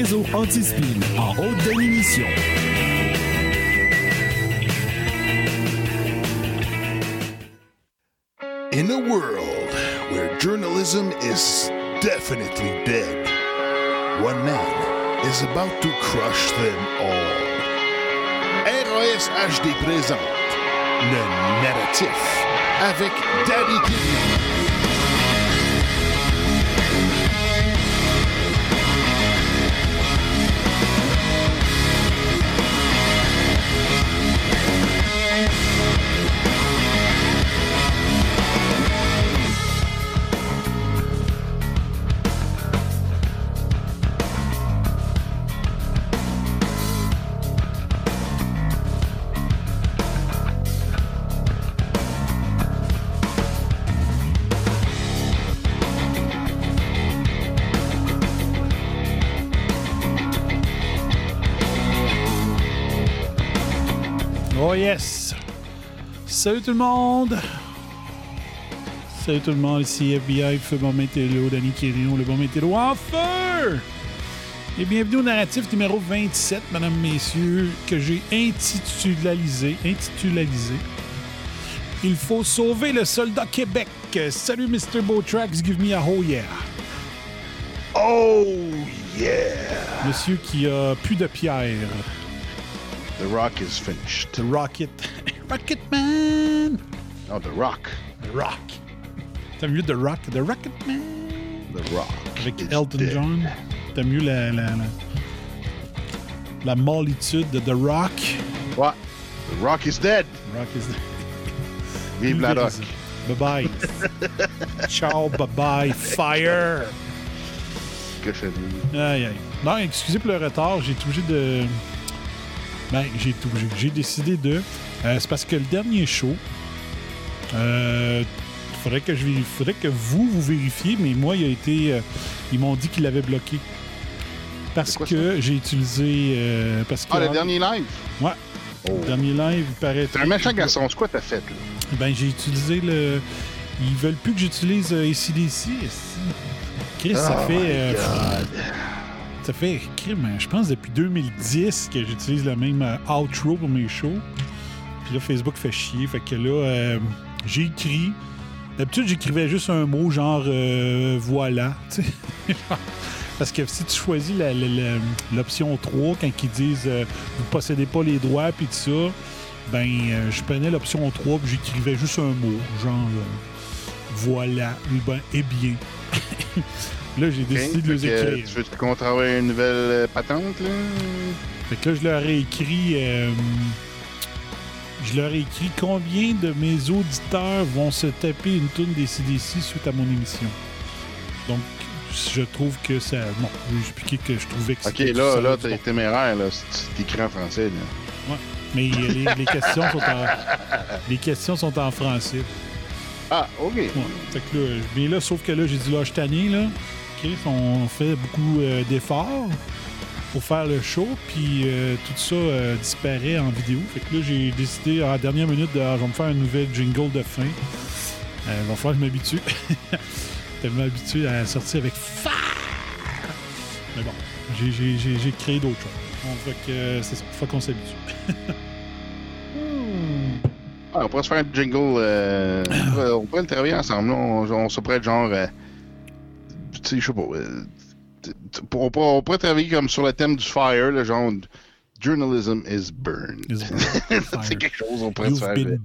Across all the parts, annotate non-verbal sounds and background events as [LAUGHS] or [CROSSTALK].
Réseau anti-spin en haute définition. In a world where journalism is definitely dead, one man is about to crush them all. RAS HD présente le narratif avec Daddy Kidney. Salut tout le monde! Salut tout le monde, ici FBI, Feu Bon Météo, Danny Quirion, le Bon Météo en feu! Et bienvenue au narratif numéro 27, mesdames, messieurs, que j'ai intitulalisé, intitulalisé. Il faut sauver le soldat Québec. Salut Mr. Botrax, give me a oh yeah. Oh yeah! Monsieur qui a plus de pierre. The Rock is finished. The Rocket. [LAUGHS] Rocket Man! Oh, The Rock. The Rock. T'as mieux The Rock? The Rocket Man? The Rock. Avec Elton dead. John. T'as mieux la, la, la, la mollitude de The Rock? What? The Rock is dead. Rock is Vive la Rock. Bye bye. [LAUGHS] Ciao, bye bye. Fire! Cochonnerie. Aïe aïe. Non, excusez pour le retard, j'ai été obligé de. Ben, j'ai été obligé. J'ai décidé de. Euh, c'est parce que le dernier show. Euh, faudrait que je faudrait que vous vous vérifiez, mais moi il a été. euh, ils m'ont dit qu'il l'avait bloqué. Parce C'est quoi que j'ai utilisé. euh, parce que Ah, le dernier live? Ouais. Oh. Le dernier live, il paraît. T'es un méchant garçon. C'est quoi t'as fait, là? Ben, j'ai utilisé le. Ils veulent plus que j'utilise euh, ACDC. Chris, ça Oh fait. my euh, God. ça fait, crime, je pense, depuis 2010 que j'utilise le même outro pour mes shows. Puis là, Facebook fait chier. Fait que là, euh, j'ai écrit. D'habitude, j'écrivais juste un mot genre euh, voilà. [LAUGHS] Parce que si tu choisis l'option 3, quand ils disent euh, vous possédez pas les droits, puis tout ça, ben, euh, je prenais l'option 3, puis j'écrivais juste un mot, genre voilà, ben, eh bien. [LAUGHS] là, j'ai décidé de les écrire. Tu veux qu'on travaille une nouvelle patente, là? Fait que là, je leur ai écrit. Je leur ai écrit combien de mes auditeurs vont se taper une tourne des CDC suite à mon émission. Donc, je trouve que ça. Bon, j'ai expliqué que je trouvais que Ok, c'était là, du là, solide. t'es téméraire, là. si Tu t'écris en français, là. Mais euh, les, les questions sont en, les questions sont en français. Ah, ok. Ouais. Fait que là, mais là, sauf que là, j'ai dit là, je tanné, là. OK, on fait beaucoup euh, d'efforts pour faire le show, puis euh, tout ça euh, disparaît en vidéo. Fait que là, j'ai décidé, à la dernière minute, de, ah, je vais me faire une nouvelle jingle de fin. Euh, va falloir que je m'habitue. [LAUGHS] tellement habitué à sortir avec. Mais bon, j'ai- créé d'autres choses. Fait que euh, c'est ça. Faut qu'on s'habitue. [LAUGHS] Ah, on pourrait se faire un jingle. euh, on, pourrait, le travailler ensemble. On, on se pourrait genre. euh, tu sais, je sais pas. On, pourrait, travailler comme sur le thème du fire, le genre. Journalism is burned. [LAUGHS] C'est quelque chose on pourrait faire. Une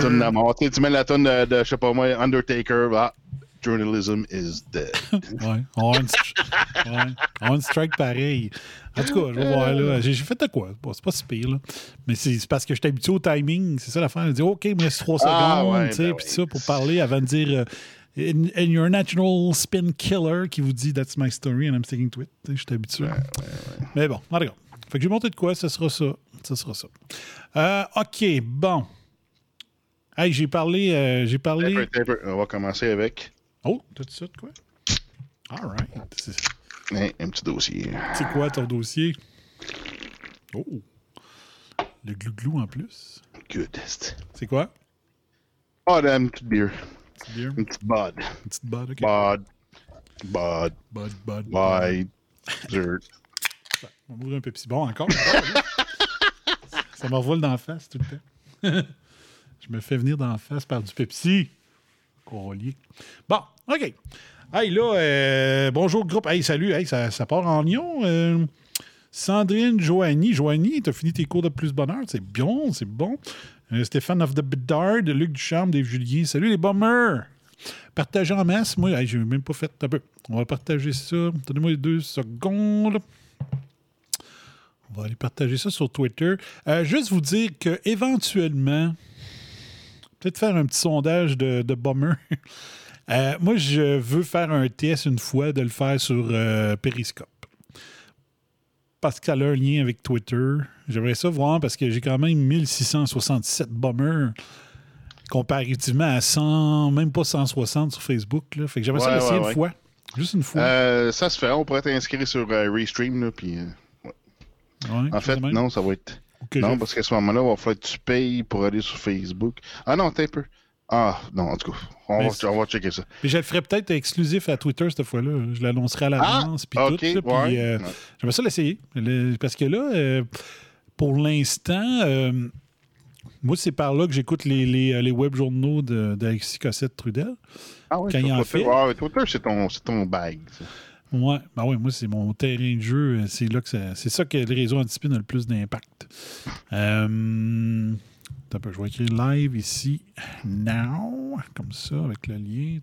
tonne d'amour. Tu mets la tonne de, de, je sais pas moi, Undertaker. Ah, journalism is dead. [LAUGHS] Ouais, on a ouais, strike pareil. En tout cas, je vais voir là. J'ai fait de quoi? Bon, c'est pas si pire, là. Mais c'est parce que j'étais habitué au timing. C'est ça l'affaire. Elle dit OK, il me reste trois Ah, secondes, ouais, tu sais, ben puis ça pour parler avant de dire euh, and, and you're a natural spin killer qui vous dit That's my story and I'm sticking to it. Sais, J'étais habitué. Mais bon, en tout cas. Fait que j'ai monté de quoi? Ce sera ça. Ce sera ça. Euh, OK, bon. Hey, j'ai parlé. euh, j'ai parlé. Taper, taper. On va commencer avec Oh, ça de quoi? All right. C'est hein, un petit dossier. c'est quoi ton dossier? Oh. Le glou-glou en plus. Good. C'est quoi? Ah, une petite bière. Petite bière. Une petite bod. Une petite bud, ok. Bod. Bod. Bud, bud. Bud. Dirt. On va ouvrir un Pepsi. Bon, encore. ça me revole dans la face tout le temps. [LAUGHS] Je me fais venir dans la face par du Pepsi. Corolier. Bon, OK. Hey, là, euh, bonjour groupe. Hey, salut. Hey, ça, ça part en lion. Euh, Sandrine, Joanie. Joanie, t'as fini tes cours de plus bonheur. C'est bon, c'est bon. Euh, Stéphane of the Bedard, Luc Ducharme, Dave Julien. Salut les bombers. Partagez en masse. Moi, hey, j'ai même pas fait un peu. On va partager ça. Donnez-moi deux secondes. On va aller partager ça sur Twitter. Euh, juste vous dire que éventuellement, peut-être faire un petit sondage de, de. [LAUGHS] Euh, moi, je veux faire un test une fois de le faire sur Periscope. Parce que ça a un lien avec Twitter. J'aimerais ça voir parce que j'ai quand même 1667 bombers comparativement à 100, même pas 160 sur Facebook. Là. Fait que j'aimerais ça l'essayer ouais, une fois. Juste une fois. Euh, ça se fait. On pourrait t'inscrire sur euh, Restream. Là, puis, euh, en fait, non, ça va être. Non, parce qu'à ce moment-là, il va falloir que tu payes pour aller sur Facebook. Ah non, t'es un peu. Ah, non, en tout cas, on, va, c'est- on va checker ça. Mais je le ferais peut-être exclusif à Twitter cette fois-là. Je l'annoncerai à l'avance. puis Ah, tout, ok, là, puis, ouais. euh, Ouais. J'aimerais ça l'essayer. Le- Parce que là, euh, pour l'instant, euh, moi, c'est par là que j'écoute les, les, les web journaux d'Alexis Cossette Trudel. Ah ouais, Quand il en fait. ouais, Twitter, c'est ton, ton bag. ça. Ouais, ben ouais, moi, c'est mon terrain de jeu. C'est là que ça- c'est ça que le réseau anticipé a le plus d'impact. Euh, je vais écrire live ici, now, comme ça, avec le lien,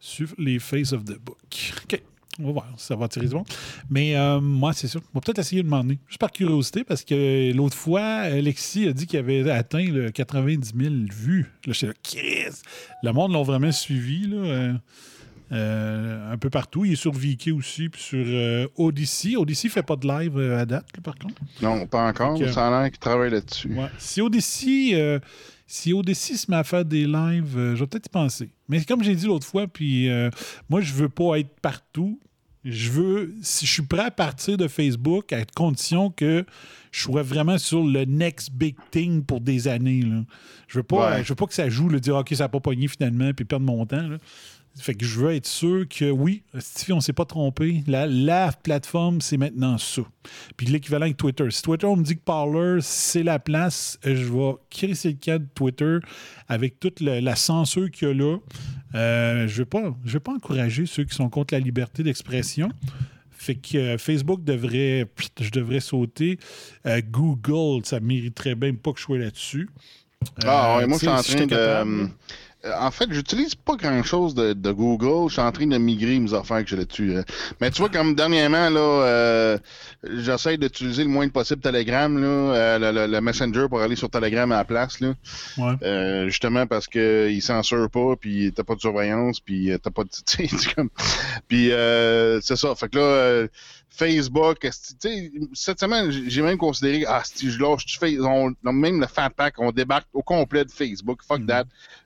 sur les Face of the Book. OK. On va voir si ça va tirer du bon. Mais euh, moi, c'est ça. On va peut-être essayer de demander. Juste par curiosité, parce que l'autre fois, Alexis a dit qu'il avait atteint le 90 000 vues. Là, j'étais là, Chris! Le monde l'a vraiment suivi. Là, euh, un peu partout. Il est sur Viki aussi, puis sur euh, Odyssey. Odyssey fait pas de live euh, à date, là, par contre. Non, pas encore, mais ça a l'air qu'il travaille là-dessus. Ouais. Si Odyssey, euh, si Odyssey se met à faire des lives, euh, je vais peut-être y penser. Mais comme j'ai dit l'autre fois, puis euh, moi, je veux pas être partout. Je veux, si je suis prêt à partir de Facebook à condition que je sois vraiment sur le next big thing pour des années. Là. Je veux pas, Ouais. je veux pas que ça joue, le dire OK, ça n'a pas pogné finalement, puis perdre mon temps. là. Fait que je veux être sûr que oui, Stifi, on s'est pas trompé. La, la plateforme, c'est maintenant ça. Puis l'équivalent avec Twitter. Si Twitter, on me dit que Parler, c'est la place, euh, je vais crisser le cas de Twitter avec toute la, la censure qu'il y a là. Euh, je ne vais, pas- je vais pas encourager ceux qui sont contre la liberté d'expression. Fait que euh, Facebook devrait, je devrais sauter. Euh, Google, ça mériterait même pas que je sois là-dessus. Ah Euh, ouais, moi, je suis en train de. Euh, en fait, j'utilise pas grand-chose de, de Google. Je suis en train de migrer mes affaires que j'ai là-dessus. hein. Mais tu vois, comme dernièrement, là, euh, j'essaie d'utiliser le moins possible Telegram, là, euh, le, le- le Messenger pour aller sur Telegram à la place. Là. Ouais. Euh, justement parce que il censure pas, puis t'as pas de surveillance, puis t'as pas de. [LAUGHS] tu sais, c'est comme- Puis euh, c'est ça. Fait que là, euh, Facebook, tu cette semaine, j'ai même considéré, ah, si je lâche on, on- même le Fat Pack, on débarque au complet de Facebook. Fuck Mhm. that.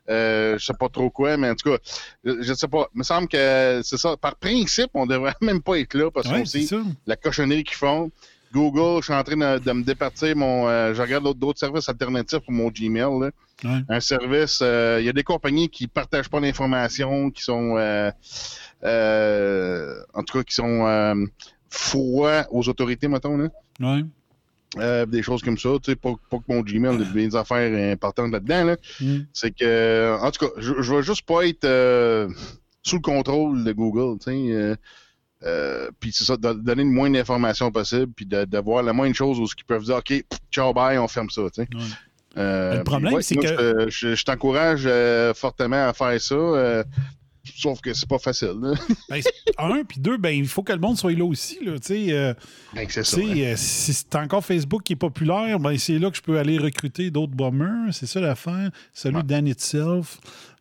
Euh, je sais pas trop quoi, mais en tout cas, je, je sais pas. Il me semble que c'est ça. Par principe, on devrait [LAUGHS] même pas être là parce qu'on Ouais, c'est sait la cochonnerie qu'ils font. Google, je suis en train de, de me départir mon. euh, je regarde d'autres- services alternatifs pour mon Gmail. Là. Ouais. Un service. euh, Il y a des compagnies qui partagent pas l'information, qui sont. euh, en tout cas, qui sont froids aux autorités, mettons. Là. Ouais. Euh, des choses comme ça. Tu sais, pas, pas que mon Gmail ait des affaires importantes là-dedans. Là. Mm. C'est que. En tout cas, je, je vais juste pas être euh, sous le contrôle de Google. Tu sais. euh, puis c'est ça, de donner le moins d'informations possible, puis de, de voir la moindre chose où ils peuvent dire OK, ciao, bye, on ferme ça. tu sais. Euh, Le problème, ouais, c'est que- Je, je- je t'encourage euh, fortement à faire ça, euh, sauf que c'est pas facile. là. [LAUGHS] Ben, un, puis deux, ben, il faut que le monde soit là aussi. Là, euh, Ben, c'est ça. hein. euh, si c'est encore Facebook qui est populaire, ben, c'est là que je peux aller recruter d'autres bombers. C'est ça l'affaire. Salut Ouais. Dan Itself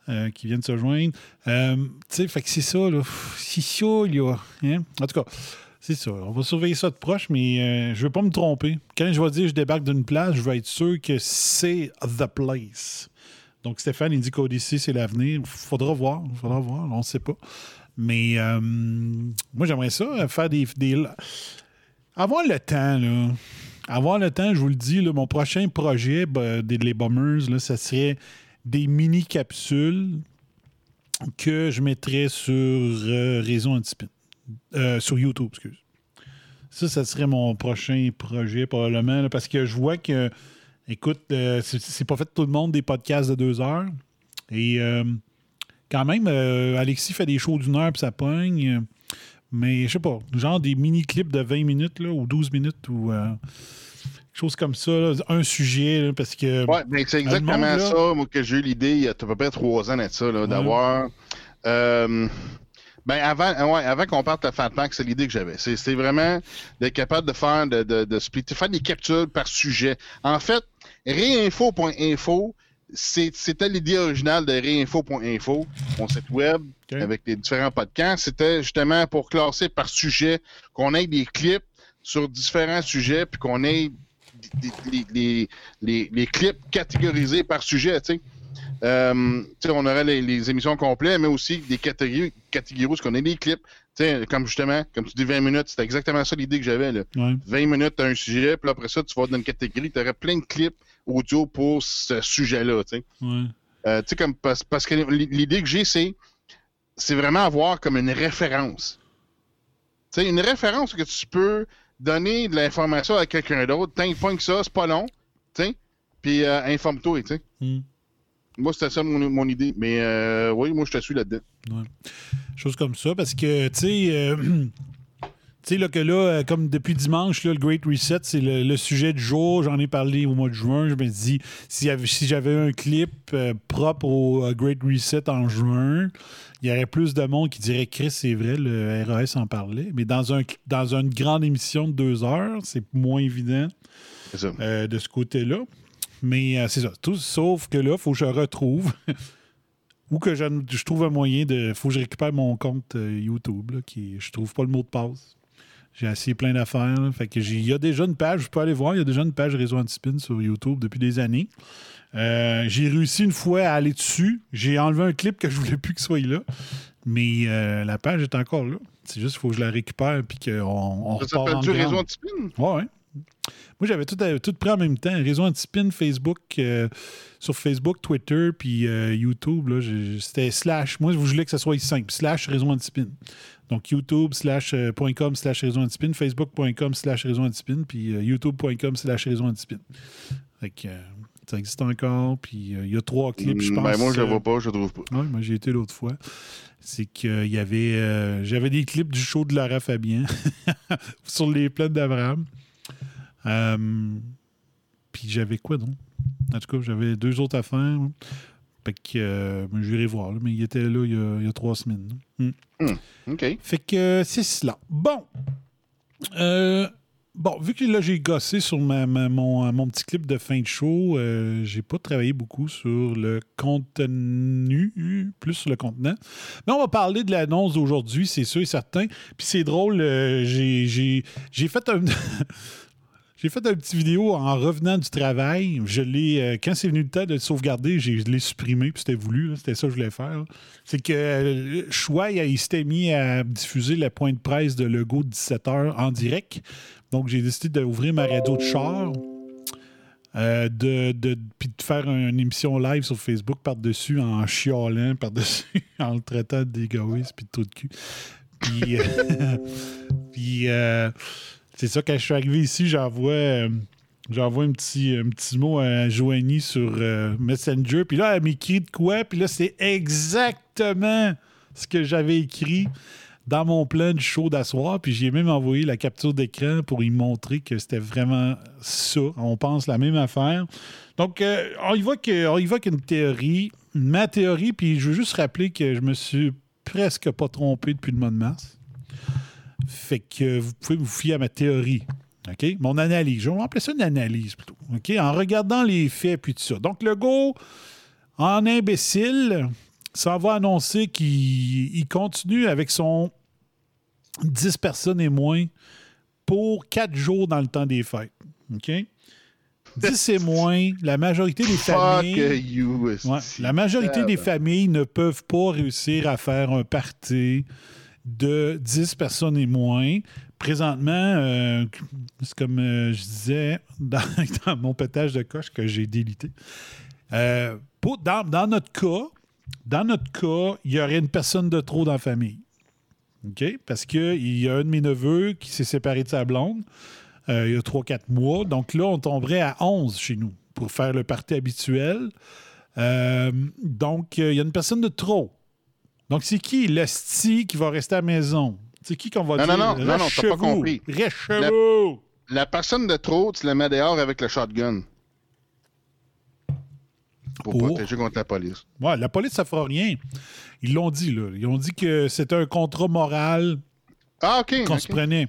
euh, qui vient de se joindre. Euh, fait que c'est ça. Là. C'est ça, là. Hein? En tout cas, c'est ça. On va surveiller ça de proche, mais je veux pas me tromper. Quand je vais dire je débarque d'une place, je veux être sûr que c'est the place. Donc, Stéphane, il dit qu'Odyssey, c'est l'avenir. Faudra voir. Faudra voir. On ne sait pas. Mais euh, moi, j'aimerais ça, euh, faire des, des- Avoir le temps, là. Avoir le temps, je vous le dis, là, mon prochain projet bah, des les Bombers, là, ça serait des mini-capsules que je mettrais sur euh. Euh, sur YouTube, excuse. Ça, ça serait mon prochain projet, probablement, parce que je vois que, écoute, euh, c'est- pas fait tout le monde des podcasts de deux heures. Et euh, quand même, euh, Alexis fait des shows d'une heure puis ça pogne. Mais je sais pas, genre des mini-clips de 20 minutes là, ou 12 minutes ou euh, quelque chose comme ça, là, un sujet, là, parce que. Ouais, ben, c'est monde, exactement ça, moi, que j'ai eu l'idée il y a à peu près trois ans de ça, d'avoir. ben, avant, ouais, avant qu'on parte le Fat Pack, c'est l'idée que j'avais. C'est- vraiment d'être capable de faire, de, de, faire des captures par sujet. En fait, réinfo.info, c'était l'idée originale de réinfo.info, mon site web, avec les différents podcasts. C'était justement pour classer par sujet, qu'on ait des clips sur différents sujets, puis qu'on ait les, les- les- les clips catégorisés par sujet, tu sais. Euh, on aurait les, émissions complètes, mais aussi des catégories, catégories où on a des clips. Sais, comme justement, comme tu dis 20 minutes, c'était exactement ça l'idée que j'avais. Ouais. 20 minutes, tu as un sujet, puis après ça, tu vas dans une catégorie, tu aurais plein de clips audio pour ce sujet-là. Tu sais, Ouais. Euh, tu sais, comme parce, parce que l'idée que j'ai, c'est c'est vraiment avoir comme une référence. Tu sais, une référence que tu peux donner de l'information à quelqu'un d'autre. Tant que ça, c'est pas long. Tu sais, puis euh, informe-toi. Tu sais. Hmm. Moi, c'était ça mon, mon idée. Mais euh, oui, moi, je te suis là-dedans. Chose comme ça, parce que, tu sais, euh, [CLEARS THROAT] tu sais, là, que là, euh, comme depuis dimanche, là, le Great Reset, c'est le, le sujet du jour. J'en ai parlé au mois de juin. Je me dis, si, j'avais- si j'avais un clip euh, propre au Great Reset en juin, il y aurait plus de monde qui dirait, Chris, c'est vrai, le RAS en parlait. Mais dans, un, dans une grande émission de deux heures, c'est moins évident euh, de ce côté-là. Mais euh, c'est ça. Tout, sauf que là, il faut que je retrouve. [LAUGHS] Ou que je, je trouve un moyen de. faut que je récupère mon compte euh, YouTube. Là, qui, je trouve pas le mot de passe. J'ai essayé plein d'affaires. Fait que il y a déjà une page, je peux aller voir, il y a déjà une page Réseau Antispin sur YouTube depuis des années. Euh, j'ai réussi une fois à aller dessus. J'ai enlevé un clip que je voulais plus qu'il soit là. Mais euh, la page est encore là. C'est juste qu'il faut que je la récupère puis qu'on on Ça s'appelle du grande. réseau anti-spin? Ouais, ouais. Moi, j'avais tout, euh, tout pris en même temps. Réseau Antipin, Facebook, euh, sur Facebook, Twitter, puis euh, YouTube. C'était slash. Moi, je voulais que ça soit simple. Slash Réseau Antipin. Donc, YouTube slash, euh, point .com slash Réseau Antipin, Facebook.com slash Réseau Antipin, puis YouTube.com slash Réseau. Fait que euh, ça existe encore. Puis euh, il y a trois clips, je Mm, pense. Ben, moi, je le vois pas, je le trouve pas. oui, moi j'ai été l'autre fois. C'est qu'il y avait. euh, J'avais des clips du show de Lara Fabien [LAUGHS] sur les plaines d'Abraham. Euh, Puis j'avais quoi donc? En tout cas, j'avais deux autres affaires. Fait que euh, ben, j'irai voir, là, mais il était là il y a, il y a trois semaines. là. Hmm. OK. Fait que euh, c'est cela. Bon. Euh, bon, vu que là, j'ai gossé sur ma- ma- mon, mon petit clip de fin de show, euh, j'ai pas travaillé beaucoup sur le contenu, plus sur le contenant. Mais on va parler de l'annonce d'aujourd'hui, c'est sûr et certain. Puis c'est drôle, euh, j'ai fait un. [LAUGHS] J'ai fait une petite vidéo en revenant du travail. Je l'ai, euh, quand c'est venu le temps de le sauvegarder, je l'ai supprimé, puis c'était voulu. C'était ça que je voulais faire. C'est que euh, Choix, il, s'était mis à diffuser le point de presse de Lego de 17h en direct. Donc, j'ai décidé d'ouvrir ma radio de char. euh, de, de, puis de faire une émission live sur Facebook par-dessus en chialant, [LAUGHS] par-dessus, en le traitant d'égoïste puis de trou de cul. Puis, euh, [LAUGHS] puis c'est ça, quand je suis arrivé ici, j'envoie euh, j'envoie un petit, un petit mot à Joanie sur euh, Messenger. Puis là, elle m'écrit de quoi? Puis là, c'est exactement ce que j'avais écrit dans mon plan du show d'asseoir. Puis j'ai même envoyé la capture d'écran pour y montrer que c'était vraiment ça. On pense la même affaire. Donc, euh, on y voit qu'une théorie, ma théorie, puis je veux juste rappeler que je me suis presque pas trompé depuis le mois de mars. Fait que vous pouvez vous fier à ma théorie. OK? Mon analyse. Je vais appeler ça une analyse plutôt. OK? En regardant les faits puis tout ça. Donc, le go, en imbécile, ça va annoncer qu'il il continue avec son 10 personnes et moins pour 4 jours dans le temps des fêtes. OK? 10 et moins, la majorité des familles. you. Ouais. esti. La majorité des familles ne peuvent pas réussir à faire un party de 10 personnes et moins. Présentement, euh, c'est comme euh, je disais dans, [LAUGHS] mon pétage de coche que j'ai délité. Euh, dans, dans notre cas, dans notre cas, il y aurait une personne de trop dans la famille. Parce qu'il y a un de mes neveux qui s'est séparé de sa blonde il y a 3-4 mois. Donc là, on tomberait à 11 chez nous pour faire le party habituel. Donc, il y a une personne de trop. Donc, c'est qui le sti qui va rester à la maison? C'est qui qu'on va Non, dire? non, non, non, non, t'as pas compris. Reste! La personne de trop, tu la mets dehors avec le shotgun. Pour Pour? protéger contre la police. Ouais, la police, ça fera rien. Ils l'ont dit, là. Ils ont dit que c'était un contrat moral Ah, qu'on se prenait.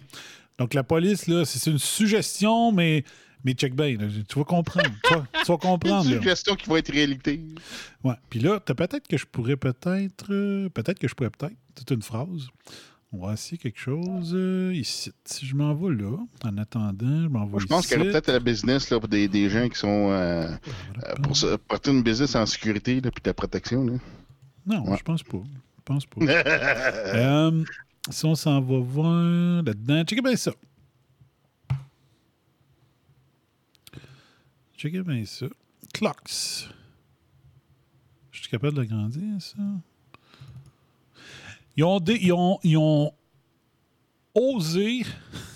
Donc, la police, là, c'est une suggestion, mais, mais check bien. Tu vas comprendre. tu, vas, tu vas Une comprendre. suggestion qui va être réalité. Ouais. Puis là, peut-être que je pourrais peut-être. euh, peut-être que je pourrais peut-être. C'est une phrase. On va essayer quelque chose euh, ici. Si je m'en vais là, en attendant, je m'en vais je pense qu'il y aurait peut-être la business là, pour des, des gens qui sont. euh, pour se- porter une business en sécurité là, puis de la protection. Là. Non, Ouais. je pense pas. Je pense pas. [LAUGHS] Si on s'en va voir là-dedans, checkez bien ça. Checkez bien ça. Clocks. Je suis capable de l'agrandir, ça? Ils ont, dé- ils ont, ils ont osé,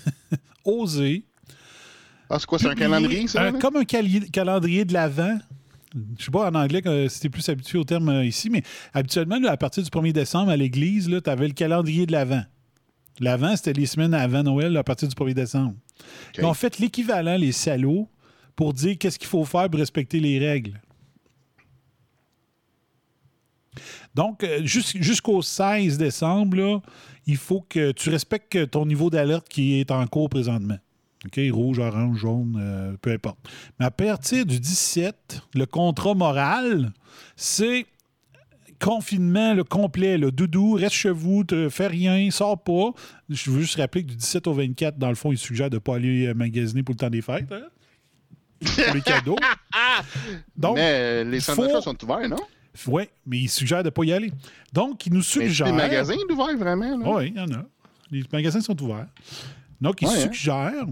[LAUGHS] osé, Ah, c'est quoi, c'est un calendrier, ça? comme un cali- calendrier de l'Avent. Je sais pas en anglais si t'es plus habitué au terme euh, ici, mais habituellement, là, à partir du 1er décembre à l'église, tu avais le calendrier de l'Avent. L'Avent, c'était les semaines avant Noël, à partir du 1er décembre. Ils ont fait l'équivalent, les salauds, pour dire qu'est-ce qu'il faut faire pour respecter les règles. Donc, euh, jus- jusqu'au 16 décembre, il faut que tu respectes ton niveau d'alerte qui est en cours présentement. OK? Rouge, orange, jaune, euh, peu importe. Mais à partir du 17, le contrat moral, c'est confinement le complet. Le doudou, reste chez vous, te fais rien, sors pas. Je veux juste rappeler que du 17 au 24, dans le fond, il suggère de ne pas aller euh, magasiner pour le temps des fêtes. hein? Pour les cadeaux. [LAUGHS] Donc, Mais euh, les centres faut- sont ouverts, non? oui, mais il suggère de ne pas y aller. Donc, il nous Mais suggère. les magasins sont ouverts, vraiment? Oui, il y en a. Les magasins sont ouverts. Donc, il Ouais, hein? suggère.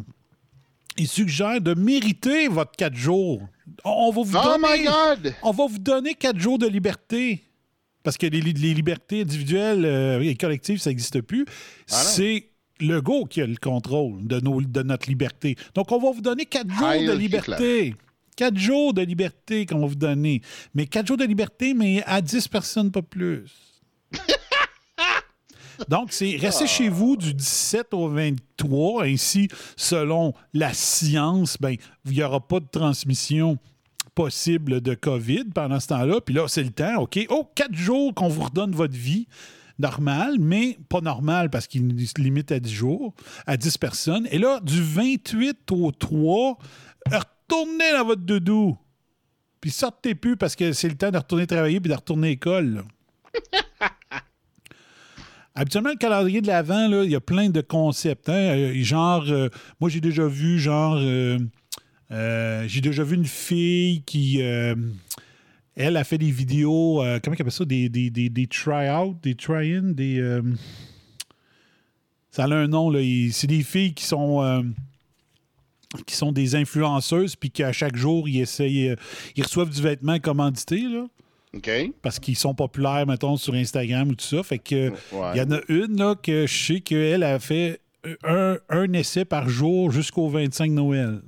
Il suggère de mériter votre 4 jours. On va vous Oh donner. my God! On va vous donner 4 jours de liberté. Parce que les, les libertés individuelles euh, et collectives, ça n'existe plus. Ah. C'est le go qui a le contrôle de, nos, de notre liberté. Donc, on va vous donner 4 jours Heil de Hitler. liberté. 4 jours de liberté qu'on va vous donner. Mais 4 jours de liberté, mais à 10 personnes, pas plus. [LAUGHS] Donc, c'est rester chez vous du 17 au 23. Ainsi, selon la science, ben, il n'y aura pas de transmission possible de COVID pendant ce temps-là. Puis là, c'est le temps, OK? Oh, quatre jours qu'on vous redonne votre vie normale, mais pas normale parce qu'il se limite à 10 jours, à 10 personnes. Et là, du 28 au 3, retournez dans votre doudou. Puis sortez plus parce que c'est le temps de retourner travailler puis de retourner à l'école. [LAUGHS] Habituellement, le calendrier de l'Avent, il y a plein de concepts. hein. Euh, Genre, euh, moi, j'ai déjà vu, genre, euh, euh, j'ai déjà vu une fille qui, elle, a fait des vidéos, euh, comment elle appelle ça, des, des, des, des try-out, des try-in, des... euh, ça a un nom, là. C'est des filles qui sont... euh, qui sont des influenceuses, puis qu'à chaque jour, ils essayent... ils reçoivent du vêtement commandité, là OK. parce qu'ils sont populaires, mettons, sur Instagram ou tout ça. Fait que Ouais. il y en a une là, que je sais qu'elle a fait un, un essai par jour jusqu'au 25 Noël.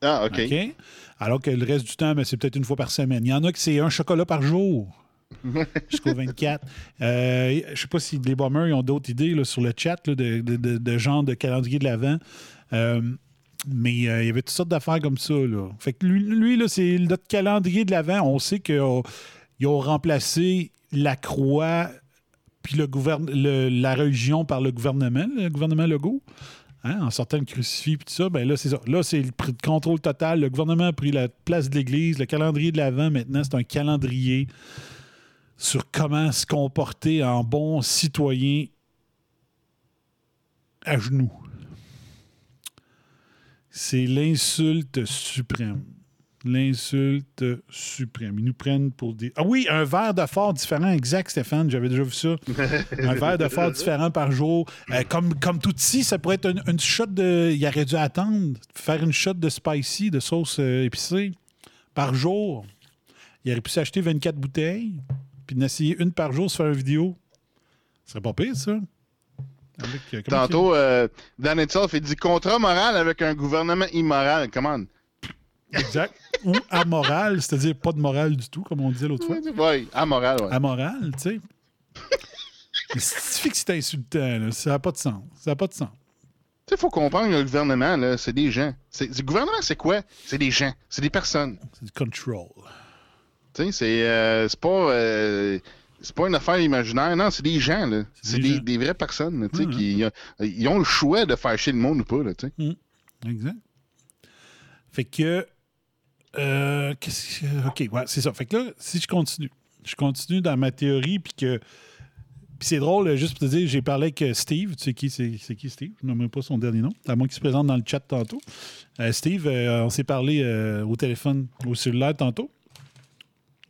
Ah, OK. OK? Alors que le reste du temps, ben, c'est peut-être une fois par semaine. Il y en a que c'est un chocolat par jour. [LAUGHS] Jusqu'au 24. Euh, je sais pas si les bombers ils ont d'autres idées là, sur le chat là, de, de, de- de genre de calendrier de l'Avent. Euh, mais euh, il y avait toutes sortes d'affaires comme ça. Là. Fait que lui, lui, là, c'est notre calendrier de l'Avent. On sait qu'ils ont remplacé la croix puis le gouverne- le- la religion par le gouvernement, le gouvernement Legault. Hein, en sortant le crucifix puis tout ça, ben là, c'est ça. Là, c'est le contrôle total. Le gouvernement a pris la place de l'Église. Le calendrier de l'Avent, maintenant, c'est un calendrier sur comment se comporter en bon citoyen à genoux. C'est l'insulte suprême. L'insulte suprême. Ils nous prennent pour des. Ah oui, un verre de fort différent, exact, Stéphane. J'avais déjà vu ça. [LAUGHS] un verre de fort différent par jour. Euh, comme, comme tout ici, ça pourrait être une, une shot de. Il aurait dû attendre, faire une shot de spicy, de sauce euh, épicée, par jour. Il aurait pu s'acheter 24 bouteilles. puis d'essayer une par jour, se faire une vidéo. Ce serait pas pire, ça. Avec, euh, Tantôt, Dan Itself, il dit contrat moral avec un gouvernement immoral. Comment? Exact. Ou amoral, c'est-à-dire pas de morale du tout, comme on disait l'autre fois. Oui, amoral, ouais. Amoral, tu sais. Mais si que c'est insultant, là, ça n'a pas de sens. Ça n'a pas de sens. Tu sais, il faut comprendre que le gouvernement, là, c'est des gens. C'est, le gouvernement, c'est quoi? C'est des gens. C'est des personnes. C'est du control. Tu sais, c'est, euh, c'est pas. euh, c'est pas une affaire imaginaire, non, c'est des gens, là. C'est C'est des des, gens. des vraies personnes, là, tu sais, Ouais, qui euh, ils ont le choix de faire chier le monde ou pas, là, tu sais. Exact. Fait que. Euh, qu'est-ce que. OK, ouais, c'est ça. Fait que là, si je continue, je continue dans ma théorie, puis que. Puis c'est drôle, juste pour te dire, j'ai parlé avec euh, Steve. Tu sais qui c'est, c'est qui Steve? Je ne même pas son dernier nom. À moins qu'il se présente dans le chat tantôt. Euh, Steve, euh, on s'est parlé euh, au téléphone, au cellulaire tantôt.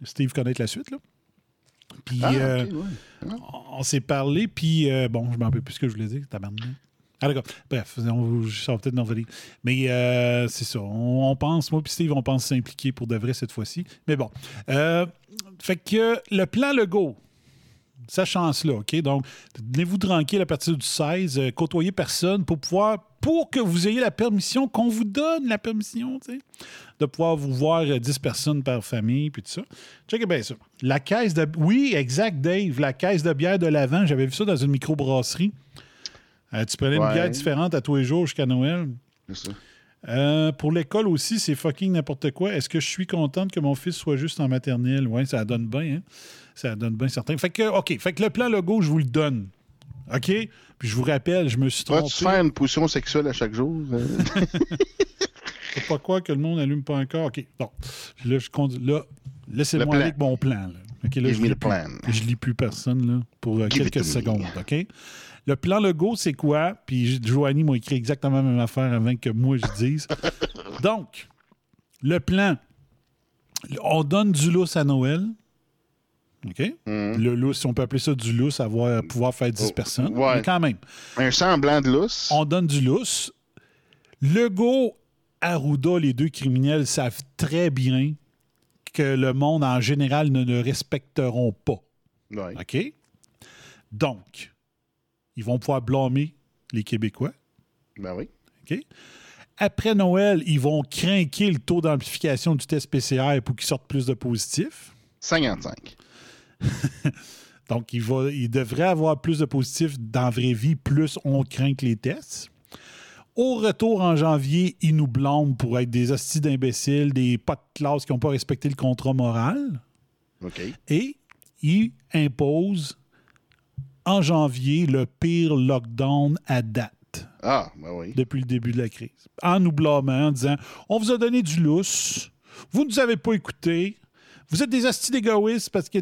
Steve connaît la suite, là. Puis Ah, euh, ouais. on s'est parlé, puis euh, bon, je m'en rappelle plus ce que je voulais dire, tabarnak. Ah d'accord. Bref, on, ça va peut-être revenir. Mais euh, c'est ça. On, pense, moi puis Steve, on pense s'impliquer pour de vrai cette fois-ci. Mais bon. Euh, fait que le plan Legault, sa chance-là, OK? Donc, tenez-vous tranquille à partir du 16, euh, côtoyez personne pour pouvoir, pour que vous ayez la permission, qu'on vous donne la permission, tu sais, de pouvoir vous voir euh, 10 personnes par famille, puis tout ça. Checkez bien ça. La caisse de... Oui, exact, Dave. La caisse de bière de l'Avent, j'avais vu ça dans une microbrasserie. Euh, tu prenais une bière différente à tous les jours jusqu'à Noël? C'est ça. Euh, pour l'école aussi, c'est fucking n'importe quoi. Est-ce que je suis contente que mon fils soit juste en maternelle? Oui, ça donne bien, hein? Ça donne bien certain. Fait que, OK, fait que le plan logo, je vous le donne. OK? Puis je vous rappelle, je me suis trompé. Vas-tu faire une position sexuelle à chaque jour? euh? [LAUGHS] Faut pas croire que le monde n'allume pas encore. OK, bon. Là, je conduis. Là, Le laissez-moi avec mon plan. Là. OK, là, Give je me lis plus. plan. Je lis plus personne là, pour euh, quelques secondes. OK? Le plan Legault, c'est quoi? Puis Joanie m'a écrit exactement la même affaire avant que moi je dise. [LAUGHS] Donc, le plan, on donne du lousse à Noël. OK? Mhm. Le lousse, si on peut appeler ça du lousse, avoir, pouvoir faire 10 Oh, personnes. ouais. Mais quand même, Un semblant de lousse. on donne du lousse. Legault, Arruda, les deux criminels, savent très bien que le monde en général ne le respecteront pas. Ouais. OK? Donc, ils vont pouvoir blâmer les Québécois. Ben oui. OK? Après Noël, ils vont craquer le taux d'amplification du test PCR pour qu'il sorte plus de positifs. 55. [LAUGHS] Donc, il, va, il devrait avoir plus de positifs dans la vraie vie, plus on craint que les tests. Au retour en janvier, ils nous blâment pour être des hosties d'imbéciles, des pas de classe qui n'ont pas respecté le contrat moral. OK. Et ils imposent en janvier le pire lockdown à date Ah, ben oui. depuis le début de la crise. En nous blâmant, en disant On vous a donné du lousse, vous ne nous avez pas écoutés, vous êtes des hosties d'égoïstes parce que.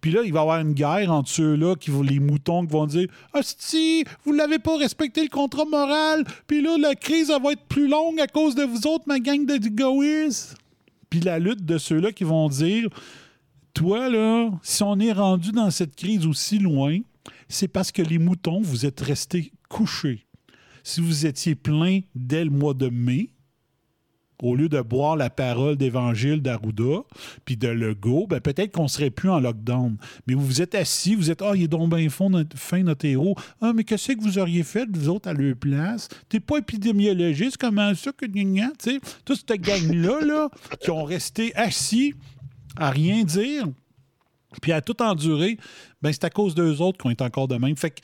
Puis là, il va y avoir une guerre entre ceux-là, qui vont, les moutons qui vont dire Hostie, vous n'avez pas respecté le contrat moral, puis là, la crise, elle va être plus longue à cause de vous autres, ma gang d'égoïstes. Puis la lutte de ceux-là qui vont dire Toi, là, si on est rendu dans cette crise aussi loin, c'est parce que les moutons, vous êtes restés couchés si vous étiez plein dès le mois de mai, au lieu de boire la parole d'évangile d'Arruda puis de Legault, ben peut-être qu'on serait plus en lockdown. Mais vous vous êtes assis, vous êtes Ah, il est donc bien fond fin notre héros. Ah, mais qu'est-ce que vous auriez fait, vous autres, à leur place? T'es pas épidémiologiste, comment ça que tu sais? Toute cette gang-là, là, qui ont resté assis à rien dire, puis à tout endurer, ben c'est à cause d'eux autres qu'on est encore de même. Fait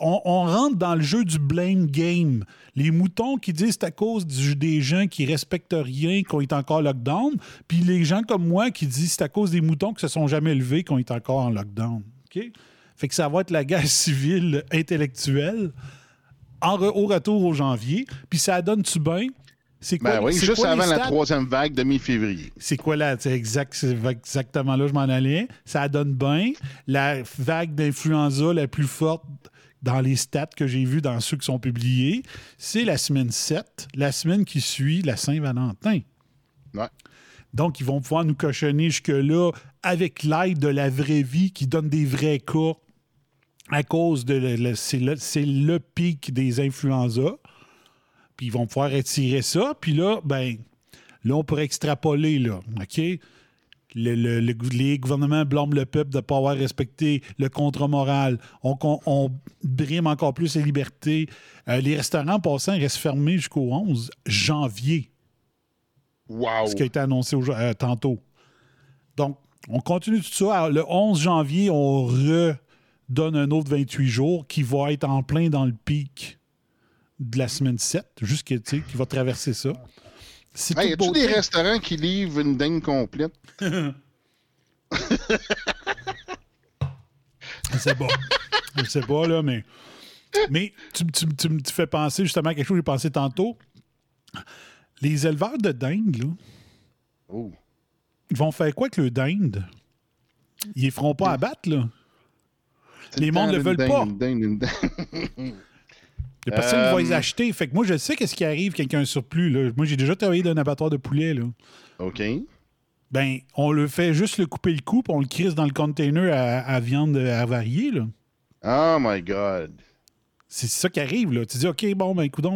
on, rentre dans le jeu du blame game. Les moutons qui disent c'est à cause des gens qui respectent rien qu'on est encore lockdown, puis les gens comme moi qui disent c'est à cause des moutons qui se sont jamais levés qu'on est encore en lockdown. OK? Fait que ça va être la guerre [LAUGHS] civile intellectuelle en au retour au janvier. Puis ça donne-tu bien? C'est quoi, Ben oui, juste quoi avant la troisième vague de mi-février. C'est quoi là? C'est exact, c'est exactement là je m'en allais. Ça donne bien. La vague d'influenza la plus forte dans les stats que j'ai vues dans ceux qui sont publiés, c'est la semaine 7, la semaine qui suit la Saint-Valentin. Ouais. Donc, ils vont pouvoir nous cochonner jusque-là avec l'aide de la vraie vie qui donne des vrais cas à cause de... c'est le, c'est le pic des influenza. Puis ils vont pouvoir étirer ça. Puis là, ben, là, on pourrait extrapoler, là, OK? le- le- le gou- les gouvernements blâment le peuple de ne pas avoir respecté le contrat moral. On, on- on brime encore plus les libertés. Euh, les restaurants, en passant, restent fermés jusqu'au 11 janvier, Wow. ce qui a été annoncé au- euh, tantôt. Donc, on continue tout ça. Alors, le 11 janvier, on redonne un autre 28 jours qui va être en plein dans le pic de la semaine 7, jusqu'à, tu sais, qui va traverser ça. C'est Hey, y a-tu des restaurants qui livrent une dingue complète? [LAUGHS] Je sais pas. Je sais pas, là, mais. Mais tu, tu- tu me tu fais penser justement à quelque chose que j'ai pensé tantôt. Les éleveurs de dinde, là, Oh. ils vont faire quoi avec le dinde? Ils les feront pas abattre, là. Les le mondes temps le veulent dingue, pas. une dingue, une dingue. [LAUGHS] Il y a personne qui va Euh, les acheter. Fait que moi, je sais qu'est-ce qui arrive quand il y a un surplus. Là. Moi, j'ai déjà travaillé dans un abattoir de poulet. Là. OK. Ben, on le fait juste le couper le cou, puis on le crisse dans le container à, à viande avariée. Là. Oh my God. C'est ça qui arrive. Là. Tu dis, OK, bon, ben, écoute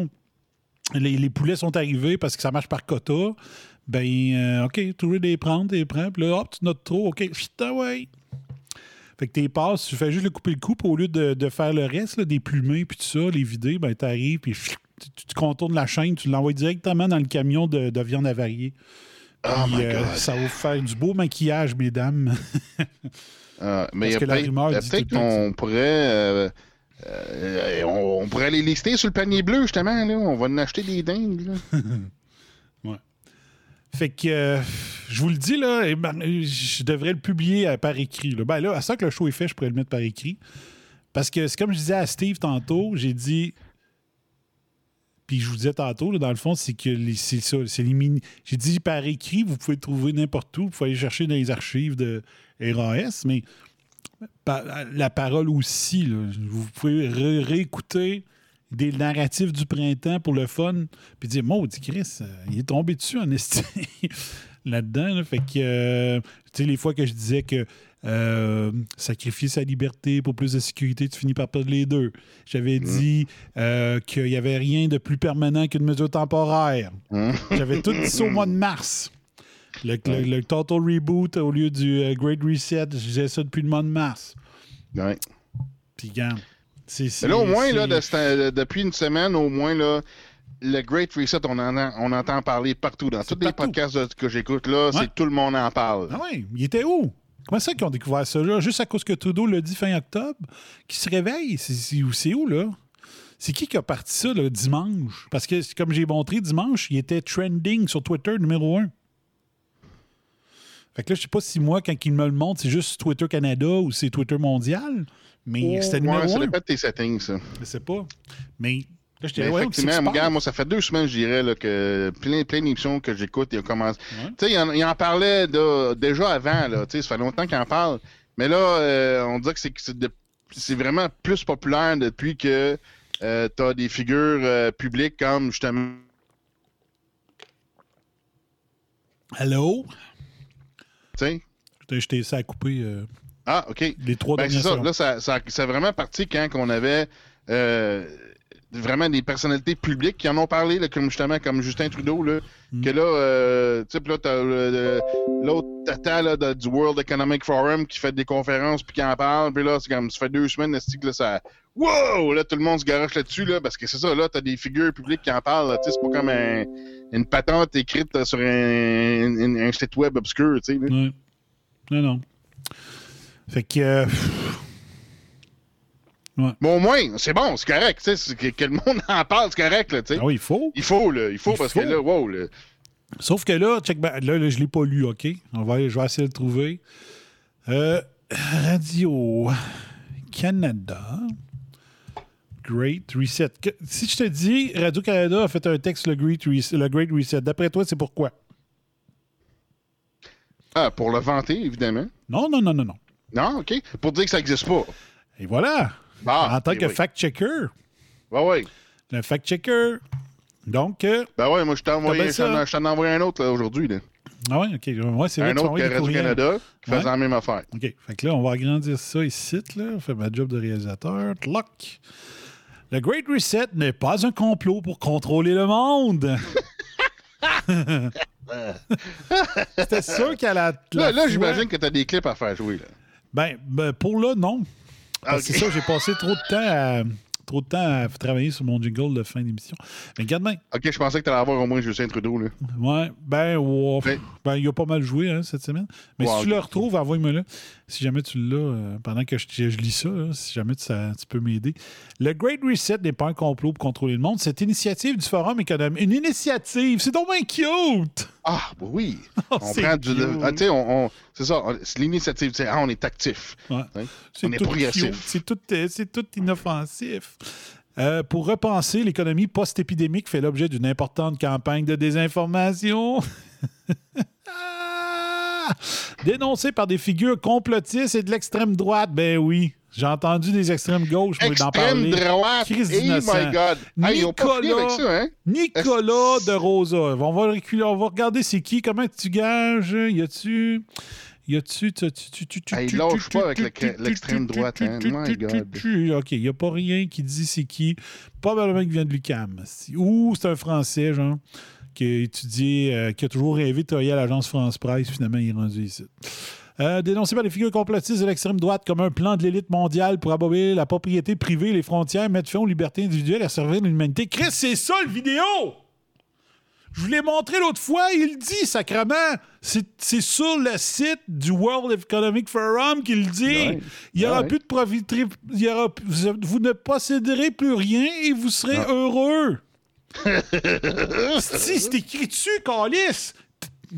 les, les poulets sont arrivés parce que ça marche par quota. Ben, euh, OK, tu veux les prendre, les prends, puis là, hop, tu notes trop. OK, putain, ouais. Fait que tes passes, tu fais juste le couper le cou, puis au lieu de, de faire le reste, là, des plumées, puis tout ça, les vider, ben, t'arrives, puis tu, tu contournes la chaîne, tu l'envoies directement dans le camion de, de viande avariée. Oh Puis, my euh, ça va vous faire du beau maquillage, mesdames. Ah, mais Parce que la rumeur dit peut-être qu'on pourrait. euh, euh, on, on pourrait les lister sur le panier bleu, justement. Là. On va en acheter des dingues. Là. [LAUGHS] Fait que, euh, je vous le dis, là, ben, je devrais le publier par écrit. Là. Ben là, à ça que le show est fait, je pourrais le mettre par écrit. Parce que c'est comme je disais à Steve tantôt, j'ai dit. Puis je vous disais tantôt, dans le fond, c'est que c'est ça, c'est les mini. J'ai dit par écrit, vous pouvez le trouver n'importe où, vous pouvez aller chercher dans les archives de RAS, mais la parole aussi, vous pouvez ré- réécouter des narratifs du printemps pour le fun, puis dire, maudit Chris, euh, il est tombé dessus en esti [LAUGHS] là-dedans. là. Fait que, euh, tu sais, les fois que je disais que euh, sacrifier sa liberté pour plus de sécurité, tu finis par perdre les deux. J'avais dit euh, qu'il n'y avait rien de plus permanent qu'une mesure temporaire. Hein? J'avais tout dit ça au mois de mars. Le, le- le Total Reboot au lieu du Great Reset, je disais ça depuis le mois de mars. Ouais. Puis, regarde, Mais là, au moins, là, de depuis une semaine, au moins, là, le Great Reset, on, en on entend parler partout. Dans tous les podcasts de- que j'écoute, là, Ouais. c'est tout le monde en parle. Ah oui, il était où? Comment ça qu'ils ont découvert ça là? Juste à cause que Trudeau l'a dit fin octobre? Qui se réveille? C'est où, là? C'est qui qui a parti ça, le dimanche? Parce que, comme j'ai montré dimanche, il était trending sur Twitter numéro un. Fait que là, je sais pas si moi, quand il me le montre, c'est juste Twitter Canada ou c'est Twitter mondial, mais c'était numéro Ouais, ça un. dépend de tes settings, ça. Je sais pas. Mais là, Mais dis, ouais, effectivement, regarde, moi, ça fait deux semaines, je dirais, là, que plein, plein d'émissions que j'écoute, il a commencé. Ouais. Tu sais, il en, il en parlait de- déjà avant, là. Tu sais, ça fait longtemps qu'il en parle. Mais là, euh, on dirait que c'est vraiment plus populaire depuis que euh, tu as des figures euh, publiques comme justement. Allô? Tu sais? Je t'ai ça à couper euh, Ah, OK. les trois Ben, c'est dernières ça. Là, ça, ça, c'est vraiment parti quand on avait euh, vraiment des personnalités publiques qui en ont parlé, là, comme justement comme Justin Trudeau, là, Mm. que là, euh, tu sais, là, t'as l'autre tata là, de- du World Economic Forum qui fait des conférences puis qui en parle, puis là, c'est comme, ça fait deux semaines, que là, ça... Wow! Là, tout le monde se garoche là-dessus, là, parce que c'est ça, là, t'as des figures publiques qui en parlent, là, tu sais, c'est pas comme un- une patente écrite sur un, un- un site web obscur, tu sais. Ouais. Non, non. Fait que. euh, Bon, au moins, c'est bon, c'est correct, que, que le monde [LAUGHS] en parle, c'est correct, là, ah oui, il faut. Il faut, là, il faut, Il parce faut. que là, wow, là. Sauf que là, check back- là, là, je l'ai pas lu, OK? On va, je vais essayer de le trouver. Euh, Radio Canada. Great Reset. Que- si je te dis Radio-Canada a fait un texte le Great Reset, le Great Reset, d'après toi, c'est pourquoi? Ah, pour le vanter, évidemment. Non, non, non, non, non. Non, OK. Pour dire que ça n'existe pas. Et voilà. Ah, en tant ok, que oui. fact-checker. Ben oui. Le fact-checker. Donc, euh, Ben ouais, moi, je t'ai envoyé, ai envoyé un autre, aujourd'hui, ah ouais, OK. Ouais, c'est vrai Un tu autre envoyer que. Radio-Canada qui faisait Ouais. la même affaire. OK. Fait que là, on va agrandir ça ici, là. On fait ma job de réalisateur. Tloc. Le Great Reset n'est pas un complot pour contrôler le monde. [LAUGHS] [LAUGHS] C'était sûr qu'à la, la Là, là j'imagine que t'as des clips à faire jouer. Là. Ben, ben, pour là, non. Parce que. C'est ça, j'ai passé trop de temps à trop de temps à travailler sur mon jingle de fin d'émission. Mais regarde bien. Ok, je pensais que t'allais avoir au moins Justin Trudeau. Là. Ouais, ben, ouais, Ben- ben, il a pas mal joué hein, cette semaine. Mais si tu le retrouves, envoie-moi là. Si jamais tu l'as, euh, pendant que je, je lis ça, là, si jamais tu, ça- tu peux m'aider. Le Great Reset n'est pas un complot pour contrôler le monde. Cette initiative du Forum économique, une initiative, c'est donc bien cute! Ah, bah oui. Oh, [LAUGHS] On c'est prend du. Ah, tu sais, on, on- c'est ça. C'est l'initiative. tu sais, Ah, on est actif. Ouais. Hein? C'est On est progressif. C'est tout, euh, c'est tout inoffensif. Euh, pour repenser, l'économie post-épidémique fait l'objet d'une importante campagne de désinformation. [LAUGHS] Ah! Dénoncée par des figures complotistes et de l'extrême droite. Ben oui, j'ai entendu des extrêmes gauches moi, d'en Extrême parler. droite. Oh d'innocent. my God. Nicolas- ça, hein? Nicolas de Rosa. On va, reculer, on va regarder c'est qui, comment tu gages. Y a-tu? Y a-tu. tu- tu- tu- tu- tu- il lâche pas avec l'extrême droite, hein. My God. OK, il n'y a pas rien qui dit c'est qui. Probablement qu'il vient de l'UQAM. Ou c'est un Français, genre, qui a étudié, euh, qui a toujours rêvé de travailler à l'agence France Presse. Finalement, il est rendu ici. Euh, dénoncé par les figures complotistes de l'extrême droite comme un plan de l'élite mondiale pour abolir la propriété privée, les frontières, mettre fin aux libertés individuelles et servir l'humanité. Chris, c'est ça le vidéo! Je vous l'ai montré l'autre fois, il dit, sacrement. C'est sur le site du World Economic Forum qu'il dit. Ouais. Il n'y aura Ouais. plus de profit. il y aura- vous, vous ne posséderez plus rien et vous serez Non. heureux. [LAUGHS] si, c'est écrit dessus, Calis.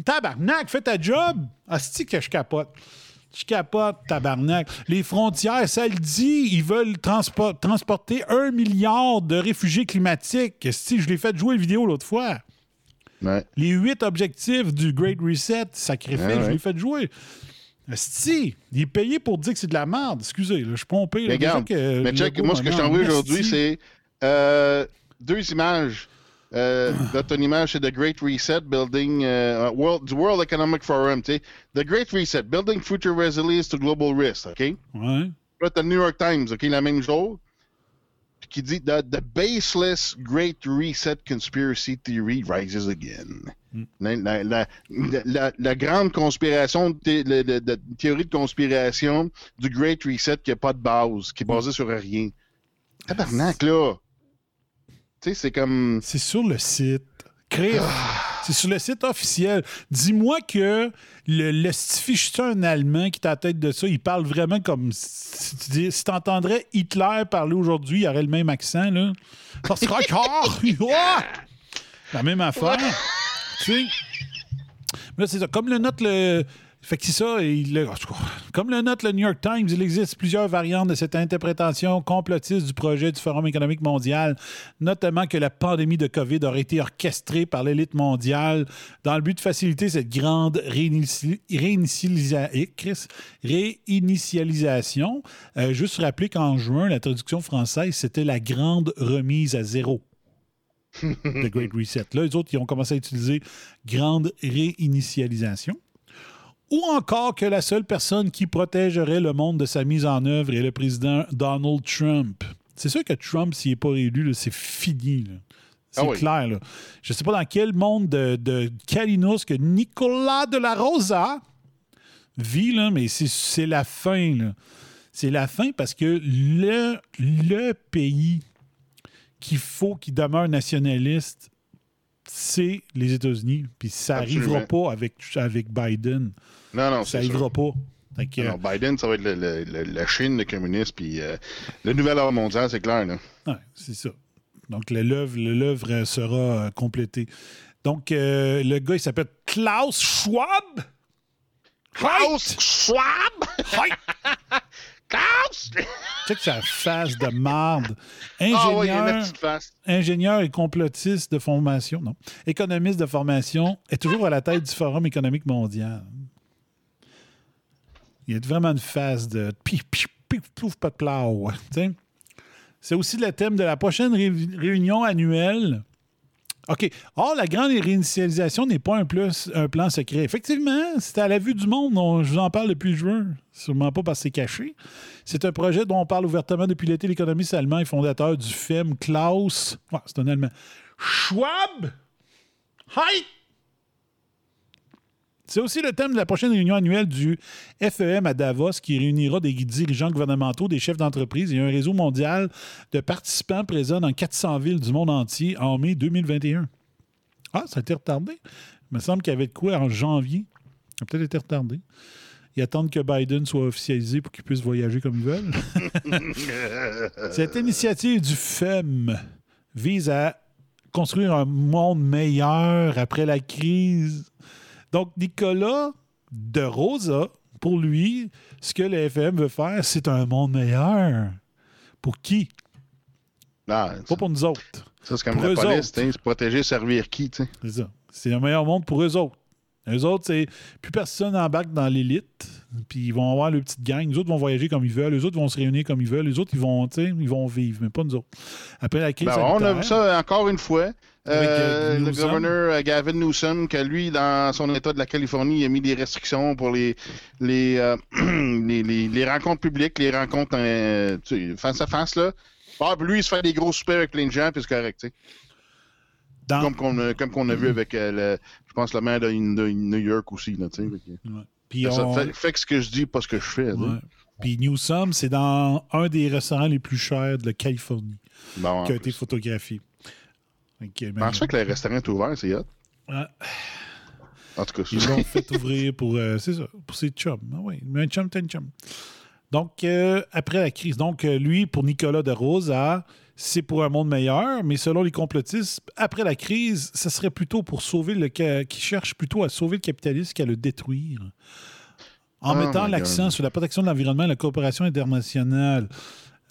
Tabarnak, fais ta job. Asti que je capote. Je capote, tabarnak. Les frontières, ça le dit, ils veulent transpo- transporter un milliard de réfugiés climatiques. Si je l'ai fait jouer le vidéo l'autre fois. Ouais. Les huit objectifs du Great Reset, sacrifice, Ouais, je l'ai fait jouer. Si, il est payé pour dire que c'est de la merde. Excusez, là, je suis pompé. là. Regarde, que mais check, moi, ce que je en aujourd'hui, c'est euh, deux images. Euh, [SIGHS] là, une image, c'est The Great Reset, Building euh, World, du World Economic Forum, tu sais. The Great Reset, Building Future Resilience to Global Risk, OK? Ouais. Là, t'as le New York Times, OK, la même jour, qui dit the, the baseless Great Reset Conspiracy Theory rises again. Mm. La, la- la- la- la grande conspiration, thé- de- théorie de conspiration du Great Reset qui n'a pas de base, qui est basée sur rien. Tabarnak, là! Tu sais, c'est comme. C'est sur le site. Crif. C'est sur le site officiel. Dis-moi que le, le stifichton allemand qui est à la tête de ça, il parle vraiment comme. Si tu dis- si t'entendrais Hitler parler aujourd'hui, il aurait le même accent, là. Ça serait encore. La même affaire. tu sais? Mais là, c'est ça. Comme le note le. Fait que c'est ça, le- comme le note le New York Times, il existe plusieurs variantes de cette interprétation complotiste du projet du Forum économique mondial, notamment que la pandémie de COVID aurait été orchestrée par l'élite mondiale dans le but de faciliter cette grande réinici- réinitialisa- eh, réinitialisation. Euh, juste rappeler qu'en juin, la traduction française, c'était la grande remise à zéro. [LAUGHS] The Great Reset. Là, les autres, ils ont commencé à utiliser grande réinitialisation. Ou encore que la seule personne qui protégerait le monde de sa mise en œuvre est le président Donald Trump. C'est sûr que Trump, s'il n'est pas élu, c'est fini. C'est Ah oui. clair. Là. Je ne sais pas dans quel monde de, de Calinos que Nicolas de la Rosa vit, là, mais c'est- c'est la fin. C'est la fin parce que le, le pays qu'il faut qu'il demeure nationaliste, c'est les États-Unis. Puis ça n'arrivera pas avec, avec Biden. Non, non, Ça n'arrivera pas. Que, Biden, ça va être le- le- le- la Chine, le communiste, puis euh, le nouvel ordre mondial, c'est clair. Là. ouais, c'est ça. Donc, le- l'œuvre l'œuvre sera euh, complétée. Donc, euh, le gars, il s'appelle Klaus Schwab? Klaus Schwab! [LAUGHS] Check sa face de marde. Ah ouais, Ingénieur, face. ingénieur et complotiste de formation, non. Économiste de formation, est toujours à la tête du Forum économique mondial. Il y a vraiment une face de pif, pif, pif, plouf, plau, tu sais. C'est aussi le thème de la prochaine ré- réunion annuelle. OK. Or, la grande réinitialisation n'est pas un, plus, un plan secret. Effectivement, c'était à la vue du monde. On- je vous en parle depuis juin. Sûrement pas parce que c'est caché. C'est un projet dont on parle ouvertement depuis l'été. L'économiste allemand et fondateur du FEM, Klaus. C'est un Allemand. Schwab. Hi! C'est aussi le thème de la prochaine réunion annuelle du FEM à Davos qui réunira des dirigeants gouvernementaux, des chefs d'entreprise et un réseau mondial de participants présents dans 400 villes du monde entier en mai 2021. Ah, ça a été retardé. Il me semble qu'il y avait de quoi en janvier. Ça a peut-être été retardé. Ils attendent que Biden soit officialisé pour qu'ils puissent voyager comme ils veulent. [LAUGHS] Cette initiative du FEM vise à construire un monde meilleur après la crise. Donc, Nicolas de Rosa, pour lui, ce que le FM veut faire, c'est un monde meilleur. Pour qui? Ah, Pas pour nous autres. ça, c'est comme pour la police, se protéger, servir qui, tu sais? C'est ça. C'est un meilleur monde pour eux autres. Eux autres, c'est plus personne n'embarque dans l'élite, puis ils vont avoir leur petite gang. Les autres vont voyager comme ils veulent, les autres vont se réunir comme ils veulent, les autres, ils vont, ils vont vivre, mais pas nous autres. Après la crise Ben, on a vu ça encore une fois. Euh, euh, le gouverneur euh, Gavin Newsom, que lui, dans son État de la Californie, il a mis des restrictions pour les, les, euh, [CLEARS THROAT] les, les- les rencontres publiques, les rencontres euh, face à face. Là. Ah, puis lui, il se fait des gros soupers avec plein de gens, puis c'est correct. dans- Comme qu'on a, comme qu'on a vu avec, le, je pense, le maire de, de New York aussi. Là, Ouais. Puis Ça on- fait, fait que ce que je dis, pas ce que je fais. Ouais. Puis Newsom, c'est dans un des restaurants les plus chers de la Californie Bon, qui a été plus. Photographié. Ok, Je mais- pense pas que le restaurant est ouvert, c'est hot. En tout cas, Ils l'ont fait ouvrir pour, euh, c'est ça, pour ses chums. Ah oui, mais un chum, t'es un chum. Donc, euh, après la crise, donc euh, lui, pour Nicolas de Rosa, c'est pour un monde meilleur, mais selon les complotistes, après la crise, ce serait plutôt pour sauver le... qui cherche plutôt à sauver le capitalisme qu'à le détruire. En Oh mettant l'accent sur la protection de l'environnement et la coopération internationale,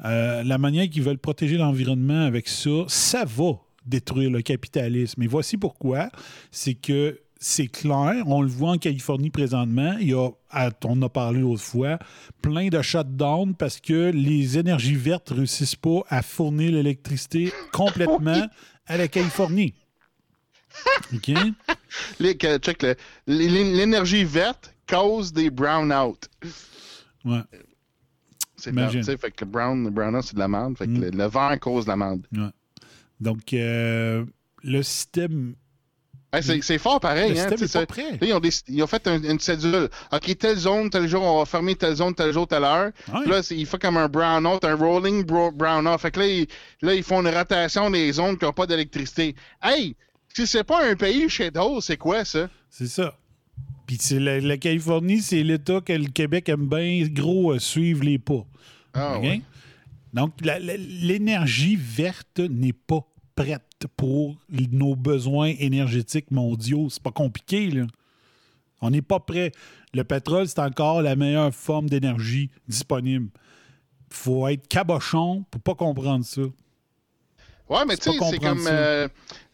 euh, la manière qu'ils veulent protéger l'environnement avec ça, ça va détruire le capitalisme. Et voici pourquoi. C'est que c'est clair, on le voit en Californie présentement, il y a, on a parlé l'autre fois, plein de shutdowns parce que les énergies vertes ne réussissent pas à fournir l'électricité complètement à la Californie. OK? Les- check, l'énergie verte cause des brownouts. Ouais. C'est fait que le brown, le brownout, c'est de la merde. Fait que Mm. le, le vent cause de la merde. Donc, euh, le système, Hey, c'est, fort pareil, le hein. système pas prêt. Là, ils ont, déc- ils ont fait un- une cédule. OK, telle zone, tel jour, on va fermer telle zone, tel jour, telle heure. Ouais. Là, il fait comme un brownout, un rolling bro- brownout. Fait que là, ils, là, ils font une rotation des zones qui n'ont pas d'électricité. Hey, si c'est pas un pays shadow, c'est quoi ça? C'est ça. Puis c'est la, la Californie, c'est l'État que le Québec aime bien gros euh, suivre les pas. Ah, ouais. Donc, l'énergie verte n'est pas prête pour nos besoins énergétiques mondiaux. C'est pas compliqué, là. On n'est pas prêt. Le pétrole, c'est encore la meilleure forme d'énergie disponible. faut être cabochon pour pas comprendre ça. Ouais, mais tu sais, c'est comme. euh,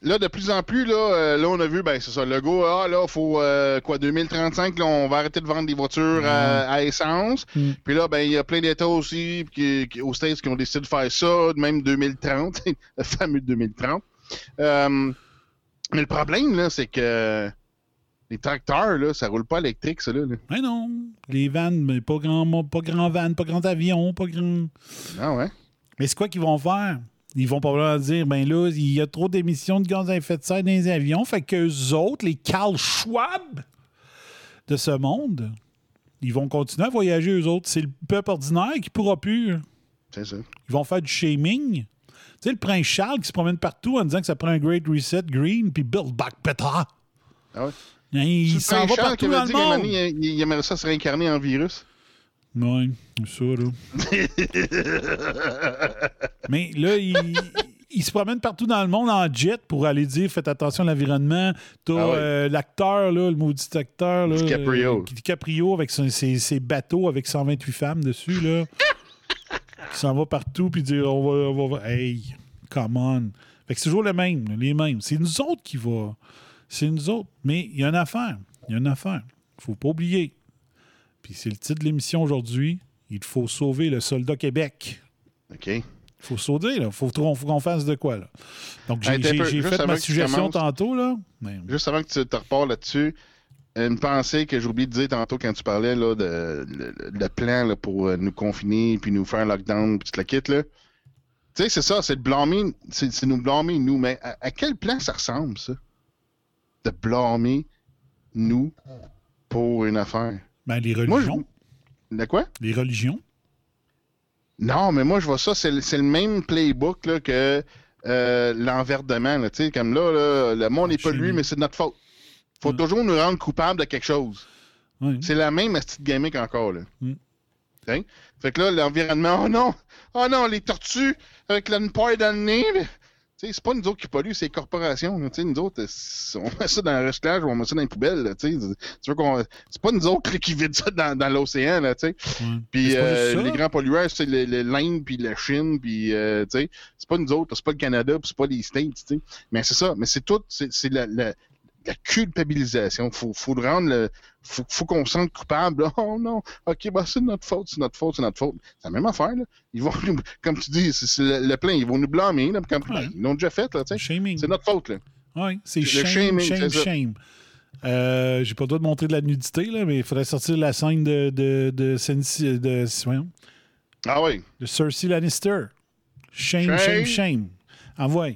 là, de plus en plus, là, euh, là on a vu, ben, c'est ça, le gars, ah, là, il faut, euh, quoi, 2035, là, on va arrêter de vendre des voitures à, à essence. Mm. Puis là, ben, il y a plein d'États aussi qui, qui- aux States qui ont décidé de faire ça, même 2030, [LAUGHS] le fameux 2030. Euh, mais le problème, là, c'est que les tracteurs, là, ça roule pas électrique, ça, là. Mais non, les vannes, mais pas grand, pas grand van, pas grand avion, pas grand. Ah ouais? Mais c'est quoi qu'ils vont faire? Ils vont probablement dire, ben là, il y a trop d'émissions de gaz à effet de serre dans les avions, fait qu'eux autres, les Carl Schwab de ce monde, ils vont continuer à voyager, eux autres. C'est le peuple ordinaire qui pourra plus. C'est ça. Ils vont faire du shaming. Tu sais, le prince Charles qui se promène partout en disant que ça prend un Great Reset Green, puis Build Back Better. Ah ouais? Hein, Il s'en va partout dans le monde. il, il aimerait ça se réincarner en virus. Oui, c'est ça, là. [LAUGHS] Mais là, il, il se promène partout dans le monde en jet pour aller dire faites attention à l'environnement. T'as Ah euh, l'acteur, là, le maudit acteur, là, DiCaprio. euh, DiCaprio avec son- ses, ses bateaux avec 128 femmes dessus, là. [LAUGHS] qui s'en va partout puis dire on va, on va. Hey, come on. Fait que c'est toujours le même, les mêmes. C'est nous autres qui va. C'est nous autres. Mais il y a une affaire. Il y a une affaire. Faut pas oublier. Puis c'est le titre de l'émission aujourd'hui. Il faut sauver le soldat Québec. OK. Il faut sauver, là. Faut, faut qu'on fasse de quoi, là. Donc, j'ai Hey, fait ma tu suggestion tantôt, là. Mais, Juste avant que tu te repars là-dessus, une pensée que j'ai oublié de dire tantôt quand tu parlais là, de plan là, pour euh, nous confiner puis nous faire un lockdown puis toute la kit là. Tu sais, c'est ça, c'est de blâmer, c'est c'est nous blâmer nous, mais à, à quel plan ça ressemble ça? De blâmer nous pour une affaire. Ben, les Moi, je- religions. De quoi? Les religions. Non, mais moi, je vois ça, c'est le, même playbook là, que euh, l'enverdement. là, tu sais, Comme là, là, le monde n'est pas lui, mais c'est de notre faute. faut Mm. toujours nous rendre coupables de quelque chose. Ouais. C'est la même petite gimmick encore. Là. Mm. Hein? Fait que là, l'environnement, oh non, oh non, les tortues avec la paille dans le nez. C'est pas nous autres qui polluent, c'est les corporations. là. Nous autres, on met ça dans le recyclage ou on met ça dans les poubelles. là, Tu veux qu'on- c'est pas nous autres là, qui vident ça dans, dans l'océan. là, tu sais. Puis euh, les grands pollueurs, c'est le- le- l'Inde, puis la Chine, puis euh, c'est pas nous autres, c'est pas le Canada, puis c'est pas les States, tu sais. Mais c'est ça, mais c'est tout, c'est c'est la, la, la culpabilisation. Faut, faut le rendre, le, faut, faut qu'on se sente coupable. [LAUGHS] Oh non, ok, bah c'est notre faute, c'est notre faute, c'est notre faute. C'est la même affaire, là. Ils vont, nous- [LAUGHS] comme tu dis, c'est le, le plein, ils vont nous blâmer, là, comme Ouais. ils l'ont déjà fait, là. C'est notre faute, là. Oui, c'est shame, shaming, shame, shame. Euh, J'ai pas le droit de montrer de la nudité, là, mais il faudrait sortir la scène de, de, de, de, Ah oui. de Cersei Lannister. Shame, shame, Shame. Envoie.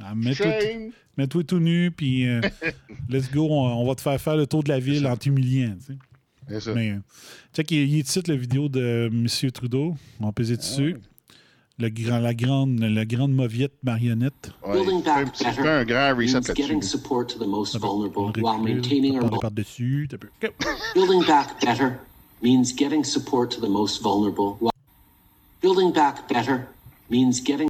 Ah, Mets-toi Shame. Mets-toi tout nu, puis euh, [LAUGHS] let's go, on, on va te faire faire le tour de la ville en t'humiliant. tu sais. C'est ça. Mais, euh, check, il, il ici, la vidéo de M. Trudeau. On va peser dessus. Le grand, la, grande, la grande mauviette marionnette. Ouais. Building back C'est better pas un grand reset là-dessus. On par-dessus. building back better means getting support to the most vulnerable. while- Building back better means getting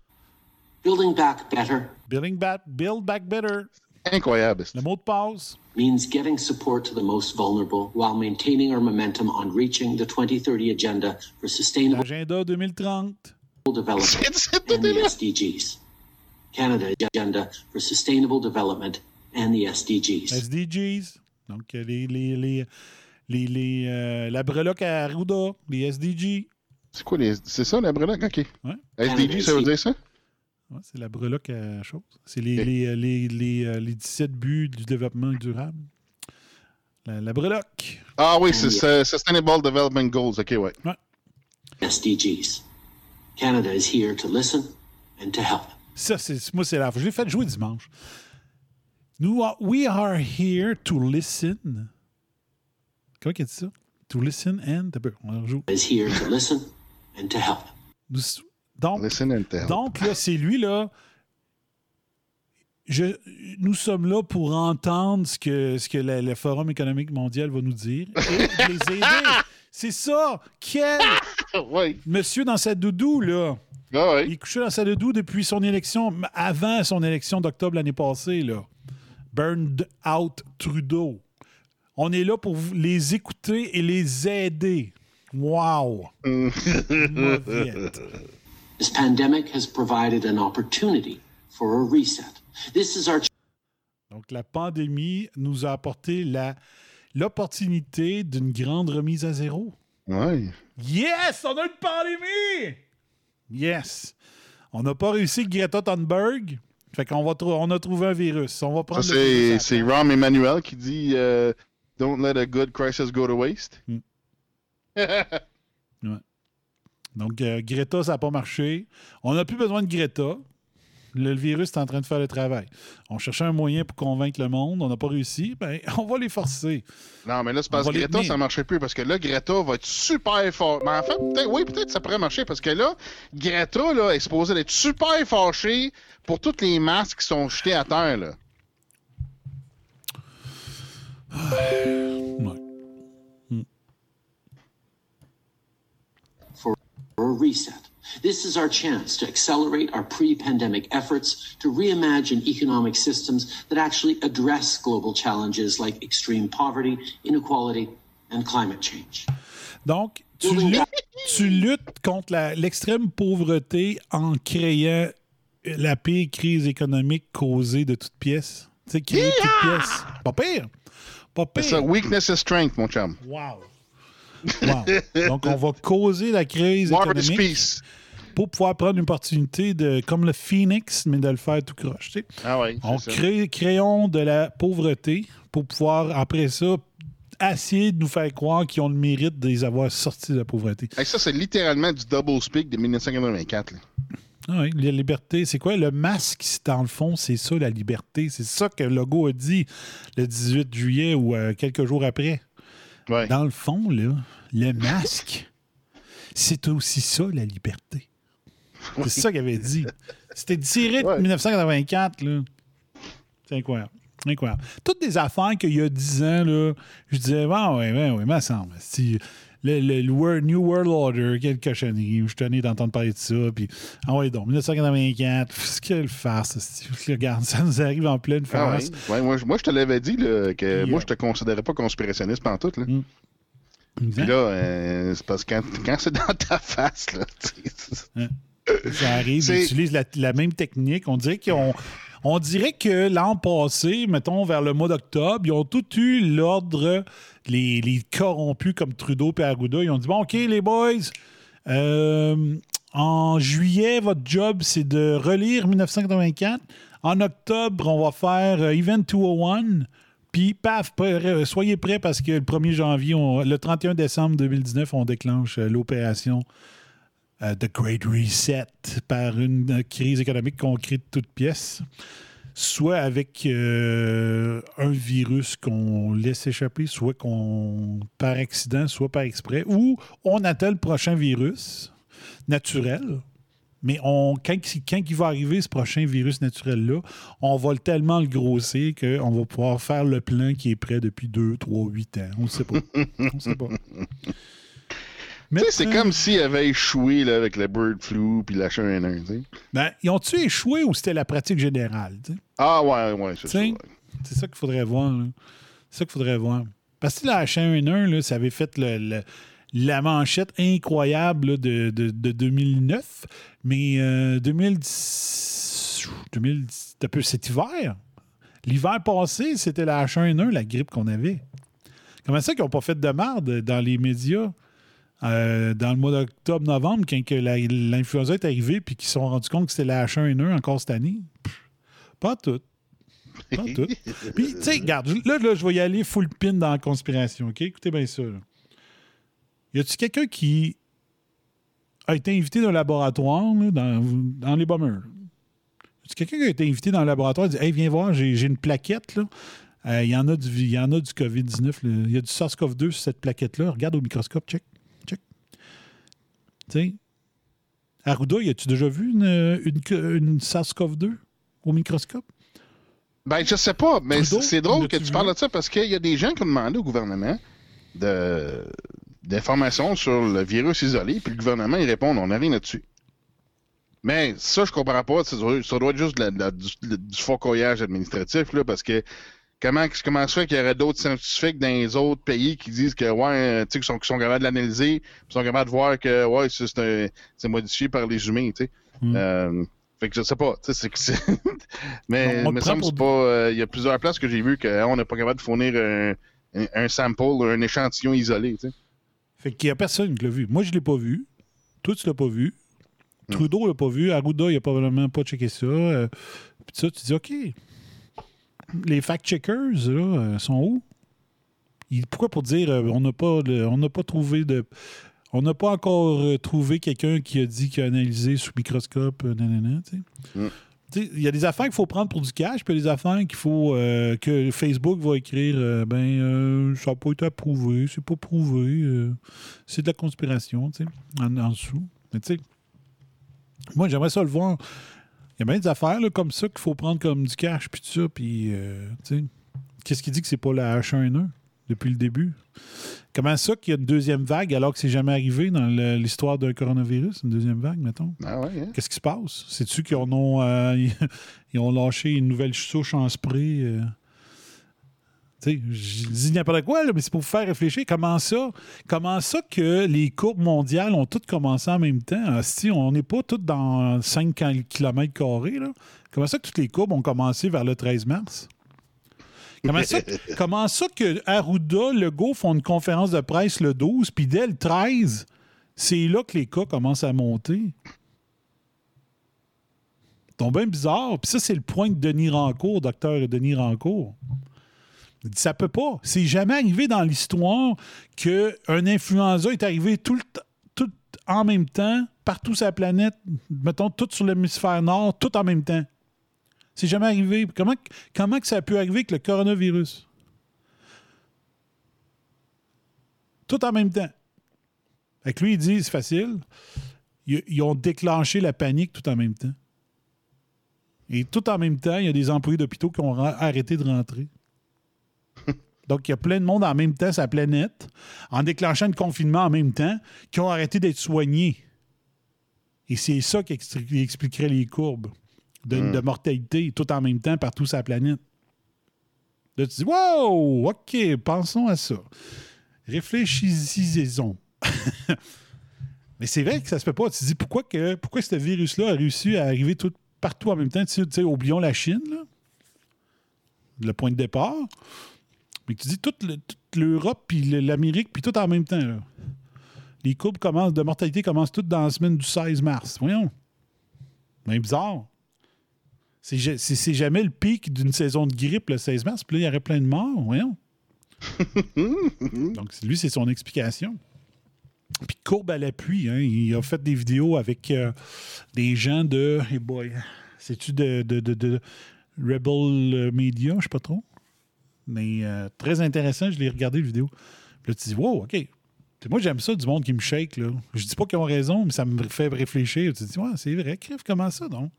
building back better Building back, build back better. Incroyable. Le mot de passe. means getting support to the most vulnerable while maintaining our momentum on reaching the 2030 agenda for sustainable L'agenda 2030. development C'est c'est and the. SDGs. Canada agenda for sustainable development and the SDGs. SDGs. Donc, les, les, les, les, les, euh, la breloque à Arruda, les SDG. C'est quoi les. C'est ça la breloque? Ok. Ouais. SDG, ça veut dire ça? Ouais, c'est la breloque à chose. C'est les, les, euh, les, les, euh, les 17 buts du développement durable. La, la breloque. Ah oui, c'est Sustainable Development Goals. Ok, ouais. SDGs. Canada is here to listen and to help. Ça, c'est, moi, c'est la Je l'ai fait jouer dimanche. Nous, are- we are here to listen. Comment il dit ça? To listen and. Is here to listen and to help. Nous- donc, là, c'est lui, là. Je, nous sommes là pour entendre ce que, ce que le Forum économique mondial va nous dire et les aider. [LAUGHS] C'est ça. Quel [LAUGHS] oui. monsieur dans sa doudou, là. Ah oui. Il couché dans sa doudou depuis son élection, avant son élection d'octobre l'année passée, là. Burned out Trudeau. On est là pour les écouter et les aider. Wow! [LAUGHS] Mauviette. This pandemic has provided an opportunity for a reset. This is our Donc, la pandémie nous a apporté la, l'opportunité d'une grande remise à zéro. Ouais. Yes! On a une pandémie! Yes! On n'a pas réussi Greta Thunberg. Fait qu'on va on a trouvé un virus. On va Ça, prendre c'est Rom Emmanuel qui dit euh, Don't let a good crisis go to waste. [LAUGHS] Donc, euh, Greta, ça n'a pas marché. On n'a plus besoin de Greta. Le virus est en train de faire le travail. On cherchait un moyen pour convaincre le monde. On n'a pas réussi. Ben, [LAUGHS] on va les forcer. Non, mais là, c'est parce que Greta, ça marchait plus. Parce que là, Greta va être super fort. Mais en fait, peut-être, oui, peut-être ça pourrait marcher. Parce que là, Greta, là, est supposée être super fâchée pour toutes les masques qui sont jetés à terre, là. Ouais. For a reset. This is our chance to accelerate our pre-pandemic efforts to reimagine economic systems that actually address global challenges like extreme poverty, inequality, and climate change. Donc, tu luttes, tu luttes contre l'extrême pauvreté en créant la pire crise économique causée de toutes pièces. Tu sais, créer de toutes pièces. Pas pire. Pas C'est ça, pire. weakness is strength, mon chum. Wow. Wow. Donc, on va causer la crise économique peace. pour pouvoir prendre une opportunité de, comme le Phoenix, mais de le faire tout croche. tu sais. Ah oui, On crée, créons de la pauvreté pour pouvoir, après ça, essayer de nous faire croire qu'ils ont le mérite de les avoir sortis de la pauvreté. Hey, ça, c'est littéralement du double speak de 1984. là. Ah oui, la liberté, c'est quoi? Le masque, c'est dans le fond, c'est ça la liberté. C'est ça que Legault a dit le 18 juillet ou euh, quelques jours après. Ouais. Dans le fond, là, le masque, [LAUGHS] c'est aussi ça, la liberté. C'est ça qu'il avait dit. C'était tiré de Ouais. 1984, là. C'est incroyable. Incroyable. Toutes des affaires qu'il y a 10 ans, là, je disais, ah ouais, ouais, ouais, mais ça semble. Le, le- New World Order, quelle cochonnerie, je tenais d'entendre parler de ça, puis, ah ouais, donc, 1984, pff, quelle farce, regarde, ça nous arrive en pleine Ah ouais. farce. Ouais, moi, je- moi, je te l'avais dit là, que moi, je te considérais pas conspirationniste pendant tout. Là. Mm. Puis là, euh, c'est parce que quand, quand c'est dans ta face, là, tu sais, Ça arrive, ils utilisent la, la même technique. On dirait qu'ils ont- On dirait que l'an passé, mettons vers le mois d'octobre, ils ont tous eu l'ordre, les, corrompus comme Trudeau et Arruda. Ils ont dit Bon, OK, les boys, euh, en juillet, votre job, c'est de relire 1984. En octobre, on va faire euh, Event 201. Puis, paf, prêt- soyez prêts parce que le 1er janvier, le 31 décembre 2019, on déclenche euh, l'opération euh, The Great Reset par une crise économique qu'on crée de toutes pièces, soit avec euh, un virus qu'on laisse échapper, soit qu'on par accident, soit par exprès, ou on attend le prochain virus naturel. Mais on, quand, quand il va arriver ce prochain virus naturel-là, on va le tellement le grossir qu'on va pouvoir faire le plan qui est prêt depuis 2, 3, 8 ans. On ne sait pas. On sait pas. Tu sais, c'est comme s'il avait échoué là, avec le bird flu puis la H1N1. tu sais. Ben, ils ont-tu échoué ou c'était la pratique générale? Ah ouais, ouais, c'est ça. C'est ça qu'il faudrait voir. C'est ça qu'il faudrait voir. Parce que la H1N1, là, ça avait fait le- le- la manchette incroyable là, de, de- de 2009, mais euh, 2010, 2010 un peu cet hiver, l'hiver passé, c'était la H1N1, la grippe qu'on avait. Comment ça qu'ils n'ont pas fait de marde dans les médias? Euh, dans le mois d'octobre-novembre, quand l'influenza est arrivée puis qu'ils se sont rendus compte que c'était la H1N1 encore cette année? Pff, Pas tout. Pas [LAUGHS] tout. Puis, tu sais, regarde, là, là, je vais y aller full pin dans la conspiration, OK? Écoutez bien ça. Là. Y a-tu quelqu'un qui a été invité dans un laboratoire, là, dans, dans les bombers? Y a-tu quelqu'un qui a été invité dans le laboratoire et dit Hey, viens voir, j'ai une plaquette, là. Euh, Il y en a du, y en a du COVID-19. là. Il y a du SARS-CoV-2 sur cette plaquette-là. Regarde au microscope, check. Sais, Arruda, y a-tu déjà vu une, une, une SARS-CoV-2 au microscope? Ben, je sais pas, mais c'est drôle que tu parles de ça parce qu'il y a des gens qui ont demandé au gouvernement d'informations sur le virus isolé, puis le gouvernement, il répond on n'a rien là-dessus. Mais ça, je comprends pas. Ça doit, être juste de la- de du focoyage administratif, là, parce que comment, comment se fait qu'il y aurait d'autres scientifiques dans les autres pays qui disent que, ouais, tu sais, qu'ils sont, sont capables de l'analyser, qu'ils sont capables de voir que, ouais, c'est- modifié par les humains, tu sais. Mm. Euh, fait que je sais pas, tu sais, c'est [LAUGHS] mais il me le semble c'est pas. euh, Il y a plusieurs places que j'ai vu qu'on n'est pas capable de fournir un, un, un sample, un échantillon isolé, tu sais. Fait qu'il n'y a personne qui l'a vu. Moi, je ne l'ai pas vu. Toi, tu l'as pas vu. Trudeau l'a pas vu. Arruda, il a probablement pas checké ça. Euh, Puis ça, tu dis, OK. Les fact-checkers, là, euh, sont où? Pourquoi pour dire, euh, on n'a pas, le- on n'a pas trouvé de... On n'a pas encore euh, trouvé quelqu'un qui a dit qu'il a analysé sous microscope, nanana, tu sais? Mm. Il y a des affaires qu'il faut prendre pour du cash, puis il y a des affaires qu'il faut euh, que Facebook va écrire euh, ben euh, ça n'a pas été approuvé, c'est pas prouvé, c'est de la conspiration, tu sais, en, en dessous. Mais tu sais, moi j'aimerais ça le voir. Il y a bien des affaires là, comme ça qu'il faut prendre comme du cash, puis tout ça, puis euh, tu sais, qu'est-ce qui dit que c'est pas la H1N1 depuis le début? Comment ça qu'il y a une deuxième vague alors que c'est jamais arrivé dans l'histoire d'un coronavirus, une deuxième vague, mettons? Ah ouais, hein? Qu'est-ce qui se passe? C'est-tu qu'ils ont, euh, [LAUGHS] ils ont lâché une nouvelle souche en spray? euh? Je dis n'importe quoi, là, mais c'est pour vous faire réfléchir. Comment ça? Comment ça que les courbes mondiales ont toutes commencé en même temps? Si on n'est pas toutes dans 5 km carrés. Comment ça que toutes les courbes ont commencé vers le 13 mars? Comment ça, [LAUGHS] comment ça que Arruda, Legault font une conférence de presse le 12, puis dès le 13, c'est là que les cas commencent à monter? C'est bien bizarre. Puis ça, c'est le point de Denis Rancourt, docteur Denis Rancourt. Ça peut pas. C'est jamais arrivé dans l'histoire qu'un influenza est arrivé tout, en même temps, partout sur la planète, mettons, tout sur l'hémisphère nord, tout en même temps. C'est jamais arrivé. Comment, comment que ça a pu arriver avec le coronavirus? Tout en même temps. Avec lui, il dit, c'est facile. Ils, ont déclenché la panique tout en même temps. Et tout en même temps, il y a des employés d'hôpitaux qui ont arrêté de rentrer. Donc, il y a plein de monde en même temps sur la planète, en déclenchant le confinement en même temps, qui ont arrêté d'être soignés. Et c'est ça qui expliquerait les courbes de, de mortalité tout en même temps partout sur la planète. Là, tu dis, wow, OK, pensons à ça. Réfléchissez-en. [LAUGHS] Mais c'est vrai que ça se fait pas. Tu te dis, pourquoi, que, pourquoi ce virus-là a réussi à arriver tout, partout en même temps? Tu sais, tu sais, oublions la Chine, là. le point de départ. Mais tu dis toute, le- toute l'Europe, puis l'Amérique, puis tout en même temps. là. Les courbes commencent, de mortalité commencent toutes dans la semaine du 16 mars. Voyons. C'est bizarre. C'est ja- c'est c'est jamais le pic d'une saison de grippe le 16 mars, puis là, il y aurait plein de morts. Voyons. [LAUGHS] Donc, lui, c'est son explication. Puis courbe à l'appui, hein, il a fait des vidéos avec euh, des gens de. Hey boy, c'est-tu de, de, de, de Rebel Media, je sais pas trop? Mais euh, très intéressant, je l'ai regardé la vidéo. Puis là, tu dis, wow, OK. Moi, j'aime ça du monde qui me shake. Là. Je dis pas qu'ils ont raison, mais ça me fait réfléchir. Tu te dis, ouais, c'est vrai, crève, comment ça, donc?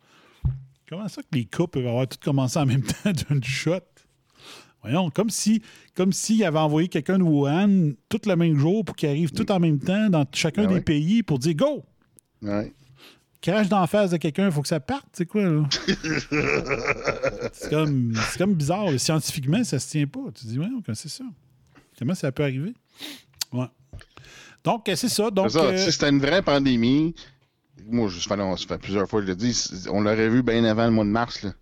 Comment ça que les cas peuvent avoir tout commencé en même [LAUGHS] temps d'une shot? Voyons, comme si comme s'il avait envoyé quelqu'un de Wuhan tout le même jour pour qu'il arrive tout en même temps dans chacun Ah des pays pour dire go! Ouais. Crash d'en face de quelqu'un, il faut que ça parte, c'est quoi, là? [LAUGHS] c'est comme, c'est comme bizarre. là. Scientifiquement, ça se tient pas. Tu te dis, ouais, c'est ça. Comment ça peut arriver? Ouais. Donc, euh, c'est ça. Donc, C'est ça. euh, Si c'était une vraie pandémie, moi, je, ça fait, non, ça fait plusieurs fois que je le dis, on l'aurait vu bien avant le mois de mars. Là.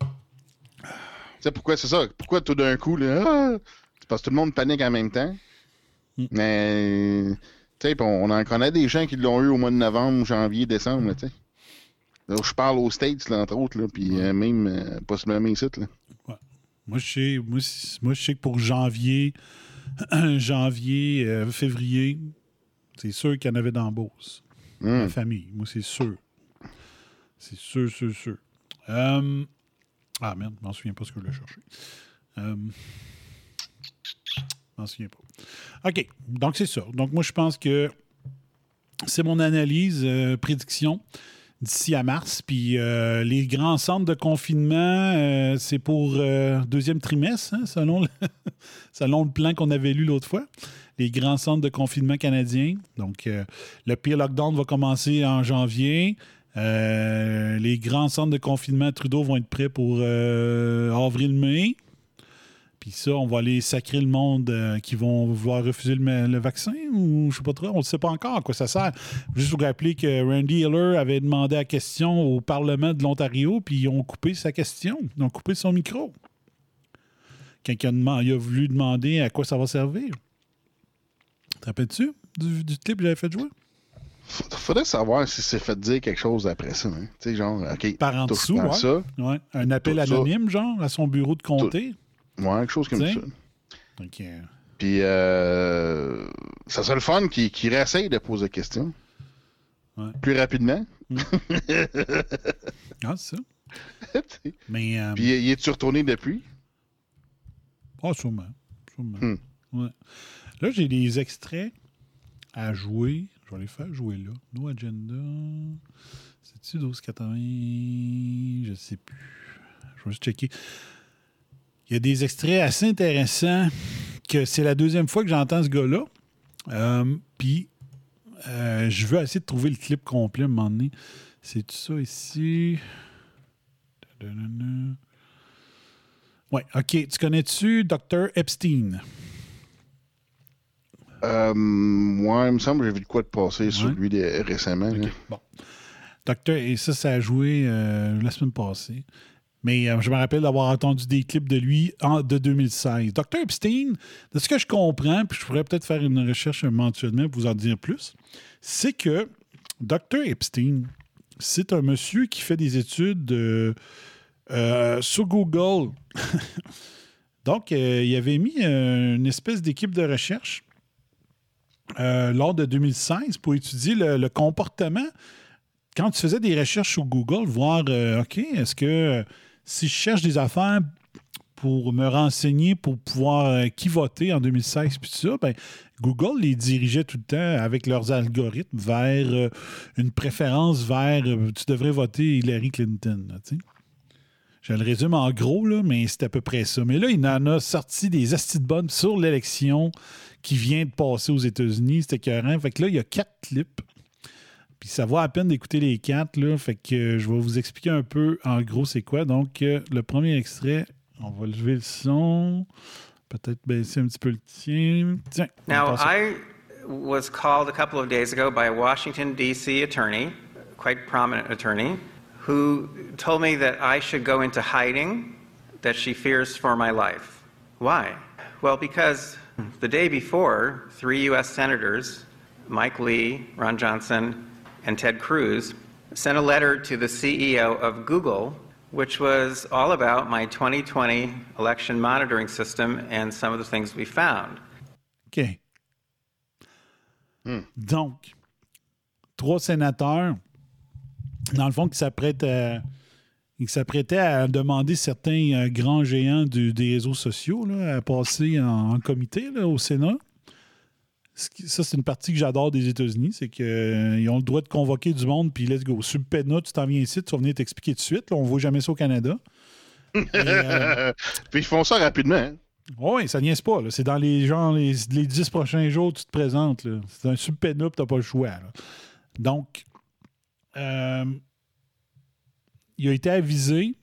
Tu sais pourquoi c'est ça? Pourquoi tout d'un coup, là, ah, c'est parce que tout le monde panique en même temps? Mm. Mais, sais, on, on en connaît des gens qui l'ont eu au mois de novembre, janvier, décembre, tu sais. Je parle aux States, là, entre autres, puis euh, même, euh, possiblement ici, là. Moi, je sais, moi, je sais que pour janvier, [CLEARS THROAT] janvier, euh, février, c'est sûr qu'il y en avait dans Beauce. Hum. La famille. Moi, c'est sûr. C'est sûr, sûr, sûr. Euh, Ah, merde, je m'en souviens pas ce que je voulais chercher. Je m'en souviens pas. OK, donc c'est ça. Donc, moi, je pense que c'est mon analyse, euh, prédiction d'ici à mars. Puis euh, les grands centres de confinement, euh, c'est pour deuxième trimestre, hein, selon, le, [LAUGHS] selon le plan qu'on avait lu l'autre fois. Les grands centres de confinement canadiens. Donc, le pire lockdown va commencer en janvier. Les grands centres de confinement Trudeau vont être prêts pour avril-mai. Puis ça, on va aller sacrer le monde euh, qui vont vouloir refuser le, le vaccin ou je sais pas trop. On ne sait pas encore à quoi ça sert. Juste vous rappeler que Randy Hiller avait demandé la question au Parlement de l'Ontario, puis ils ont coupé sa question. Ils ont coupé son micro. Quand il a, voulu demander à quoi ça va servir. Te rappelles-tu du, du clip que j'avais fait jouer? Faudrait savoir si c'est fait dire quelque chose après ça. hein. Tu sais, genre, OK, Par en dessous, je prends ouais. ça. Ouais. Un appel ça. anonyme, genre, à son bureau de comté. Ouais, quelque chose comme T'sais. ça. Euh, Puis, euh, ça serait le fun qu'il qu'il réessaye de poser des questions. Ouais. Plus rapidement. [LAUGHS] ah, c'est ça. Mais, euh, Puis, il est-tu retourné depuis? ah, sûrement. sûrement. Hmm. Ouais. Là, j'ai des extraits à jouer. Je vais les faire jouer là. No Agenda. C'est-tu 1280? Je sais plus. Je vais juste checker. Il y a des extraits assez intéressants que c'est la deuxième fois que j'entends ce gars-là. Euh, Puis, euh, je veux essayer de trouver le clip complet à un moment donné. C'est ça ici? Ouais, OK. Tu connais-tu Dr. Epstein? Euh, moi, il me semble que j'ai vu de quoi de passer sur lui récemment. Bon. Docteur, et ça, ça a joué euh, la semaine passée. Mais euh, je me rappelle d'avoir entendu des clips de lui de 2016. Dr. Epstein, de ce que je comprends, puis je pourrais peut-être faire une recherche éventuellement pour vous en dire plus, c'est que Dr. Epstein, c'est un monsieur qui fait des études euh, euh, sur Google. [LAUGHS] Donc, il avait mis une espèce d'équipe de recherche lors de 2016 pour étudier le, comportement quand tu faisais des recherches sur Google, voir, OK, est-ce que si je cherche des affaires pour me renseigner, pour pouvoir euh, qui voter en 2016, puis tout ça, ben, Google les dirigeait tout le temps avec leurs algorithmes vers euh, une préférence vers euh, tu devrais voter Hillary Clinton. Je le résume en gros, là, mais c'est à peu près ça. Mais là, il en a sorti des astis de bonnes sur l'élection qui vient de passer aux États-Unis. C'était écœurant. Fait que là, il y a quatre clips. Puis ça vaut à peine d'écouter les quatre. Là. Fait que euh, je vais vous expliquer un peu en gros c'est quoi. Donc, euh, le premier extrait, on va lever le son. Peut-être baisser un petit peu le tien. Tiens. Now, I was called a couple of days ago by a Washington, D.C. attorney, quite prominent attorney, who told me that I should go into hiding, that she fears for my life. Why? Well, because the day before, three U.S. senators, Mike Lee, Ron Johnson, and Ted Cruz, sent a letter to the CEO of Google, which was all about my 2020 election monitoring system and some of the things we found. OK. Donc, trois sénateurs, dans le fond, qui s'apprêtent à- qui s'apprêtaient à demander certains euh, grands géants du- des réseaux sociaux à passer en, comité au Sénat. Ça, c'est une partie que j'adore des États-Unis, c'est qu'ils ont le droit de convoquer du monde, puis let's go. Subpoena, tu t'en viens ici, tu vas venir t'expliquer tout de suite. Là, on ne voit jamais ça au Canada. [LAUGHS] Et, euh, Puis ils font ça rapidement. hein. oui, ça niaise pas. C'est dans les genre les, les 10 prochains jours, tu te présentes. C'est un subpoena, puis t'as pas le choix. là. Donc, euh, il a été avisé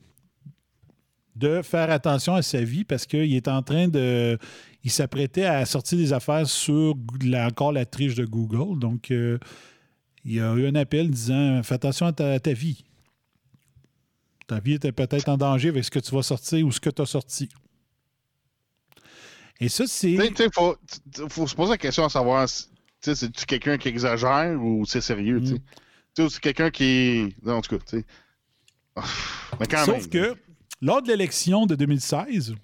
de faire attention à sa vie parce qu'il est en train de. Il s'apprêtait à sortir des affaires sur la- encore la triche de Google. Donc, euh, il y a eu un appel disant Fais attention à ta, à ta vie. Ta vie était peut-être en danger avec ce que tu vas sortir ou ce que tu as sorti. Et ça, c'est. Sais, faut, se poser la question à savoir si tu sais, c'est-tu quelqu'un qui exagère ou c'est sérieux, tu sais? Mm. Ou c'est quelqu'un qui. Non, en tout cas, tu sais. [SIGHS] Sauf même. que, lors de l'élection de 2016,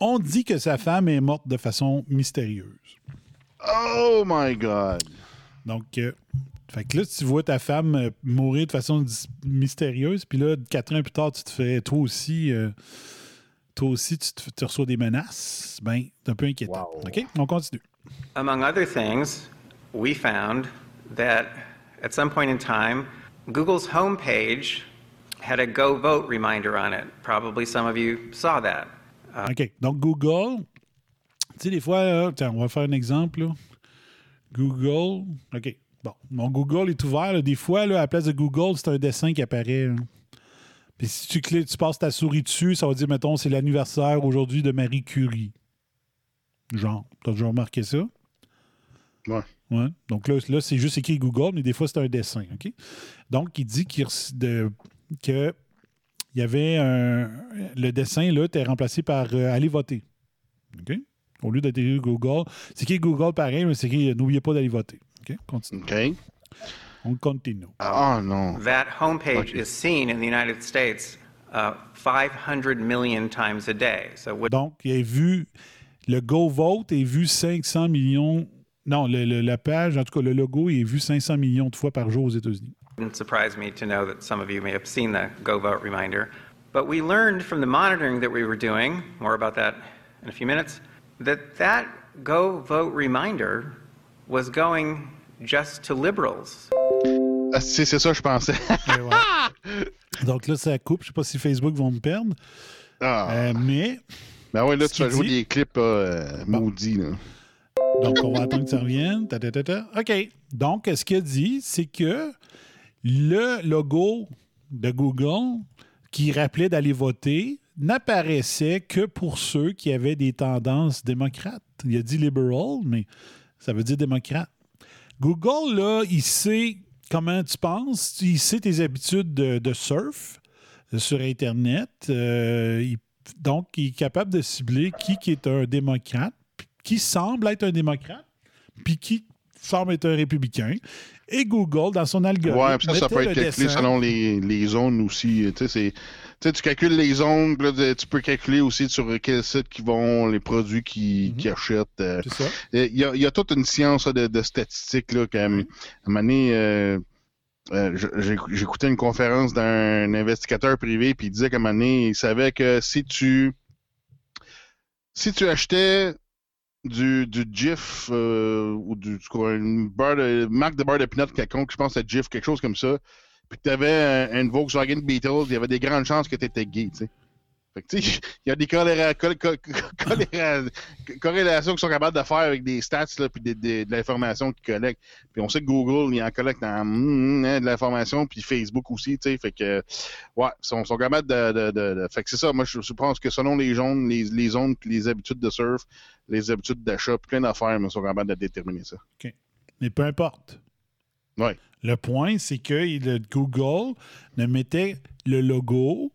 on dit que sa femme est morte de façon mystérieuse. Oh my God! Donc, euh, fait que là, tu vois ta femme euh, mourir de façon mystérieuse, puis là, quatre ans plus tard, tu te fais, toi aussi, euh, toi aussi, tu, te, tu reçois des menaces. Ben, c'est un peu inquiétant. Wow. OK? On continue. Among other things, we found that at some point in time, Google's homepage had a go vote reminder on it. Probably some of you saw that. OK. Donc, Google, tu sais, des fois, là, tiens, on va faire un exemple. là. Google, OK. Bon, mon Google est ouvert. là. Des fois, là, à la place de Google, c'est un dessin qui apparaît. Puis si tu cliques, tu passes ta souris dessus, ça va dire, mettons, c'est l'anniversaire aujourd'hui de Marie Curie. Genre, t'as déjà remarqué ça? Ouais. Ouais. Donc là, là c'est juste écrit Google, mais des fois, c'est un dessin. OK? Donc, il dit qu'il de- que il y avait un. Le dessin, là, était remplacé par euh, aller voter. OK? Au lieu d'être écrit Google. C'est écrit Google pareil, mais c'est écrit euh, n'oubliez pas d'aller voter. OK? Continue. OK. On continue. Ah non. That homepage Okay. is seen in the United States uh, 500 million times a day. So what Donc, il a vu. Le Go Vote est vu 500 millions. Non, le- le- la page, en tout cas, le logo est vu 500 millions de fois par jour aux États-Unis. Didn't surprise me to know that some of you may have seen the go vote reminder. But we learned from the monitoring that we were doing, more about that in a few minutes, that that go vote reminder was going just to liberals. Ah, c'est c'est ça, je pensais. [LAUGHS] Ouais. Donc là, ça coupe. Je ne sais pas si Facebook vont me perdre. ah. Euh, mais, ben ouais, là, tu vas jouer dit- des clips euh, maudits, là. donc, on va attendre que ça revienne. Ta, ta, ta, ta. OK. Donc, ce qu'il dit, c'est que le logo de Google qui rappelait d'aller voter n'apparaissait que pour ceux qui avaient des tendances démocrates. Il a dit liberal, mais ça veut dire démocrate. Google, là, il sait comment tu penses, il sait tes habitudes de, surf euh, sur Internet. Euh, donc, il est capable de cibler qui, qui est un démocrate, qui semble être un démocrate, puis qui semble être un républicain. Et Google, dans son algorithme, Ouais, puis ça, ça peut être calculé dessin. selon les, les zones aussi. Tu sais, c'est- tu sais, tu calcules les zones, là, tu peux calculer aussi sur quels sites qui vont, les produits qui, qui achètent. euh. C'est ça. Il y, a, il y a toute une science là, de, de statistiques. Là, quand. À un moment donné, euh, euh, j'écoutais une conférence d'un investigateur privé, puis il disait qu'à un moment donné, il savait que si tu si tu achetais du, GIF euh, ou du, quoi, une barre de, marque de beurre de pinot quelconque, je pense à GIF, quelque chose comme ça, puis que tu avais une Volkswagen Beetle, il y avait des grandes chances que tu étais gay, tu sais. [LAUGHS] il y a des corréla- corréla- [LAUGHS] corrélations qu'ils sont capables de faire avec des stats puis des- des- de l'information qu'ils collectent. Puis on sait que Google, il en collecte mm, mm, de l'information, puis Facebook aussi, tu sais. Fait que, ouais, ils sont, sont capables de, de, de- de- Fait que c'est ça, moi, je, pense que selon les zones, les, les zones, les habitudes de surf, les habitudes d'achat, plein d'affaires, ils sont capables de déterminer ça. Mais peu importe. Ouais. Le point, c'est que le Google ne mettait le logo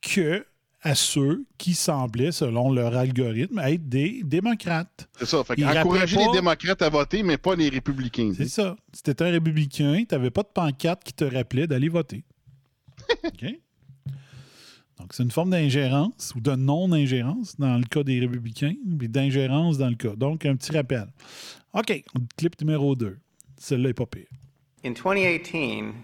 que à ceux qui semblaient, selon leur algorithme, être des démocrates. C'est ça. Fait encourager les démocrates à voter, mais pas les républicains. C'est ça. Si tu un républicain, tu n'avais pas de pancarte qui te rappelait d'aller voter. [LAUGHS] OK? Donc, c'est une forme d'ingérence ou de non-ingérence dans le cas des républicains, puis d'ingérence dans le cas. Donc, un petit rappel. OK, clip numéro 2. Celle-là n'est pas pire. In 2018,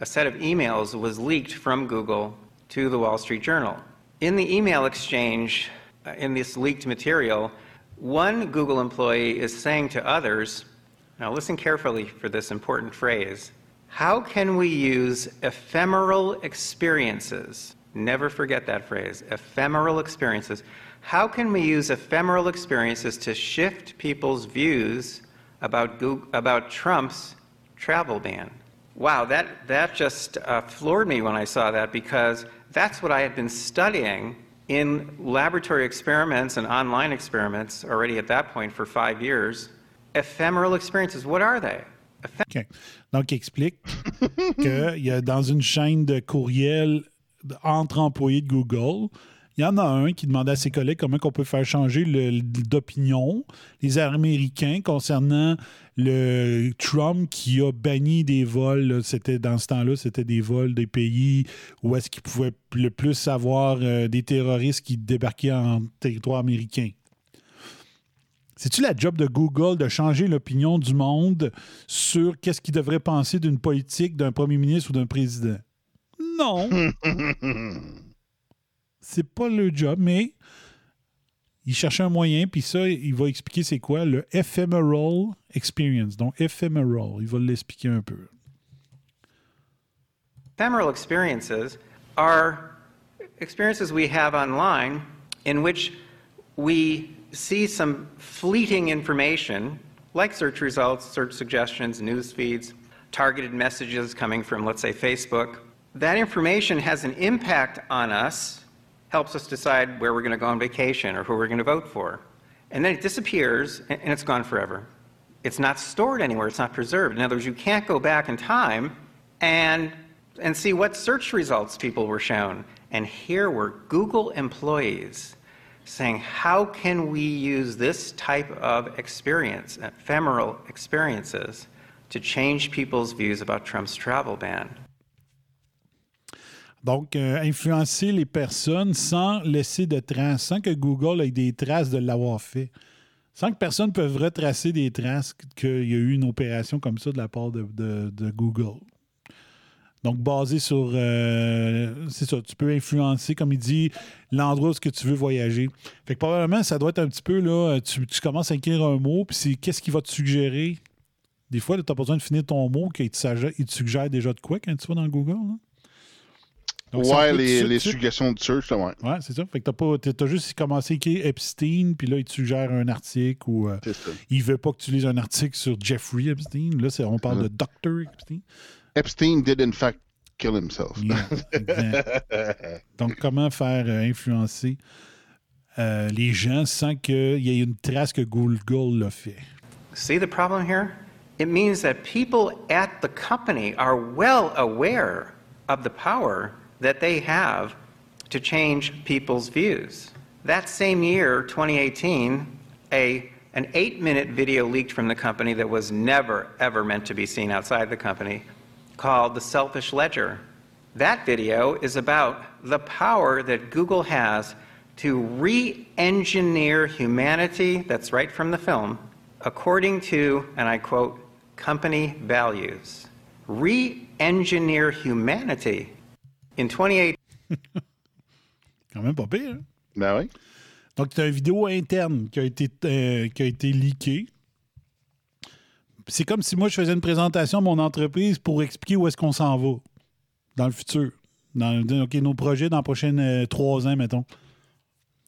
a set of emails was leaked from Google to the Wall Street Journal. In the email exchange, uh, in this leaked material, one Google employee is saying to others, now listen carefully for this important phrase, how can we use ephemeral experiences? Never forget that phrase, ephemeral experiences. How can we use ephemeral experiences to shift people's views about, Goog about Trump's travel ban? Wow, that, that just uh, floored me when I saw that because that's what I had been studying in laboratory experiments and online experiments already at that point for five years. Ephemeral experiences, what are they? OK. Donc, il explique [LAUGHS] qu'il y a dans une chaîne de courriel entre employés de Google, il y en a un qui demandait à ses collègues comment on peut faire changer d'opinion les Américains concernant le Trump qui a banni des vols. C'était dans ce temps-là, c'était des vols des pays où est-ce qu'ils pouvaient le plus avoir euh, des terroristes qui débarquaient en territoire américain. C'est-tu la job de Google de changer l'opinion du monde sur qu'est-ce qu'il devrait penser d'une politique, d'un premier ministre ou d'un président? Non. [LAUGHS] c'est pas le job, mais il cherche un moyen, puis ça, il va expliquer c'est quoi le ephemeral experience. Donc, ephemeral, il va l'expliquer un peu. Ephemeral experiences are experiences we have online in which we see some fleeting information, like search results, search suggestions, news feeds, targeted messages coming from, let's say, Facebook. That information has an impact on us, helps us decide where we're going to go on vacation or who we're going to vote for. And then it disappears and it's gone forever. It's not stored anywhere, it's not preserved. In other words, you can't go back in time and, and see what search results people were shown. And here were Google employees saying, how can we use this type of experience, ephemeral experiences, to change people's views about Trump's travel ban? Donc, euh, influencer les personnes sans laisser de traces, sans que Google ait des traces de l'avoir fait. Sans que personne ne peut retracer des traces qu'il y a eu une opération comme ça de la part de, Google. Donc, basé sur. euh, c'est ça, tu peux influencer, comme il dit, l'endroit où est-ce que tu veux voyager. Fait que probablement, ça doit être un petit peu là. Tu, tu commences à écrire un mot, puis c'est qu'est-ce qu'il va te suggérer? Des fois, tu n'as pas besoin de finir ton mot, qu'il te, te suggère déjà de quoi quand tu vas dans Google. Donc, ouais, les, suggestions de search, là, ouais. Ouais, c'est ça. Fait que t'as pas. T'as juste commencé à écrire Epstein, puis là, il te suggère un article ou. euh, il veut pas que tu lises un article sur Jeffrey Epstein. Là, c'est- on parle de Dr. Epstein. Epstein did in fact kill himself. Yeah, exact. [LAUGHS] Donc, comment faire euh, influencer euh, les gens sans qu'il y ait une trace que Google l'a fait? See the problem here? It means that people at the company are well aware of the power that they have to change people's views. That same year, 2018, a, an eight minute video leaked from the company that was never, ever meant to be seen outside the company called The Selfish Ledger. That video is about the power that Google has to re engineer humanity, that's right from the film, according to, and I quote, company values. Re engineer humanity. In 2018, [LAUGHS] Quand même pas pire. hein? Ben oui. Donc, c'est une vidéo interne qui a été, euh, qui a été leakée. C'est comme si moi, je faisais une présentation de mon entreprise pour expliquer où est-ce qu'on s'en va dans le futur. Dans, OK, nos projets dans les prochaines euh, trois ans, mettons.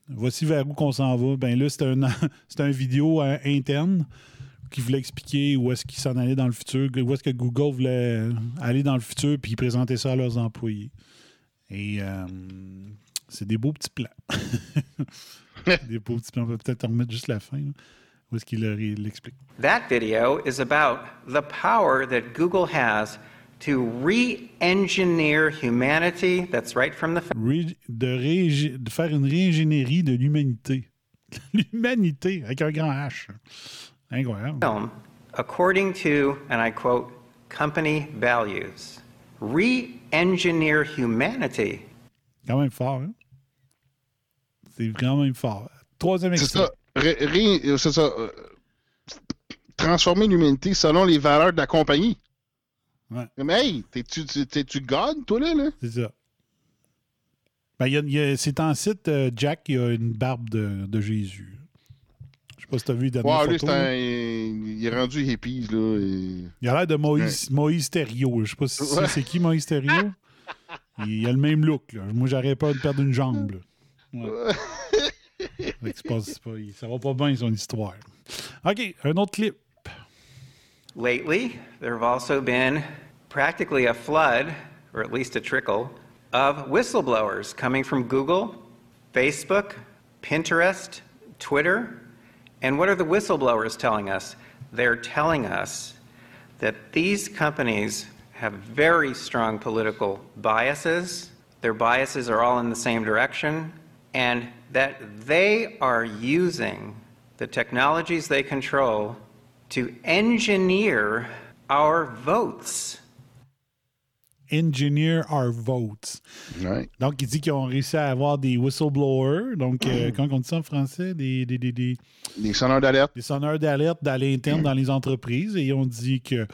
Voici vers où qu'on s'en va. Ben là, c'est un, [LAUGHS] c'est un vidéo euh, interne qui voulait expliquer où est-ce qu'ils s'en allaient dans le futur, où est-ce que Google voulait aller dans le futur, puis présenter ça à leurs employés. Et euh, c'est des beaux petits plans. [LAUGHS] des beaux petits plans. On va peut-être en remettre juste la fin. là, où est-ce qu'il l'explique. That video is about the power that Google has to re engineer humanity. That's right from the de, faire une réingénierie de l'humanité. [LAUGHS] L'humanité, avec un grand H. Incroyable. film according to, and I quote, company values. Re engineer humanity. Quand même fort, hein? C'est quand même fort. Troisième extrait. ré- c'est ça. euh, Transformer l'humanité selon les valeurs de la compagnie. Ouais. Comme, hey, t'es-tu, t'es- t'es-tu God, toi, là? là? C'est ça. Ben, il y a- il y a- c'est en site, euh, Jack, il a une barbe de, de Jésus. Pas si tu as vu les Ouais, lui, photos, un- il est rendu hippie, là. et- Il a l'air de Moïse, Moïse Thériaut. Je sais pas si Ouais. c'est qui Moïse Thériaut. [LAUGHS] il a le même look. Là. Moi, j'aurais peur de perdre une jambe. là. Ouais. Fait que c'est pas- c'est pas- ça va pas bien, son histoire. OK, un autre clip. Lately, there have also been practically a flood, or at least a trickle, of whistleblowers coming from Google, Facebook, Pinterest, Twitter. And what are the whistleblowers telling us? They're telling us that these companies have very strong political biases. Their biases are all in the same direction, and that they are using the technologies they control to engineer our votes. Engineer our votes. Ouais. Donc, il dit qu'ils ont réussi à avoir des whistleblowers. Donc, euh, comment on dit ça en français? Des, des, des, des, Les sonneurs d'alerte. des sonneurs d'alerte à l'interne dans les entreprises. Et ils ont dit que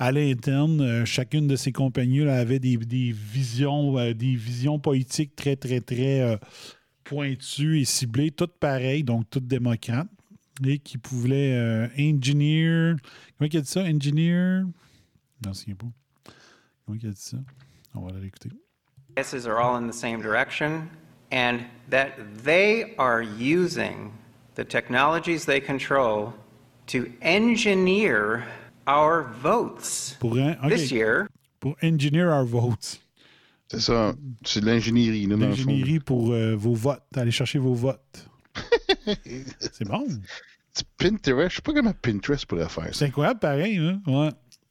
à l'interne, euh, chacune de ces compagnies avait des, des visions, euh, des visions politiques très, très, très euh, pointues et ciblées, toutes pareilles, donc toutes démocrates, et qui pouvaient engineer. Comment il a dit ça? Engineer? Non, c'est pas. Comment il a dit ça? On va le réécouter. biases are all in the same direction, and that they are using the technologies they control to engineer our votes. Pour, un- OK, This year, pour engineer our votes. C'est ça. C'est de l'ingénierie. L'ingénierie pour euh, vos votes. Aller chercher vos votes. [LAUGHS] c'est bon. C'est Pinterest. Je sais pas comment Pinterest pourrait faire ça. C'est incroyable, pareil. Hein? Ouais.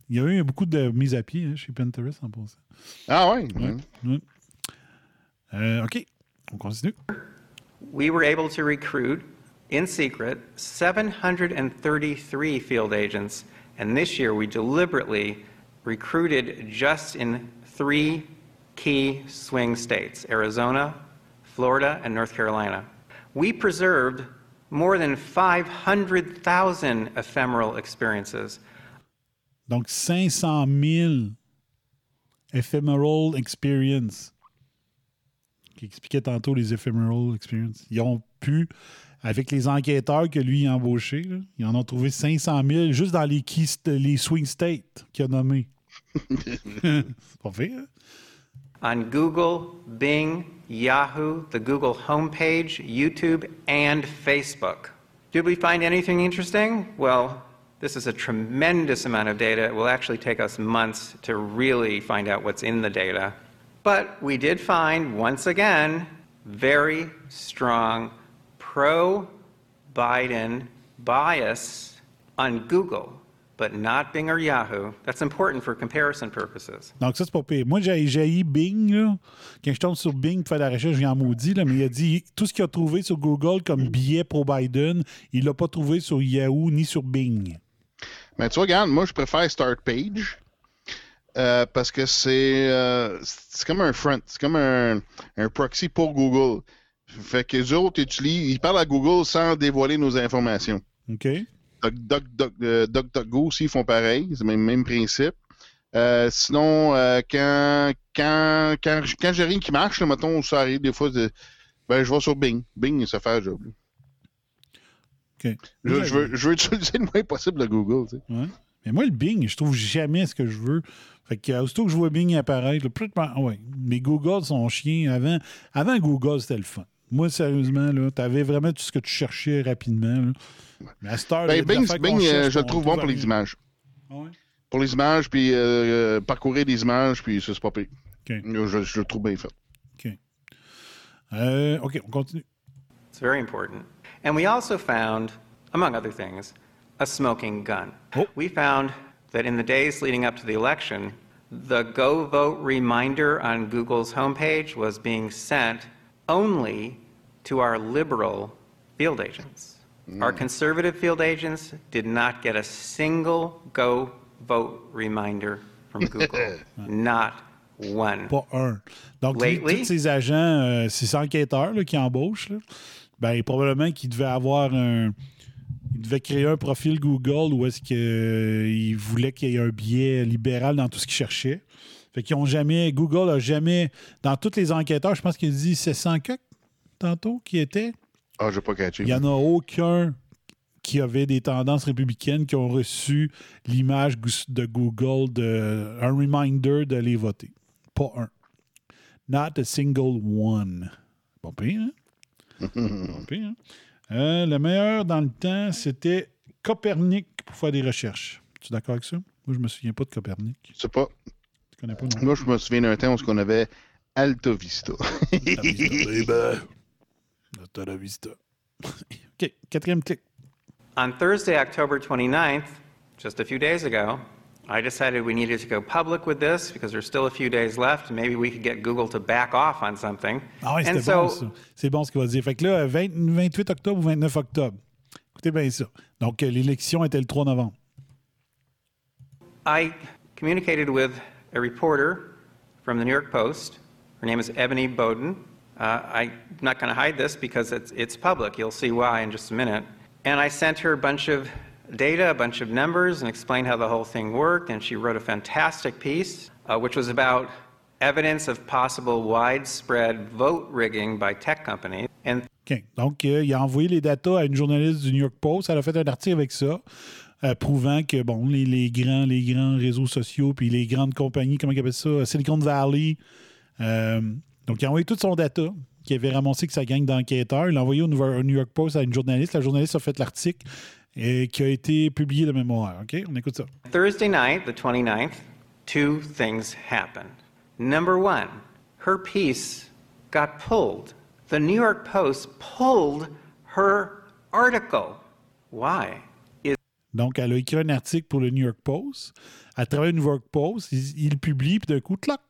Il y a eu beaucoup de mises à pied hein, chez Pinterest en passant. Ah ouais? ouais. Ouais. Euh, OK. On continue. we were able to recruit, in secret, 733 field agents, and this year we deliberately recruited just in three key swing states Arizona, Florida, and North Carolina. We preserved more than 500,000 ephemeral experiences. Donc, 500 000 ephemeral experience. Qui expliquait tantôt les ephemeral experience. Ils ont pu, avec les enquêteurs que lui a embauchés, là, ils en ont trouvé 500 000 juste dans les, key st- les swing states qu'il a nommés. C'est [LAUGHS] pas fait, hein? on Google, Bing, Yahoo, the Google homepage, YouTube, and Facebook. Did we find anything interesting? Well, this is a tremendous amount of data. It will actually take us months to really find out what's in the data. But we did find, once again, very strong pro Biden bias on Google, but not Bing or Yahoo. That's important for comparison purposes. Donc, ça, c'est pas pire. Moi, j'ai j'ai Bing. Là. Quand je tombe sur Bing pour faire la recherche, je viens en maudit. Là, mais il a dit tout ce qu'il a trouvé sur Google comme billet pro Biden, il l'a pas trouvé sur Yahoo ni sur Bing. Mais tu vois, regarde, moi, je préfère Start Page. euh, parce que c'est euh, c'est comme un front, c'est comme un, un proxy pour Google. Fait que les autres utilisent, ils parlent à Google sans dévoiler nos informations. OK? Doc- Doc- Doc- euh, DuckDuckGo aussi ils font pareil, c'est le même, même principe. Euh, sinon, quand, quand, quand, quand j'ai rien qui marche, là, mettons, ça arrive des fois, de- ben, je vais sur Bing. Bing, ça fait le job. là. Je, je veux, je veux utiliser le moins possible le Google. tu sais. Ouais. Mais moi, le Bing, je trouve jamais ce que je veux. Fait que, aussitôt que je vois Bing apparaître, là, plus- ah ouais, mes Google sont chiens. Avant, avant Google, c'était le fun. Moi, sérieusement, tu avais vraiment tout ce que tu cherchais rapidement. là. Mais à cette heure, Ben, Bing, Bing, euh, cherche, je le trouve bon pour les rien. images. Ah ouais? Pour les images, puis euh, euh, parcourir des images, puis ça, c'est pas pire. Je, je le trouve bien fait. OK. Euh, OK, on continue. It's very important. And we also found, among other things, a smoking gun. Oh. We found that in the days leading up to the election, the Go Vote reminder on Google's homepage was being sent only to our liberal field agents. Mm. Our conservative field agents did not get a single Go Vote reminder from [LAUGHS] Google. not one. Pas un. Donc, Lately? tous ces agents, euh, ces enquêteurs là, qui embauchent, là, ben, probablement qu'ils devaient avoir un. Ils devaient créer un profil Google où est-ce qu'ils voulaient qu'il y ait un biais libéral dans tout ce qu'ils cherchaient. Fait qu'ils ont jamais. Google a jamais. Dans tous les enquêteurs, je pense qu'il dit 700 que tantôt qui étaient. Ah, j'ai pas catché. Il n'y en a aucun qui avait des tendances républicaines qui ont reçu l'image de Google, de, un reminder d'aller voter. Pas un. Not a single one. Pas pire, hein? [LAUGHS] Hein? Euh, le meilleur dans le temps, c'était Copernic pour faire des recherches. Tu es d'accord avec ça? Moi, je me souviens pas de Copernic. Je sais pas. Tu connais pas, non? Moi, je me souviens d'un temps où on avait Alta Vista. La vista, baby. Hasta la vista. [LAUGHS] OK, quatrième clic. On Thursday, October 29th, just a few days ago, I decided we needed to go public with this because there's still a few days left. and Maybe we could get Google to back off on something. Ah oui, and c'était so bon, ça. C'est bon ce qu'il va dire. Fait que là, 20 28 octobre ou 29 octobre. Écoutez bien ça. Donc, euh, l'élection était le 3 novembre. I communicated with a reporter from the New York Post. Her name is Ebony Bowden. Uh, I'm not going to hide this because it's, it's public. You'll see why in just a minute. And I sent her a bunch of data, a bunch of numbers, and explained how the whole thing worked. And she wrote a fantastic piece, uh, which was about evidence of possible widespread vote rigging by tech companies. And OK. Donc, euh, il a envoyé les datas à une journaliste du New York Post. Elle a fait un article avec ça, euh, prouvant que, bon, les, les grands, les grands réseaux sociaux puis les grandes compagnies, comment ils appellent ça, Silicon Valley. euh, donc, il a envoyé toute son data qui avait ramassé que sa gang d'enquêteurs. Il l'a envoyé au New York Post à une journaliste. La journaliste a fait l'article et qui a été publié de mémoire. OK? On écoute ça. Thursday night, the 29th, two things happened. Number one, her piece got pulled. The New York Post pulled her article. Why? Donc, elle a écrit un article pour le New York Post. À travers le New York Post, il, il publie, puis d'un coup, clac,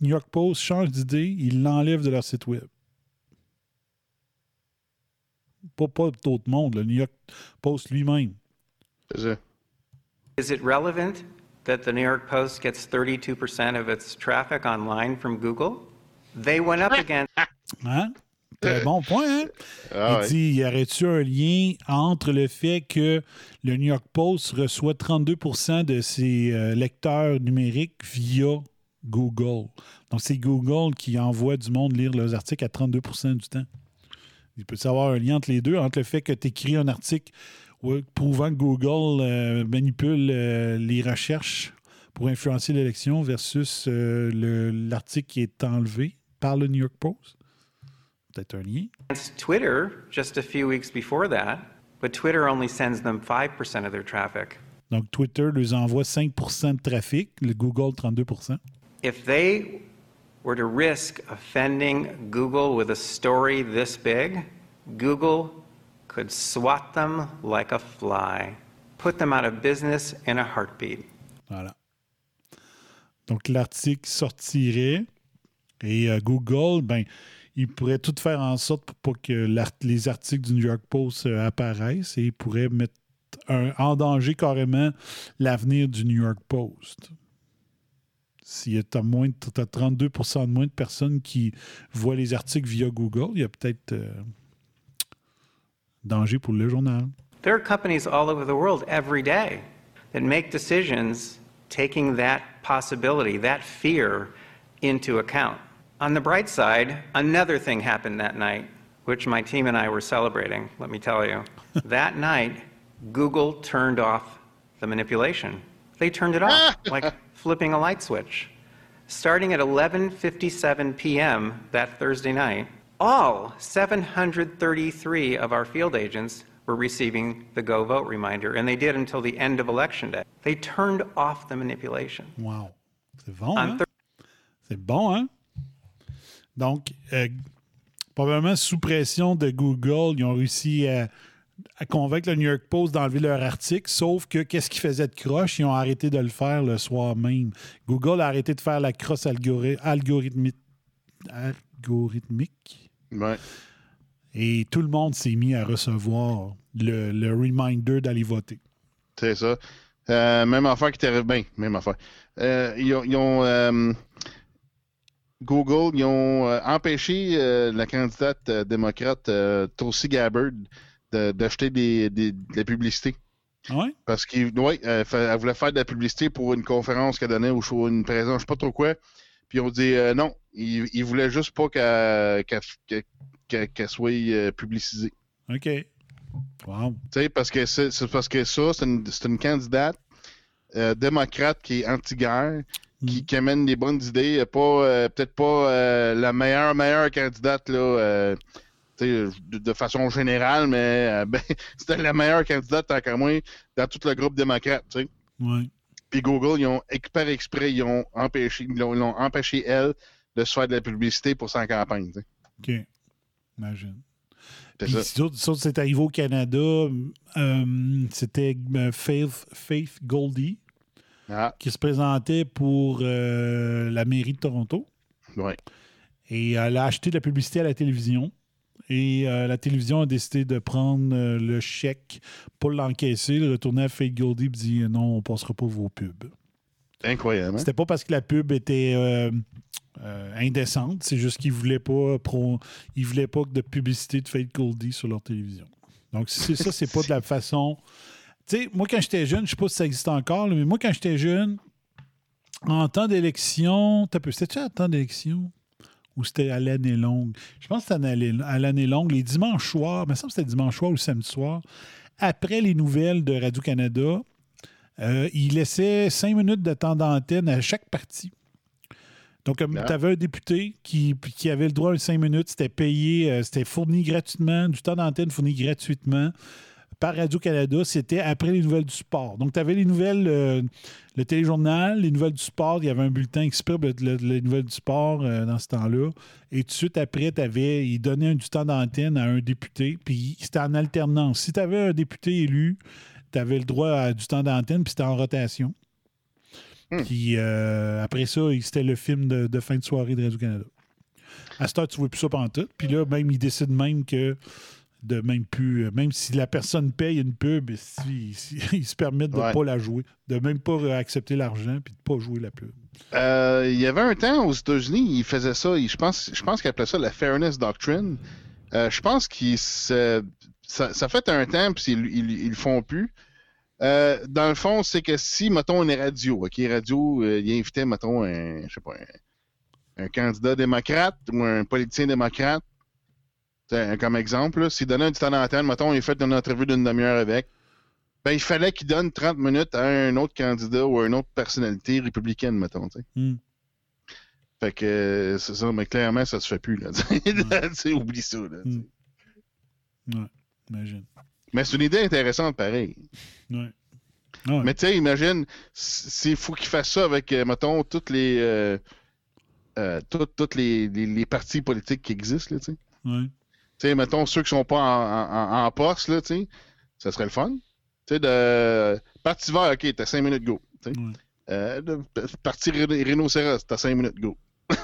New York Post change d'idée, il l'enlève de leur site web. Pas, pas d'autre monde, le New York Post lui-même. C'est ça. is it relevant that the New York Post gets 32% of its traffic online from Google? They went up against Hein? Très bon point, hein? Ah il ouais. dit, y aurait-tu un lien entre le fait que le New York Post reçoit 32 de ses euh, lecteurs numériques via Google? Donc, c'est Google qui envoie du monde lire leurs articles à 32 du temps. Il peut y avoir un lien entre les deux, entre le fait que tu écris un article ouais, prouvant que Google euh, manipule euh, les recherches pour influencer l'élection versus euh, le- l'article qui est enlevé par le New York Post? Peut-être un lien. Twitter just a few weeks before that, but Twitter only sends them 5% of their traffic. Donc, Twitter leur envoie 5% de trafic, le Google 32 If they were to risk offending Google with a story this big, Google could swat them like a fly, put them out of business in a heartbeat. Voilà. Donc, l'article sortirait et euh, Google, ben, il pourrait tout faire en sorte pour pas que l'art- les articles du New York Post euh, apparaissent et il pourrait mettre un- en danger carrément l'avenir du New York Post. Si tu as, moins de- t'as 32 de moins de personnes qui voient les articles via Google, il y a peut-être euh, danger pour le journal. There are companies all over the world every day that make decisions taking that possibility, that fear, into account. On the bright side, another thing happened that night, which my team and I were celebrating, let me tell you. [LAUGHS] that night, Google turned off the manipulation. They turned it off, like [LAUGHS] flipping a light switch. Starting at 11:57 p.m. that Thursday night, all 733 of our field agents were receiving the go vote reminder, and they did until the end of election day. They turned off the manipulation. Wow. C'est bon, On hein? C'est bon, hein? Donc, euh, probablement sous pression de Google, ils ont réussi à, à convaincre le New York Post d'enlever leur article, sauf que qu'est-ce qu'ils faisaient de croche? Ils ont arrêté de le faire le soir même. Google a arrêté de faire la crosse algori- algorithmique. algorithmique Ouais. et tout le monde s'est mis à recevoir le, le reminder d'aller voter. C'est ça. Euh, même affaire qui t'arrive bien. Même affaire. Euh, ils ont. ils ont, euh, Google, ils ont empêché la candidate démocrate Tulsi Gabbard de- d'acheter des, des- de la publicité. Ouais? Parce qu'elle ouais, elle voulait faire de la publicité pour une conférence qu'elle donnait ou une présence, je sais pas trop quoi. Puis on dit euh, non, ils, ils voulaient juste pas qu'elle soit euh, publicisée. OK. Wow. Tu sais, parce que c'est c'est parce que ça, c'est une, candidate euh, démocrate qui est anti-guerre, qui, Mm. qui amène des bonnes idées, euh, pas peut-être pas la meilleure meilleure candidate là, de, de façon générale, mais euh, [LAUGHS] ben, c'était la meilleure candidate tant qu'à moi dans tout le groupe démocrate. Puis Google, ils ont par exprès, ils ont empêché, ils l'ont ils l'ont empêché elle de se faire de la publicité pour sa campagne. tu sais. OK. Imagine. Puis, c'est arrivé au Canada. euh, C'était euh, Faith, Faith Goldie Ah, qui se présentait pour euh, la mairie de Toronto. ouais. Et elle a acheté de la publicité à la télévision. Et euh, la télévision a décidé de prendre euh, le chèque pour l'encaisser, de retourner à Faith Goldie et dit non, on ne passera pas vos pubs. Incroyable. hein? C'était pas parce que la pub était euh, indécente, c'est juste qu'ils voulaient pas pro- ils voulaient pas de publicité de Fate Goldie sur leur télévision. Donc c'est ça, c'est pas de la façon. Tu sais, moi quand j'étais jeune, je sais pas si ça existe encore, là, mais moi quand j'étais jeune, en temps d'élection, t'as peu, c'était-tu en temps d'élection? Ou c'était à l'année longue? Je pense que c'était à l'année- longue, les dimanches soirs, mais ça me semble que c'était dimanche soir ou samedi soir, après les nouvelles de Radio-Canada, euh, il laissait cinq minutes de temps d'antenne à chaque partie. Donc, Ah. tu avais un député qui, qui avait le droit à cinq minutes, c'était payé, euh, c'était fourni gratuitement, du temps d'antenne fourni gratuitement par Radio-Canada, c'était après les nouvelles du sport. Donc, tu avais les nouvelles, euh, le téléjournal, les nouvelles du sport, il y avait un bulletin exprès pour le- le- les nouvelles du sport euh, dans ce temps-là. Et tout de suite après, t'avais, il donnait un- du temps d'antenne à un député, puis c'était en alternance. Si tu avais un député élu, tu avais le droit à du temps d'antenne, puis c'était en rotation. Hmm. Puis euh, après ça, c'était le film de, de fin de soirée de Radio-Canada. À cette heure, tu vois plus ça pendant tout. Puis là, même, il décide même que de même plus, euh, même si la personne paye une pub, si, si- [LAUGHS] il se permet de ne Ouais. pas la jouer, de même pas euh, accepter l'argent puis de ne pas jouer la pub. Euh, il y avait un temps aux États-Unis, ils faisaient ça. ils- je pense, je pense qu'ils appelaient ça la Fairness Doctrine. Euh, je pense qu'ils ça, ça fait un temps, puis ils, ils, ils le font plus. Euh, dans le fond, c'est que si, mettons, une radio, OK, radio, il invitait, mettons, un, je sais pas, un, un candidat démocrate ou un politicien démocrate, comme exemple, s'il donnait un temps d'antenne, mettons, il fait une entrevue d'une demi-heure avec, ben, il fallait qu'il donne 30 minutes à un autre candidat ou à une autre personnalité républicaine, mettons. Hmm. Fait que c'est ça, mais clairement, ça se fait plus, là. [LAUGHS] [LAUGHS] Oublie ça, là. tu sais. Mm. Ouais, imagine. Mais c'est une idée intéressante, pareil. Ouais. Ah ouais. Mais tu sais, imagine, s'il faut qu'il fasse ça avec, euh, mettons, toutes les. euh, euh, toutes, toutes les, les, les partis politiques qui existent, là, tu sais. Ouais. Tu sais, mettons, ceux qui sont pas en, en, en poste, là, tu sais, ça serait le fun. Tu sais, de. Parti vert, ok, t'as 5 minutes, go. tu sais. Ouais. Euh, de- parti rhino- rhinocéros, t'as 5 minutes, go. [LAUGHS]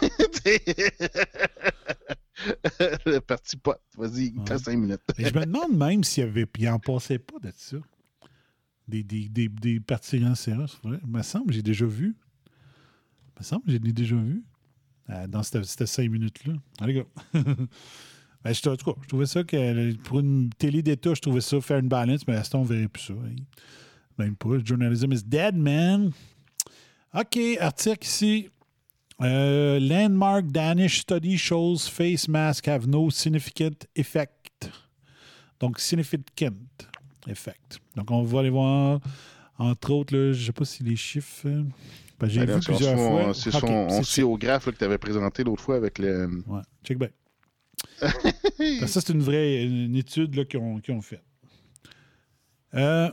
Le parti pot, vas-y, t'as Ouais. 5 minutes. Je me demande même s'il y avait. Il en passait pas de ça. Des, des, des, des parties rhinocéros, vrai. Il me semble que j'ai déjà vu. Il me semble que j'ai déjà vu. euh, dans cette, cette cinq minutes-là. Allez, gars. [LAUGHS] ben, je, en tout cas, je trouvais ça que pour une télé d'État, je trouvais ça faire une balance, mais à ce temps, on verrait plus ça. hein. Même pas. Journalism is dead, man. OK, article ici. Euh, landmark Danish study shows face masks have no significant effect. Donc, significant effect. Donc, on va aller voir, entre autres, là, je ne sais pas si les chiffres. J'ai vu c'est son- plusieurs fois. C'est son, on suit au graphe là, que tu avais présenté l'autre fois avec le. Ouais, check bien. Ça, c'est une vraie une étude qu'ils ont, qu'ils ont faite. Euh,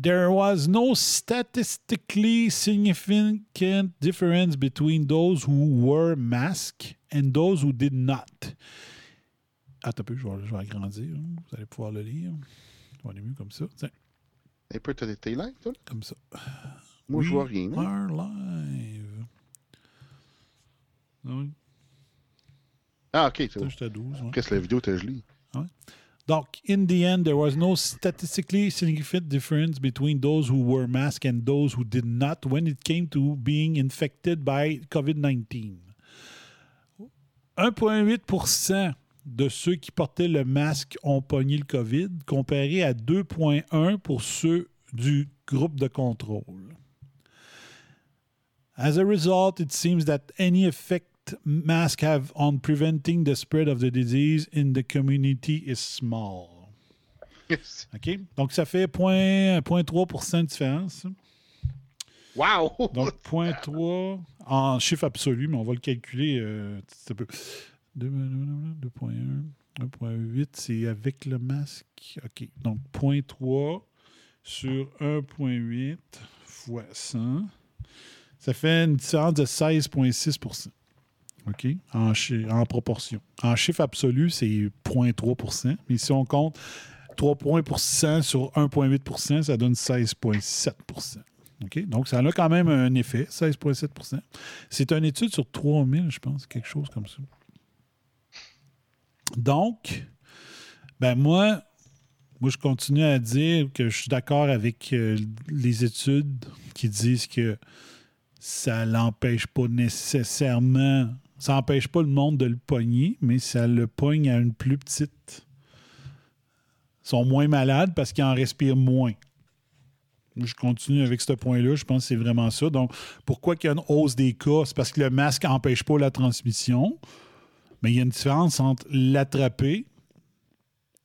there was no statistically significant difference between those who wore masks and those who did not. Attends un peu, je vais, je vais agrandir. hein. Vous allez pouvoir le lire. On est mieux comme ça. Tiens, Un peu, t'as tes live, toi? comme ça. Moi, je vois rien. hein. are live. Oui, Ah, ok, c'est ça, bon. j'étais à 12. ouais. Qu'est-ce que la vidéo, t'as gelé? Donc, in the end, there was no statistically significant difference between those who wore masks and those who did not when it came to being infected by COVID-19. 1,8 de ceux qui portaient le masque ont pogné le COVID, comparé à 2,1 pour ceux du groupe de contrôle. As a result, it seems that any effect masks have on preventing the spread of the disease in the community is small. OK? Donc, ça fait 0,3 0,3 de différence. wow! Donc, [LAUGHS] 0,3 en chiffre absolu, mais on va le calculer euh, un petit peu. 2,1, 1,8, c'est avec le masque. OK. Donc, 0,3 sur 1,8 fois 100. Ça fait une différence de 16,6 OK? En, proportion. En chiffre absolu, c'est 0,3% Mais si on compte 3 points pour sur 1,8% ça donne 16,7 OK? Donc, ça a quand même un effet, 16,7% C'est une étude sur 3000, je pense, quelque chose comme ça. Donc, ben moi, moi, je continue à dire que je suis d'accord avec euh, les études qui disent que ça l'empêche pas nécessairement, ça n'empêche pas le monde de le pogner, mais ça le pogne à une plus petite. Ils sont moins malades parce qu'ils en respirent moins. Moi, Je continue avec ce point-là. Je pense que c'est vraiment ça. Donc, pourquoi qu'il y a une hausse des cas? C'est parce que le masque n'empêche pas la transmission. Mais il y a une différence entre l'attraper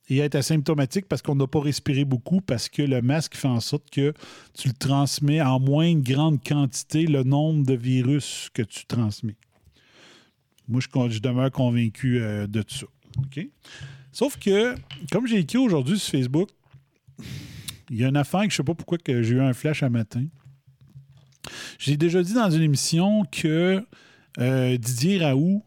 et être asymptomatique parce qu'on n'a pas respiré beaucoup, parce que le masque fait en sorte que tu le transmets en moins grande quantité le nombre de virus que tu transmets. Moi, je, demeure convaincu euh, de tout ça. Sauf que, comme j'ai écrit aujourd'hui sur Facebook, il y a une affaire que je ne sais pas pourquoi que j'ai eu un flash un matin. J'ai déjà dit dans une émission que euh, Didier Raoult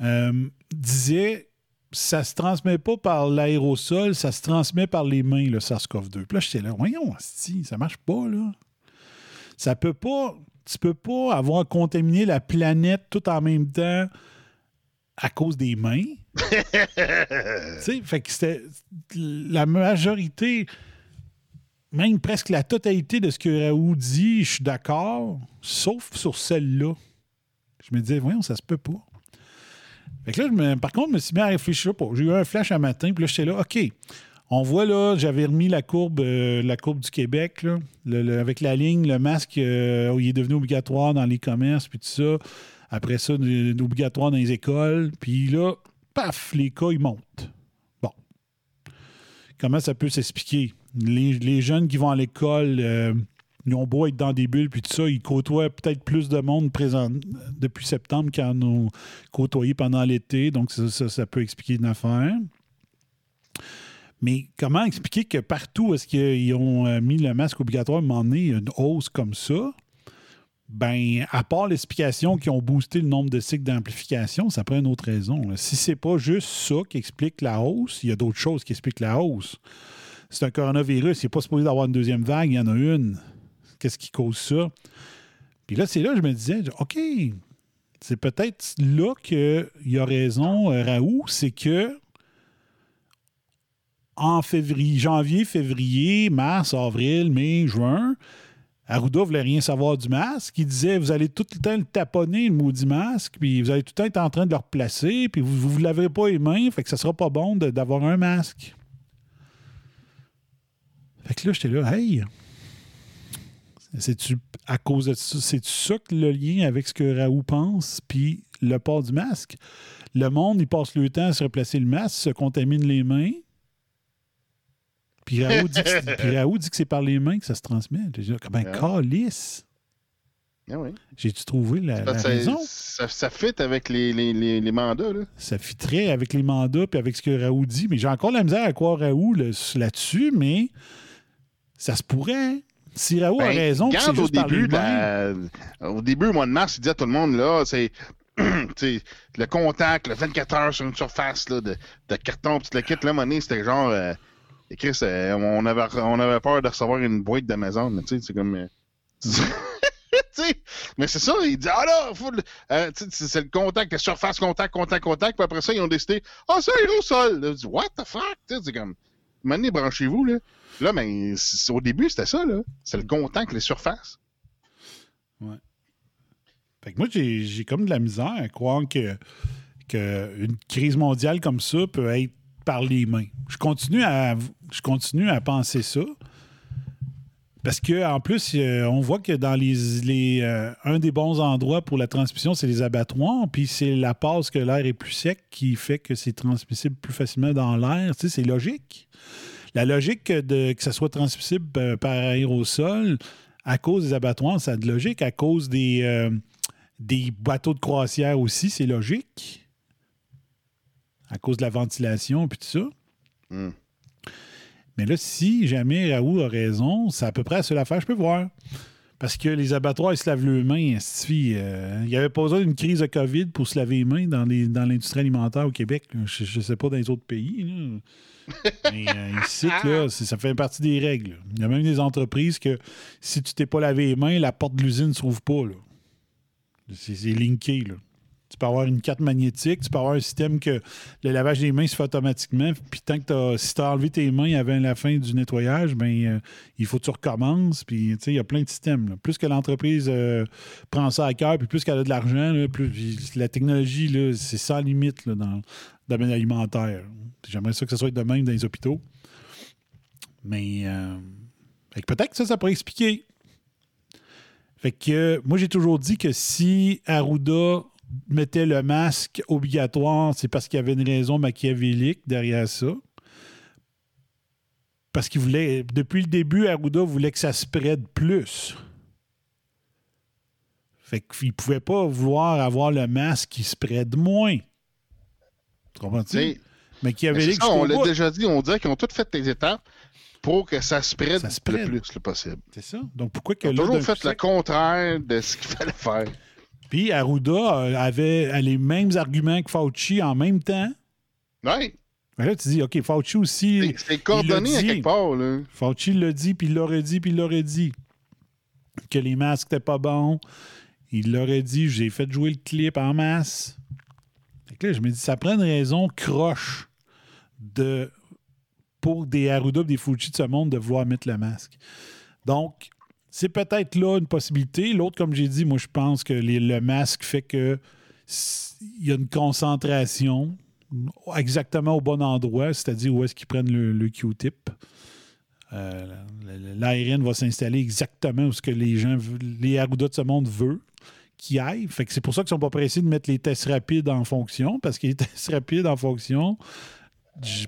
euh, disait ça se transmet pas par l'aérosol, ça se transmet par les mains, le SARS-CoV-2. Puis là, j'étais là, voyons, si, ça marche pas, là. Ça peut pas, tu peux pas avoir contaminé la planète tout en même temps à cause des mains. [LAUGHS] tu sais, fait que c'était la majorité, même presque la totalité de ce que Raoult dit, je suis d'accord, sauf sur celle-là. Je me disais, voyons, ça se peut pas. Fait que là, je me- par contre, je me suis mis à réfléchir. J'ai eu un flash un matin, puis là, j'étais là, OK. On voit là, j'avais remis la courbe, euh, du Québec, avec la ligne, le masque, euh, il est devenu obligatoire dans les commerces, puis tout ça. Après ça, obligatoire dans les écoles. Puis là, paf, les cas, ils montent. Bon. Comment ça peut s'expliquer? Les, jeunes qui vont à l'école, euh, ils ont beau être dans des bulles, puis tout ça, ils côtoient peut-être plus de monde présent depuis septembre qu'ils en ont côtoyé pendant l'été. Donc, ça peut expliquer une affaire. Mais comment expliquer que partout où est-ce qu'ils ont euh, mis le masque obligatoire, à un moment donné, une hausse comme ça? Ben, à part l'explication qui ont boosté le nombre de cycles d'amplification, ça prend une autre raison. Si c'est pas juste ça qui explique la hausse, il y a d'autres choses qui expliquent la hausse. C'est un coronavirus, il n'est pas supposé d'avoir une deuxième vague, il y en a une. Qu'est-ce qui cause ça? Puis là, c'est là que je me disais, OK, c'est peut-être là qu'il y a raison, euh, Raoult, c'est que en février, janvier, février, mars, avril, mai, juin, Arruda voulait rien savoir du masque. Il disait vous allez tout le temps le taponner, le maudit masque, puis vous allez tout le temps être en train de le replacer, puis vous ne vous laverez pas les mains, fait que ça sera pas bon d'avoir un masque. Fait que là, j'étais là, hey, C'est-tu à cause de ça? C'est ça que le lien avec ce que Raoult pense, puis le port du masque? Le monde, il passe le temps à se replacer le masque, se contamine les mains. Puis Raoult dit que, dit c'est par les mains que ça se transmet? J'ai dit, ben, Ouais. calice! Ah oui. J'ai-tu trouvé la, que raison? ça, ça, ça fit avec les, les, les, les mandats, là. Ça fitterait avec les mandats puis avec ce que Raoult dit. Mais j'ai encore la misère à croire Raoult là- là-dessus, mais ça se pourrait. Si Raoult a Ben, raison, regarde, au juste les début, la- au début, au mois de mars, il disait à tout le monde, là, c'est [CLEARS THROAT] le contact, le 24 heures sur une surface là, de, de carton, puis le kit, là, monnaie, c'était genre. Euh, et Chris, euh, on, avait, on avait peur de recevoir une boîte d'Amazon, mais tu sais, c'est comme. euh, [LAUGHS] mais c'est ça, il dit, ah là, euh, c'est le contact, la surface, contact, contact, contact, puis après ça, ils ont décidé, ah, c'est aérosol. Là, je dis, what the fuck? C'est comme, maintenant, branchez-vous, là. Là, mais c'est- au début, c'était ça, là. C'est le contact, les surfaces. Fait que moi, j'ai j'ai comme de la misère à croire que, que une crise mondiale comme ça peut être par les mains. Je continue à, je continue à penser ça. Parce que en plus, euh, on voit que dans les, les euh, un des bons endroits pour la transmission, c'est les abattoirs, puis c'est la passe que l'air est plus sec qui fait que c'est transmissible plus facilement dans l'air. Tu sais, c'est logique. La logique que, de, que ça soit transmissible euh, par aérosol, à cause des abattoirs, ça a de logique. À cause des, euh, des bateaux de croisière aussi, c'est logique. À cause de la ventilation puis tout ça. Hmm. Mais là, si jamais Raoult a raison, c'est à peu près la seule affaire que je peux voir. Parce que les abattoirs, ils se lavent les mains. euh, il n'y avait pas besoin d'une crise de COVID pour se laver les mains dans, les- dans l'industrie alimentaire au Québec. Je ne sais pas dans les autres pays. là. [LAUGHS] Mais euh, ici, là, c'est- ça fait partie des règles. Il y a même des entreprises que si tu t'es pas lavé les mains, la porte de l'usine ne s'ouvre pas. là. C'est c'est linké. Là. Tu peux avoir une carte magnétique, tu peux avoir un système que le lavage des mains se fait automatiquement. Puis tant que si tu as enlevé tes mains avant la fin du nettoyage, ben euh, il faut que tu recommences. Puis tu sais, il y a plein de systèmes. Plus que l'entreprise euh, prend ça à cœur, puis plus qu'elle a de l'argent, plus la technologie, c'est sans limite dans le domaine alimentaire. J'aimerais ça que ce soit de même dans les hôpitaux. Mais euh, peut-être que ça, ça pourrait expliquer. Fait que moi, j'ai toujours dit que si Arruda mettait le masque obligatoire, c'est parce qu'il y avait une raison machiavélique derrière ça. Parce qu'il voulait, depuis le début, Arruda voulait que ça spread plus. Fait qu'il pouvait pas vouloir avoir le masque qui spread moins. Tu comprends-tu? Mais c'est Machiavélique, ça, on l'a déjà dit, on dirait qu'ils ont toutes fait les étapes pour que ça Ça spread. le plus le possible. C'est ça. Donc pourquoi que Ils ont toujours fait le contraire de ce qu'il [LAUGHS] fallait faire. Puis Arruda euh, avait a les mêmes arguments que Fauci en même temps. Ouais, Mais là, tu dis, OK, Fauci aussi. c'est- coordonné à quelque part, là. Fauci l'a dit, puis il l'aurait dit, puis il l'aurait dit. Que les masques n'étaient pas bons. Il l'aurait dit, j'ai fait jouer le clip en masse. Fait que là, je me dis, ça prend une raison croche de, pour des Arruda, des Fauci de ce monde de vouloir mettre le masque. Donc, c'est peut-être là une possibilité. L'autre, comme j'ai dit, moi, je pense que le masque fait que il y a une concentration exactement au bon endroit, c'est-à-dire où est-ce qu'ils prennent le, Q-tip. Euh, L'ARN va s'installer exactement où ce que les gens, les Arruda de ce monde veulent qu'ils aillent. C'est pour ça qu'ils sont pas pressés de mettre les tests rapides en fonction, parce que les [LAUGHS] tests rapides en fonction,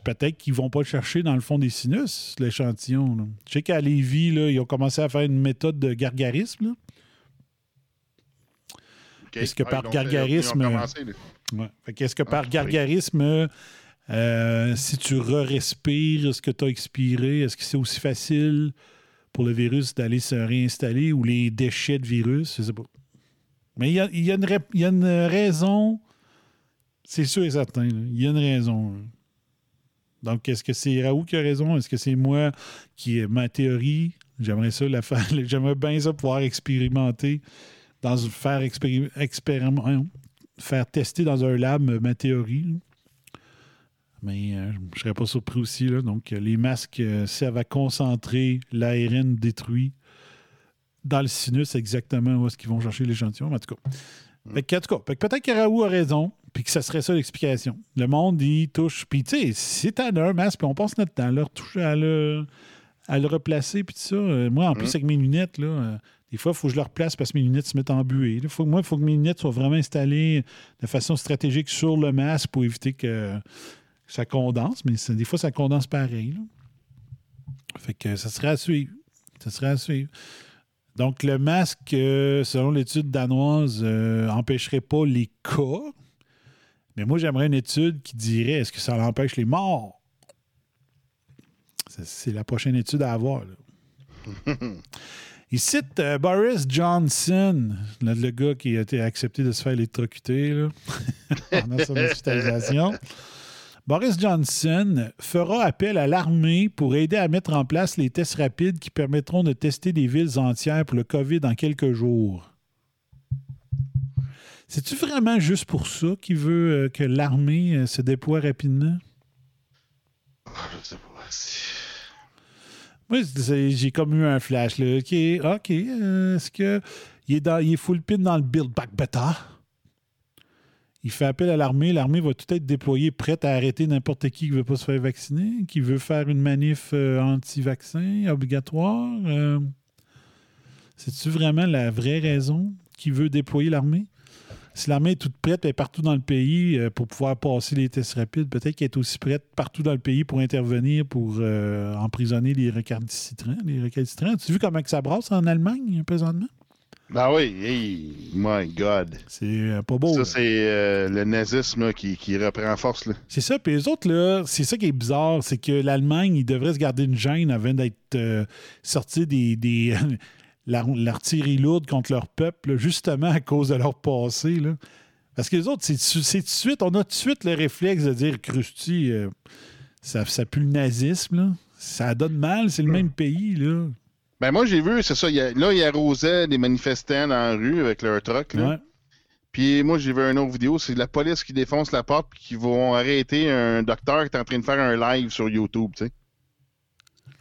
peut-être qu'ils vont pas le chercher dans le fond des sinus, l'échantillon. là. Je sais qu'à Lévis, là, ils ont commencé à faire une méthode de gargarisme. là. Est-ce que par donc, gargarisme- commencé. Ouais. Fait qu'est-ce que par Ah, oui. gargarisme, euh, si tu re-respires ce que tu as expiré, est-ce que c'est aussi facile pour le virus d'aller se réinstaller ou les déchets de virus? Je sais pas. Mais il y a, y a une, ré- il y a une raison, c'est sûr et certain. Il y a une raison. là. Donc, est-ce que c'est Raoult qui a raison? Est-ce que c'est moi qui ai ma théorie? J'aimerais ça la faire. [LAUGHS] J'aimerais bien ça pouvoir expérimenter dans faire expéri- expériment- faire tester dans un lab ma théorie. Mais euh, je ne serais pas surpris aussi. là. Donc, les masques euh, servent à concentrer l'ARN détruit dans le sinus exactement où est-ce qu'ils vont chercher l'échantillon. En tout cas, que, en tout cas, peut-être que Raoult a raison, puis que ça serait ça l'explication. Le monde, il touche. Puis, tu sais, si t'as un masque, puis on passe notre temps à le retoucher, à le, à le replacer, puis tout ça. Euh, moi, en plus, avec mes lunettes, là, euh, des fois, il faut que je le replace parce que mes lunettes se mettent en buée. là. Faut, moi, il faut que mes lunettes soient vraiment installées de façon stratégique sur le masque pour éviter que, que ça condense, mais ça- des fois, ça condense pareil. là. Fait que ça serait à suivre. Ça serait à suivre. Donc, le masque, euh, selon l'étude danoise, euh, empêcherait pas les cas. Mais moi, j'aimerais une étude qui dirait est-ce que ça empêche les morts? C'est la prochaine étude à avoir. là. [LAUGHS] Il cite euh, Boris Johnson, le, le gars qui a été accepté de se faire électrocuter là, [LAUGHS] pendant son hospitalisation. Boris Johnson fera appel à l'armée pour aider à mettre en place les tests rapides qui permettront de tester des villes entières pour le COVID en quelques jours. C'est-tu vraiment juste pour ça qu'il veut euh, que l'armée euh, se déploie rapidement? Ah, Je sais pas. si- Moi, j'ai comme eu un flash. Là. OK, OK. euh, Est-ce que il est, dans, il est full pin dans le Build Back Better? Il fait appel à l'armée. L'armée va tout être déployée, prête à arrêter n'importe qui qui ne veut pas se faire vacciner, qui veut faire une manif anti-vaccin obligatoire. C'est-tu vraiment la vraie raison qui veut déployer l'armée? Si l'armée est toute prête et partout dans le pays euh, pour pouvoir passer les tests rapides, peut-être qu'elle est aussi prête partout dans le pays pour intervenir pour euh, emprisonner les récalcitrants. Les récalcitrants. As-tu vu comment que ça brasse en Allemagne présentement? Ben oui, hey, my God. C'est euh, pas beau. Ça, c'est euh, le nazisme là, qui, qui reprend force. C'est ça. Puis les autres, là, c'est ça qui est bizarre, c'est que l'Allemagne, ils devraient se garder une gêne avant d'être euh, sortis des. L'artillerie lourde contre leur peuple, là, justement à cause de leur passé. Là. Parce que les autres, c'est tout de suite, on a tout de suite le réflexe de dire Krusty, euh, ça, ça pue le nazisme, là. Ça donne mal, c'est le même pays, là. Ben moi, j'ai vu, c'est ça. il y a- là, ils arrosaient des manifestants dans la rue avec leur truck. Là. Ouais. Puis moi, j'ai vu une autre vidéo, c'est la police qui défonce la porte puis qui vont arrêter un docteur qui est en train de faire un live sur YouTube, tu sais.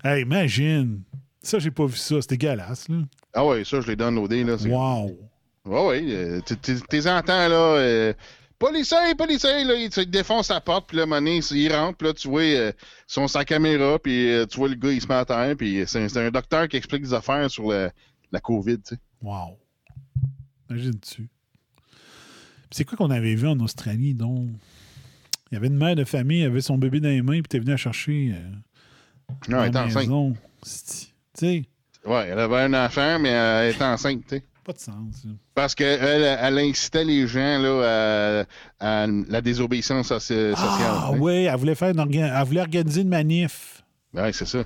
Hey, imagine. Ça, j'ai pas vu ça. C'est dégueulasse, là. Ah ouais, ça, je l'ai downloadé, là. Wow. Ouais, ouais. euh, T'es entends, là. Euh, policier, policier, là, il, il défonce la porte, puis là, donné, il rentre, puis là, tu vois, euh, ils sont sa caméra, puis euh, tu vois le gars, il se met à terre, puis c'est un, docteur qui explique des affaires sur la, la COVID, tu sais. Wow. Imagine-tu. C'est quoi qu'on avait vu en Australie, donc? Il y avait une mère de famille, elle avait son bébé dans les mains, puis t'es venu chercher. euh, Non, à elle est la enceinte. Sais, Ouais, elle avait un enfant, mais elle est enceinte, tu sais. pas de sens. là. Parce qu'elle elle incitait les gens là, à, à la désobéissance soci- sociale. Ah, ouais, elle voulait faire une orga- elle voulait organiser une manif. Ouais, c'est ça.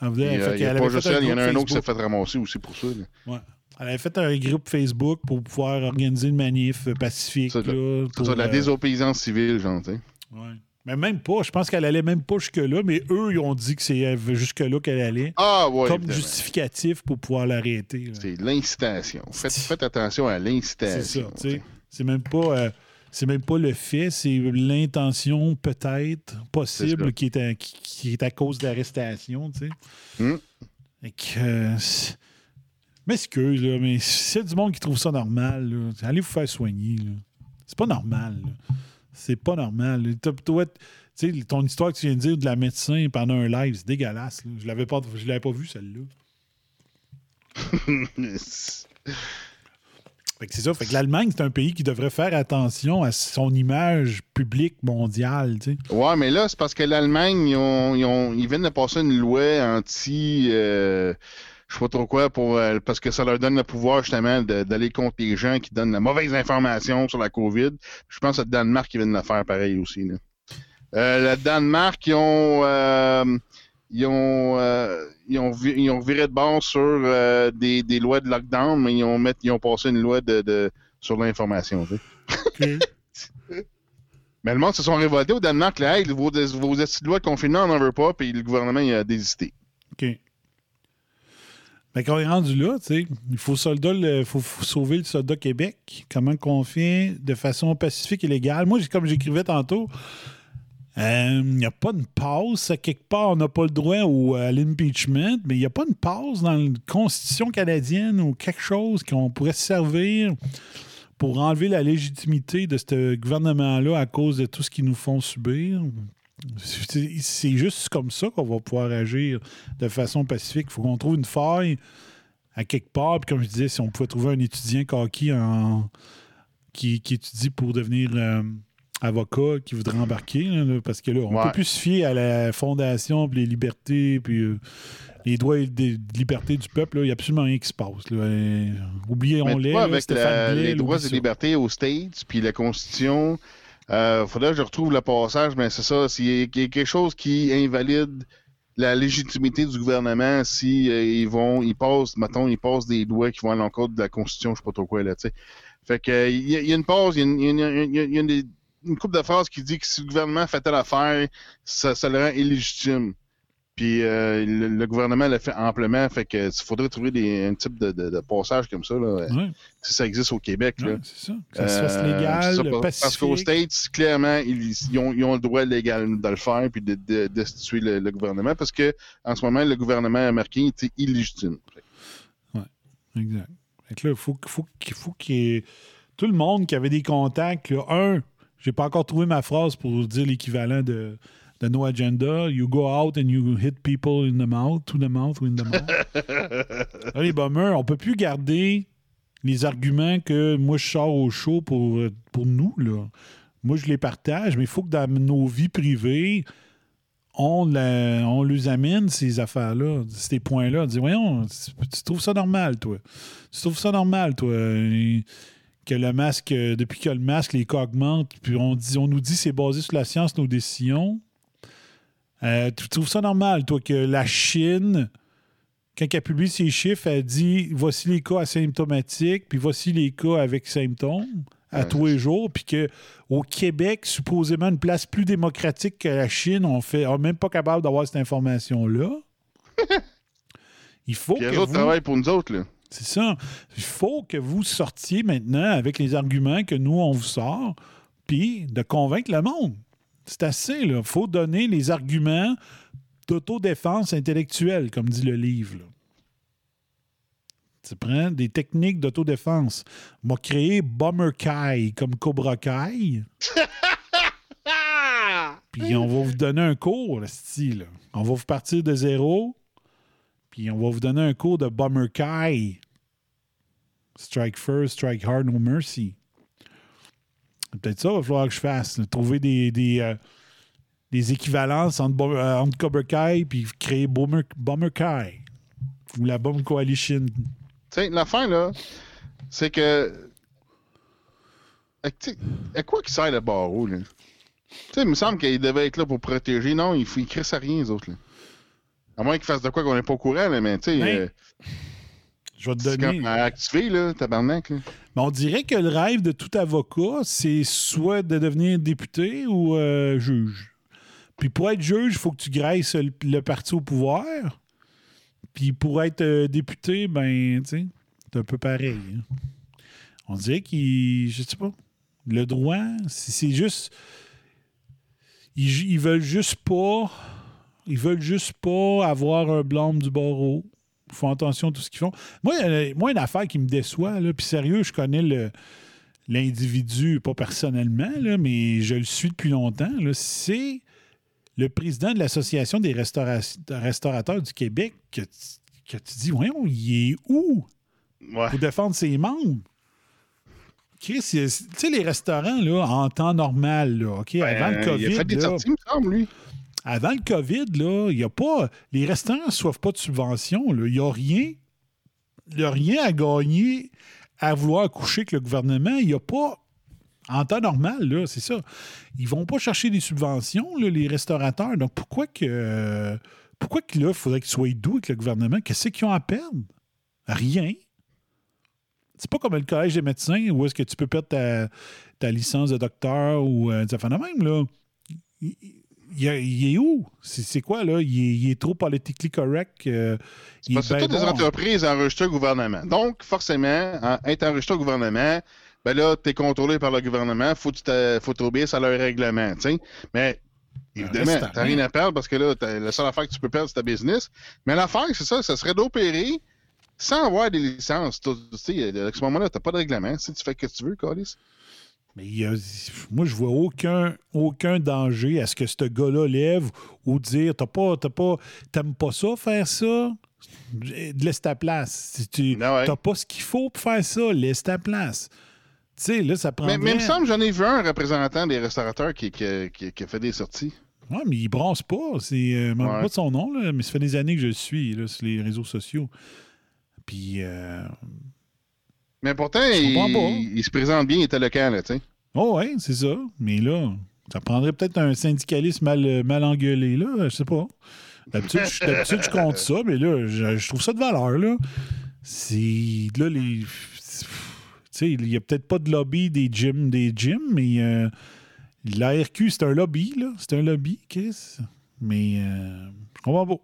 Elle voulait. Fait euh, y avait pas juste elle, il y en a un autre qui s'est fait ramasser aussi pour ça. Ouais. Elle avait fait un groupe Facebook pour pouvoir organiser une manif pacifique. C'est ça, là, C'est pour, ça, la euh, désobéissance civile, genre, tu sais. ouais. Mais même pas. Je pense qu'elle allait même pas jusque-là, mais eux, ils ont dit que c'est euh, jusque-là qu'elle allait. Ah, ouais. comme évidemment. justificatif pour pouvoir l'arrêter. C'est l'incitation. Faites, C'est- faites attention à C'est l'incitation. ça. C'est même pas. euh, c'est même pas le fait, c'est l'intention peut-être C'est possible ça. qui est, à, qui, qui est à cause de l'arrestation, tu sais. Que, euh, c'est- m'excuse, là, mais s'il y a du monde qui trouve ça normal, là, allez vous faire soigner. C'est pas normal. là. C'est pas normal. Toi, ton histoire que tu viens de dire de la médecin pendant un live, c'est dégueulasse. là. Je l'avais pas, je l'avais pas vu, celle-là. [LAUGHS] Fait que c'est ça. Fait que l'Allemagne, c'est un pays qui devrait faire attention à son image publique mondiale. tu sais. ouais, mais là, c'est parce que l'Allemagne, ils viennent de passer une loi anti. euh, je sais pas trop quoi, pour, euh, parce que ça leur donne le pouvoir justement d'aller contre les gens qui donnent la mauvaise information sur la COVID. Je pense que le Danemark, ils viennent de le faire pareil aussi. Là. Euh, le Danemark, ils ont. euh, ils ont, ils, ont vi- ils ont viré de bord sur des, des lois de lockdown, mais ils ont, met- ils ont passé une loi de, de- sur l'information. [LAUGHS] Mais le monde se sont révoltés au Danemark. Là, hey, vos, vos lois de confinement, on n'en veut pas, puis le gouvernement il a désisté. OK. Fait qu'on est rendu là. Il faut, soldat sauver le soldat Québec. Comment qu'on fait de façon pacifique et légale? Moi, comme j'écrivais tantôt, euh, il n'y a pas de passe. À quelque part, on n'a pas le droit au, à l'impeachment, mais il n'y a pas de passe dans la Constitution canadienne ou quelque chose qu'on pourrait se servir pour enlever la légitimité de ce gouvernement-là à cause de tout ce qu'ils nous font subir? C'est juste comme ça qu'on va pouvoir agir de façon pacifique. Il faut qu'on trouve une faille à quelque part. Puis comme je disais, si on pouvait trouver un étudiant kaki en, qui, qui étudie pour devenir euh, avocat, qui voudrait embarquer, là, parce que là, on ne Ouais. peut plus se fier à la fondation, puis les libertés, puis euh, les droits et des libertés du peuple. Il n'y a absolument rien qui se passe. là. Et, Oublions-les. tu vois, là, avec Stéphane la- Blais, les droits et libertés aux States, puis la Constitution, il faudrait que je retrouve le passage, mais c'est ça, s'il y a quelque chose qui invalide la légitimité du gouvernement, si euh, ils vont, ils passent, mettons, ils passent des lois qui vont à l'encontre de la Constitution, je sais pas trop quoi, là, tu sais. Fait que, euh, il y, a- une pause, il y a une, y a une- une, une couple de phrases qui dit que si le gouvernement fait telle affaire, ça, ça le rend illégitime. Puis euh, le, le gouvernement l'a fait amplement, fait que il faudrait trouver des, un type de, de- de passage comme ça, là, Ouais, si ça existe au Québec. Ouais, c'est ça. Que ça se fasse Euh, légal, ça, parce- qu'aux States, clairement, ils, ils ont, ils ont le droit légal de le faire puis de, de- destituer le, le gouvernement parce que en ce moment, le gouvernement américain est illégitime. Exact. Fait que là, il faut, qu'il- faut, qu'il faut qu'il y ait tout le monde qui avait des contacts. Là, un, j'ai pas encore trouvé ma phrase pour dire l'équivalent de, de No Agenda. You go out and you hit people in the mouth, to the mouth ou in the mouth. [LAUGHS] Là, les bummers, on peut plus garder les arguments que moi je sors au show pour, pour nous. Là. Moi, je les partage, mais il faut que dans nos vies privées, on, la- on les amène, ces affaires-là, ces points-là. On dit, voyons, tu, tu trouves ça normal, toi? Tu trouves ça normal, toi? Que le masque, depuis que le masque, les cas augmentent, puis on, dit, on nous dit que c'est basé sur la science, nos décisions. Euh, tu trouves ça normal, toi, que la Chine, quand elle publie ses chiffres, elle dit voici les cas asymptomatiques, puis voici les cas avec symptômes à tous les jours, puis qu'au Québec, supposément une place plus démocratique que la Chine, on fait on est même pas capable d'avoir cette information-là. Il faut Puis que les autres vous... travaillent pour nous autres. Là. C'est ça. Il faut que vous sortiez maintenant avec les arguments que nous, on vous sort, puis de convaincre le monde. C'est assez, là. Il faut donner les arguments d'autodéfense intellectuelle, comme dit le livre. là. Tu prends des techniques d'autodéfense. On va créer Bomber Kai comme Cobra Kai. [LAUGHS] Puis on va vous donner un cours, le style. On va vous partir de zéro. Puis on va vous donner un cours de Bomber Kai. Strike first, strike hard, no mercy. Peut-être ça qu'il va falloir que je fasse. là. Trouver des, des, euh, des équivalences entre, euh, entre Cobra Kai puis créer Bomber, Bomber Kai. Ou la Bomb Coalition. Tu sais, l'affaire, là, c'est que. À, à quoi qui sert le barreau, là? Tu sais, il me semble qu'il devait être là pour protéger. Non, il faut écrire ça rien, les autres, là. À moins qu'ils fassent de quoi qu'on n'est pas au courant, là, mais tu sais, Ben, euh, Je vais te donner. à activer, là, tabarnak, là. Mais on dirait que le rêve de tout avocat, c'est soit de devenir député ou euh, juge. Puis pour être juge, il faut que tu graisses le, le parti au pouvoir. Puis pour être euh, député, ben, tu sais, c'est un peu pareil. hein. On dirait qu'ils. Je sais pas. Le droit, c'est c'est juste. Ils, ils veulent juste pas. Ils veulent juste pas avoir un blâme du barreau. Font attention à tout ce qu'ils font. Moi, moi, une affaire qui me déçoit, là, puis sérieux, je connais le l'individu, pas personnellement, là, mais je le suis depuis longtemps, c'est le président de l'Association des restaura- restaurateurs du Québec que, tu- que tu dis, voyons, il est où Ouais. pour défendre ses membres? Chris, tu sais, les restaurants, là, en temps normal, là, OK, avant le Ben, COVID, il a fait des sorties, me semble, lui. Avant le COVID, là, y a pas. Les restaurants ne reçoivent pas de subvention. là. Il n'y a rien. A rien à gagner à vouloir coucher avec le gouvernement. Il a pas. En temps normal, là, c'est ça. Ils vont pas chercher des subventions, les restaurateurs. Donc pourquoi que. Pourquoi là, il faudrait qu'ils soient doux avec le gouvernement? Qu'est-ce qu'ils ont à perdre? Rien. C'est pas comme le collège des médecins où est-ce que tu peux perdre ta, ta licence de docteur ou euh, des affaires de même, là. Il, est où? C'est c'est quoi, là? Il est, il est trop politically correct. euh, il Parce que ben toutes les entreprises enregistrées au gouvernement. Donc, forcément, en- être enregistré au gouvernement, ben là, tu es contrôlé par le gouvernement, faut que tu t'obéir à leur règlement, tu sais. Mais, évidemment, reste t'as rien à perdre parce que là, la seule affaire que tu peux perdre, c'est ta business. Mais l'affaire, c'est ça, ça serait d'opérer sans avoir des licences. Tu sais, à ce moment-là, t'as pas de règlement. Si tu fais ce que tu veux, Calis. Mais il y a- moi, je vois aucun, aucun danger à ce que ce gars-là lève ou dire T'as pas, t'as pas, t'aimes pas ça, faire ça? Laisse ta place. Si tu ouais. n'as pas ce qu'il faut pour faire ça, laisse ta place. Tu sais, là, ça prend. Mais, mais il me semble que j'en ai vu un représentant des restaurateurs qui, qui- qui- qui a fait des sorties. Ouais, mais il brasse pas. C'est, euh, je me rappelle Ouais. pas de son nom, là, mais ça fait des années que je le suis là, sur les réseaux sociaux. Puis, euh, Mais pourtant, il, il se présente bien, il était local, là, tu sais. oh ouais, c'est ça. Mais là, ça prendrait peut-être un syndicaliste mal, mal engueulé, là. Je sais pas. D'habitude, je, compte ça, mais là, je, je trouve ça de valeur, là. C'est. Là, les. Tu sais, il y a peut-être pas de lobby des gyms, des gyms, mais euh, la RQ, c'est un lobby, là. C'est un lobby, Chris. Mais euh, je comprends pas.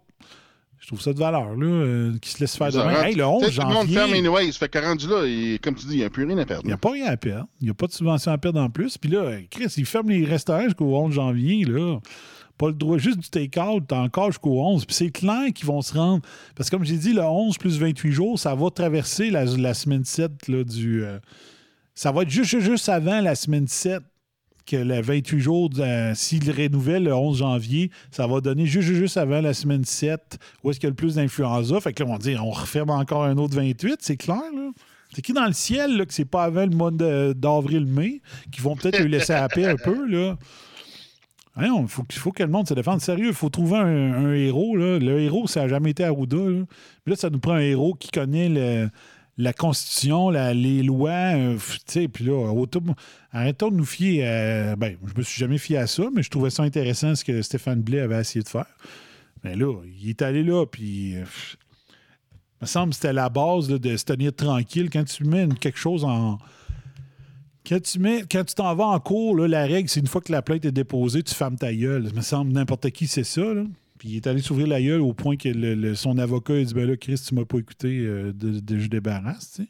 Je trouve ça de valeur, là, euh, qui se laisse faire Ça rentre- Hey, le Tu 11 sais, Tout le monde janvier. ferme anyway. Ça fait que rendu là, il- comme tu dis, il n'y a plus rien à perdre. Il n'y a pas rien à perdre. Il n'y a pas de subvention à perdre en plus. Puis là, Chris, il ferme les restaurants jusqu'au 11 janvier. Là. Pas le droit, juste du take-out, encore jusqu'au 11. Puis c'est clair qu'ils vont se rendre. Parce que comme j'ai dit, le 11 plus 28 jours, ça va traverser la, la semaine 7 là, du. euh, ça va être juste, juste avant la semaine 7 que le 28 jours, euh, s'il renouvelle le 11 janvier, ça va donner juste, juste, avant la semaine 7 où est-ce qu'il y a le plus d'influenza. Fait que là, on dire, on referme encore un autre 28, c'est clair, là. C'est qui dans le ciel là, que c'est pas avant le mois d'avril-mai, qui vont peut-être le laisser à paix un peu, là? Il faut, qu'il faut que le monde se défende. Sérieux, il faut trouver un, un héros. Là. Le héros, ça n'a jamais été Arruda. Là. Puis là, ça nous prend un héros qui connaît le- la Constitution, les lois. euh, tu sais, puis là, arrêtons de nous fier à. Ben, je me suis jamais fié à ça, mais je trouvais ça intéressant ce que Stéphane Blais avait essayé de faire. Mais là, il est allé là, puis. euh, il me semble que c'était la base de se tenir tranquille. Quand tu mets quelque chose en. Quand tu mets, quand tu t'en vas en cours, la règle, c'est une fois que la plainte est déposée, tu fermes ta gueule. Il me semble n'importe qui, c'est ça. Là. Il est allé s'ouvrir la gueule au point que le- son avocat a dit Ben là, Chris, tu m'as pas écouté, euh, de, de- je débarrasse. tu sais.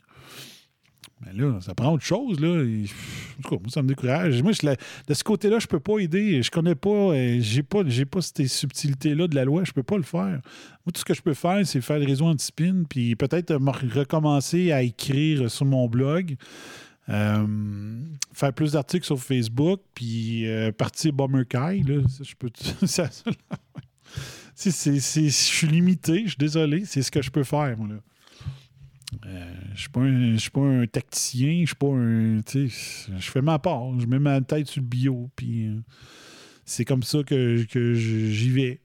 Mais là, ça prend autre chose. Là. En tout cas, moi, ça me décourage. Moi, je la- de ce côté-là, je peux pas aider. Je connais pas, euh, j'ai pas, j'ai pas ces subtilités-là de la loi. Je peux pas le faire. Moi, tout ce que je peux faire, c'est faire le réseau anti-spin, puis peut-être me recommencer à écrire sur mon blog. Euh, faire plus d'articles sur Facebook, puis partir Bomber Kai, là, je peux... [LAUGHS] ça- ça- Je suis limité, je suis désolé, c'est ce que je peux faire. Euh, je je suis pas un tacticien, je suis pas un... Je fais ma part, je mets ma tête sur le bio, puis euh, c'est comme ça que, que j'y vais.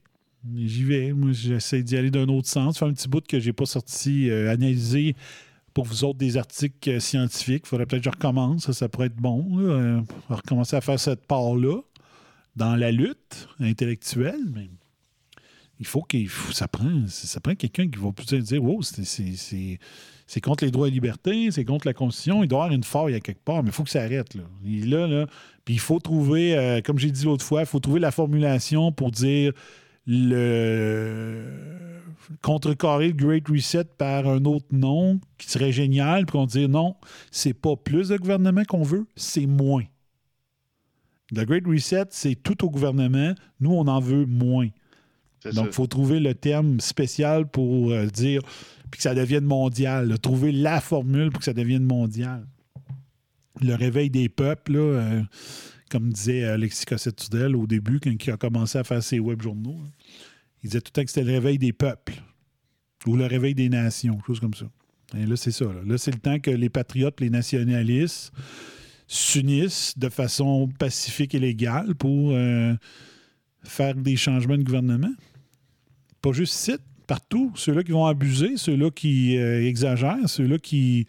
J'y vais. Moi, j'essaie d'y aller d'un autre sens. Fait un petit bout que j'ai pas sorti, euh, analysé pour vous autres des articles scientifiques. Il faudrait peut-être que je recommence. Ça, ça pourrait être bon. recommencer à faire cette part-là dans la lutte intellectuelle. Mais il faut qu'il ça prend, ça prend quelqu'un qui va dire Wow, c'est- contre les droits et libertés, c'est contre la Constitution. Il doit y avoir une faille à quelque part, mais il faut que ça arrête. Là. Il là, là. Puis il faut trouver, euh, comme j'ai dit l'autre fois, il faut trouver la formulation pour dire le contrecarrer le Great Reset par un autre nom qui serait génial, puis qu'on dit non, c'est pas plus de gouvernement qu'on veut, c'est moins. Le Great Reset, c'est tout au gouvernement. Nous, on en veut moins. Donc, il faut trouver le terme spécial pour euh, dire, puis que ça devienne mondial. là. Trouver la formule pour que ça devienne mondial. Le réveil des peuples, là, euh, comme disait Alexis Cossette-Tudel au début, quand il a commencé à faire ses web journaux, là, il disait tout le temps que c'était le réveil des peuples ou le réveil des nations, chose comme ça. Et là, c'est ça. Là, Là, c'est le temps que les patriotes, les nationalistes s'unissent de façon pacifique et légale pour euh, faire des changements de gouvernement. Pas juste ici, partout. Ceux-là qui vont abuser, ceux-là qui euh, exagèrent, ceux-là qui,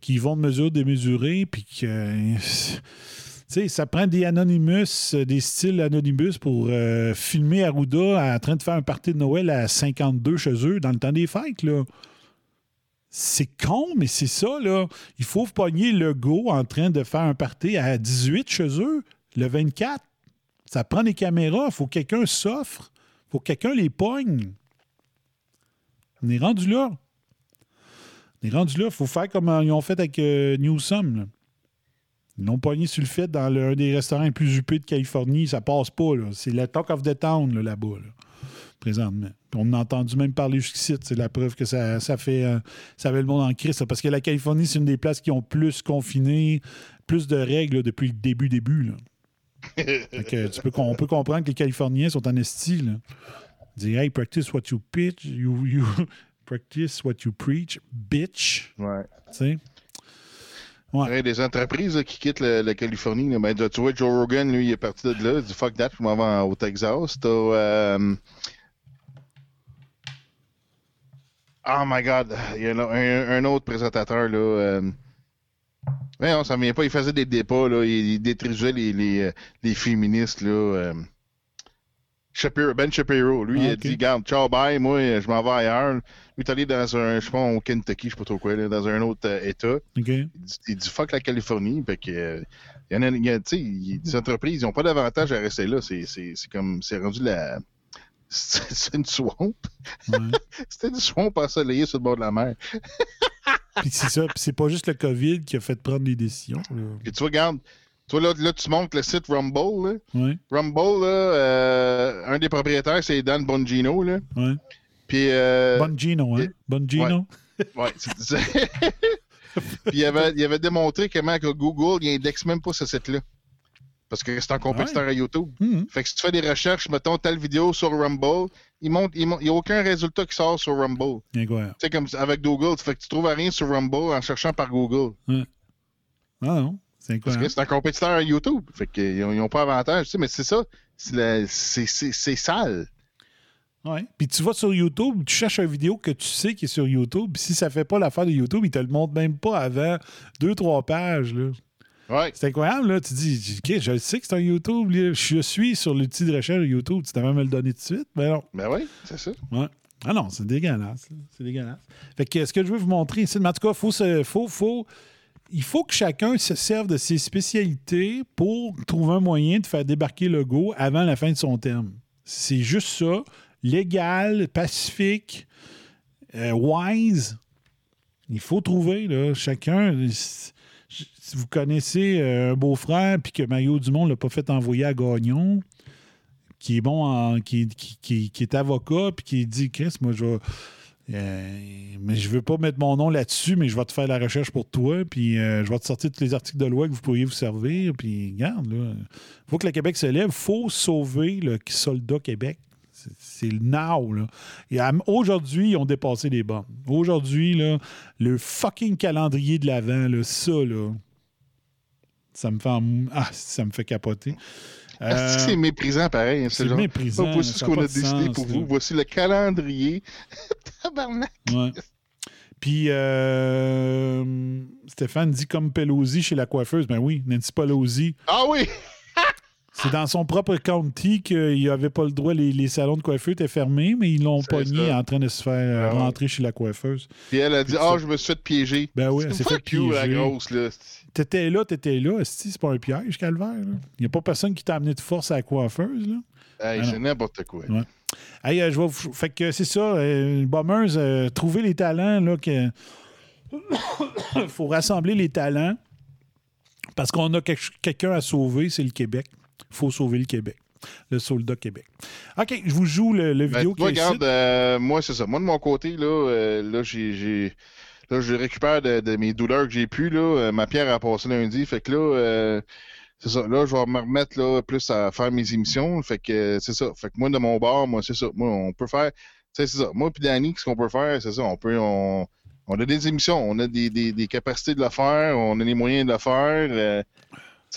qui vont de mesure démesurée, puis que. euh, tu sais, ça prend des Anonymous, euh, des styles Anonymous pour filmer Arruda en train de faire un party de Noël à 52 chez eux dans le temps des fêtes, là. C'est con, mais c'est ça, là. Il faut pogner le go en train de faire un party à 18 chez eux, le 24. Ça prend des caméras, il faut que quelqu'un s'offre, faut que quelqu'un les pogne. On est rendu là. On est rendu là. Il faut faire comme ils ont fait avec euh, Newsom. Ils l'ont pogné fait dans le- un des restaurants les plus huppés de Californie. Ça passe pas. C'est le talk of the town là, là-bas. là. présentement. On a entendu même parler jusqu'ici. C'est la preuve que ça, fait euh, ça avait le monde en crise. Parce que la Californie, c'est une des places qui ont plus confiné, plus de règles depuis le début, début. Que tu peux, on peut comprendre que les Californiens sont en esti. Disent Hey, practice what you pitch, you, you [LAUGHS] practice what you preach, bitch. Ouais. Tu sais? Il y a des entreprises là, qui quittent la Californie. là. Ben, tu vois, Joe Rogan, lui, il est parti de là. Il dit fuck that, je m'en vais au Texas. T'as. euh, Oh my god, il y a un, un autre présentateur là. euh, Mais on s'en vient pas, il faisait des débats, là, il, il détruisait les, les, euh, les féministes. Là, euh, Shapiro, ben Shapiro, lui, Ah, il a dit Garde, ciao, bye, moi, je m'en vais ailleurs. Lui, il est allé dans un, je sais pas, au Kentucky, je sais pas trop quoi, là, dans un autre euh, État. Il dit, il dit fuck la Californie. Fait que, euh, il y en a, il y des entreprises, ils n'ont pas d'avantage à rester là. C'est, comme, c'est rendu la. C'est, [LAUGHS] c'est une swamp. Ouais. [LAUGHS] C'était une swamp ensoleillée sur le bord de la mer. [LAUGHS] Puis c'est ça. Puis c'est pas juste le COVID qui a fait prendre les décisions. là. Puis tu vois, regarde, toi là, là, tu montes le site Rumble. Là. Rumble, là, euh, un des propriétaires, c'est Dan Bongino. Là. Puis. Euh, Bongino, hein? et- Bongino? Ouais, c'est ça. [LAUGHS] Puis il avait, il avait démontré comment que Google, il indexe même pas ce site-là. Parce que c'est un compétiteur à YouTube. Mhm. Fait que si tu fais des recherches, mettons telle vidéo sur Rumble, il monte, il monte- il y a aucun résultat qui sort sur Rumble. Incroyable. Tu sais, comme avec Google, fait que tu trouves rien sur Rumble en cherchant par Google. Ah non, c'est Parce que incroyable. c'est un compétiteur à YouTube. Fait qu'ils n'ont pas avantage. Tu sais, mais c'est ça. C'est sale. Ouais. Puis tu vas sur YouTube, tu cherches une vidéo que tu sais qui est sur YouTube. puis Si ça fait pas l'affaire de YouTube, il te le montre même pas avant deux, trois pages. Là. Ouais. C'est incroyable, là. Tu dis, OK, je sais que c'est un YouTube. Je suis sur l'outil de recherche YouTube. Tu devrais me le donner tout de suite. Mais non. Ben oui, c'est ça. Ouais. Ah non, c'est dégueulasse. C'est dégueulasse. Fait que ce que je veux vous montrer ici, mais en tout cas, faut se- faut, faut, il faut que chacun se serve de ses spécialités pour trouver un moyen de faire débarquer le go avant la fin de son terme. C'est juste ça. Légal, pacifique, euh, wise. Il faut trouver, là, chacun. Si vous connaissez euh, un beau-frère puis que Mario Dumont l'a pas fait envoyer à Gagnon, qui est bon en, qui, est avocat puis qui dit Chris, moi je vais euh, mais je veux pas mettre mon nom là-dessus, mais je vais te faire la recherche pour toi, puis euh, je vais te sortir tous les articles de loi que vous pourriez vous servir, puis regarde, là, faut que le Québec se lève, faut sauver le soldat Québec. C'est- le now, aujourd'hui, ils ont dépassé les bornes. Aujourd'hui, le fucking calendrier de l'avant, ça, là, ça me fait, en- ah, ça me fait capoter. Est-ce Euh, que c'est méprisant pareil? hein, c'est méprisant, oh, voici ce qu'on a décidé sens, pour là. vous. Voici le calendrier. [LAUGHS] Tabarnak. Ouais. Puis euh, Stéphane dit comme Pelosi chez la coiffeuse. Ben oui, Nancy Pelosi. Ah oui! [LAUGHS] C'est dans son propre county qu'il n'avait pas le droit, les, les salons de coiffure étaient fermés, mais ils l'ont C'est pogné ça. en train de se faire ouais. rentrer chez la coiffeuse. Puis elle a dit Ah, ça- je me suis fait piéger. Ben oui, elle s'est fait you, la piéger. grosse, là. T'étais là, t'étais là. C'est pas un piège, calvaire. Il n'y a pas personne qui t'a amené de force à la coiffeuse. Là. Hey, Ah c'est n'importe quoi. Ouais. Hey, euh, je vais vous- Fait que c'est ça, euh, Bombers, euh, trouver les talents, là, que. [COUGHS] faut rassembler les talents parce qu'on a quelqu'un à sauver, c'est le Québec. Il faut sauver le Québec. Le soldat Québec. OK, je vous joue le, le Ben, vidéo toi, qui est regarde, euh, moi, c'est ça. Moi, de mon côté, là, euh, là, j'ai, là, je récupère de, de mes douleurs que j'ai pu, là. Euh, ma pierre a passé lundi. Fait que là, euh, c'est ça. Là, je vais me remettre, là, plus à faire mes émissions. Fait que, c'est ça. Fait que moi, de mon bord, moi, c'est ça. Moi, on peut faire, c'est ça. Moi, puis Danny, ce qu'on peut faire, c'est ça. On peut, on, on a des émissions. On a des, des, des capacités de le faire. On a les moyens de le faire. euh,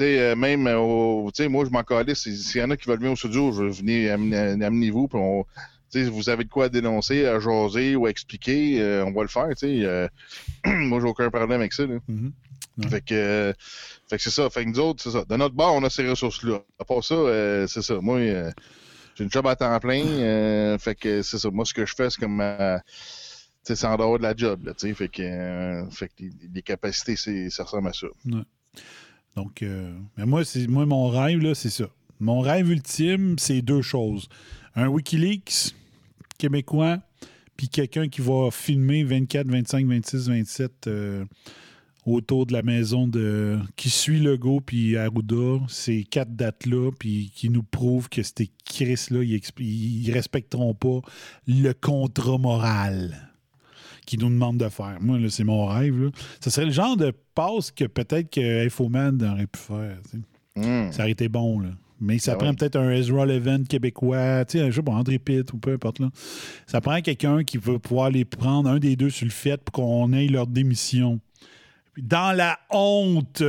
sais, euh, même, euh, au- tu sais, moi, je m'en calais. S'il y en a qui veulent venir au studio, je vais venir, amener- amenez-vous, puis on, vous avez de quoi à dénoncer, à jaser ou à expliquer, euh, on va le faire, tu sais. euh, [CLEARS THROAT] moi, j'ai aucun problème avec ça, là. Mhm. Ouais. Fait que, euh, que c'est ça. Fait que nous autres, c'est ça. De notre bord, on a ces ressources-là. À part ça, c'est ça. Moi, euh, j'ai une job à temps plein. fait que c'est ça. Moi, ce que je fais, c'est comme c'est en dehors de la job, là. Fait que, fait que les, les capacités, c'est, ça ressemble à ça. Donc, euh, mais moi, c'est moi, mon rêve, là, c'est ça. Mon rêve ultime, c'est deux choses. Un Wikileaks québécois, puis quelqu'un qui va filmer 24, 25, 26, 27. euh, autour de la maison de qui suit Legault puis Arruda, ces quatre dates-là, puis qui nous prouvent que ces Chris-là, ils, ils respecteront pas le contrat moral qu'ils nous demandent de faire. Moi, là, c'est mon rêve. là. Ce serait le genre de passe que peut-être que Infoman aurait pu faire. Hmm. Ça aurait été bon, là. Mais ça Ah prend peut-être un Ezra Levin québécois, tu sais, je sais pas, André Pitt ou peu importe. Là. Ça prend quelqu'un qui veut pouvoir les prendre, un des deux sur le fait, pour qu'on ait leur démission. Dans la honte,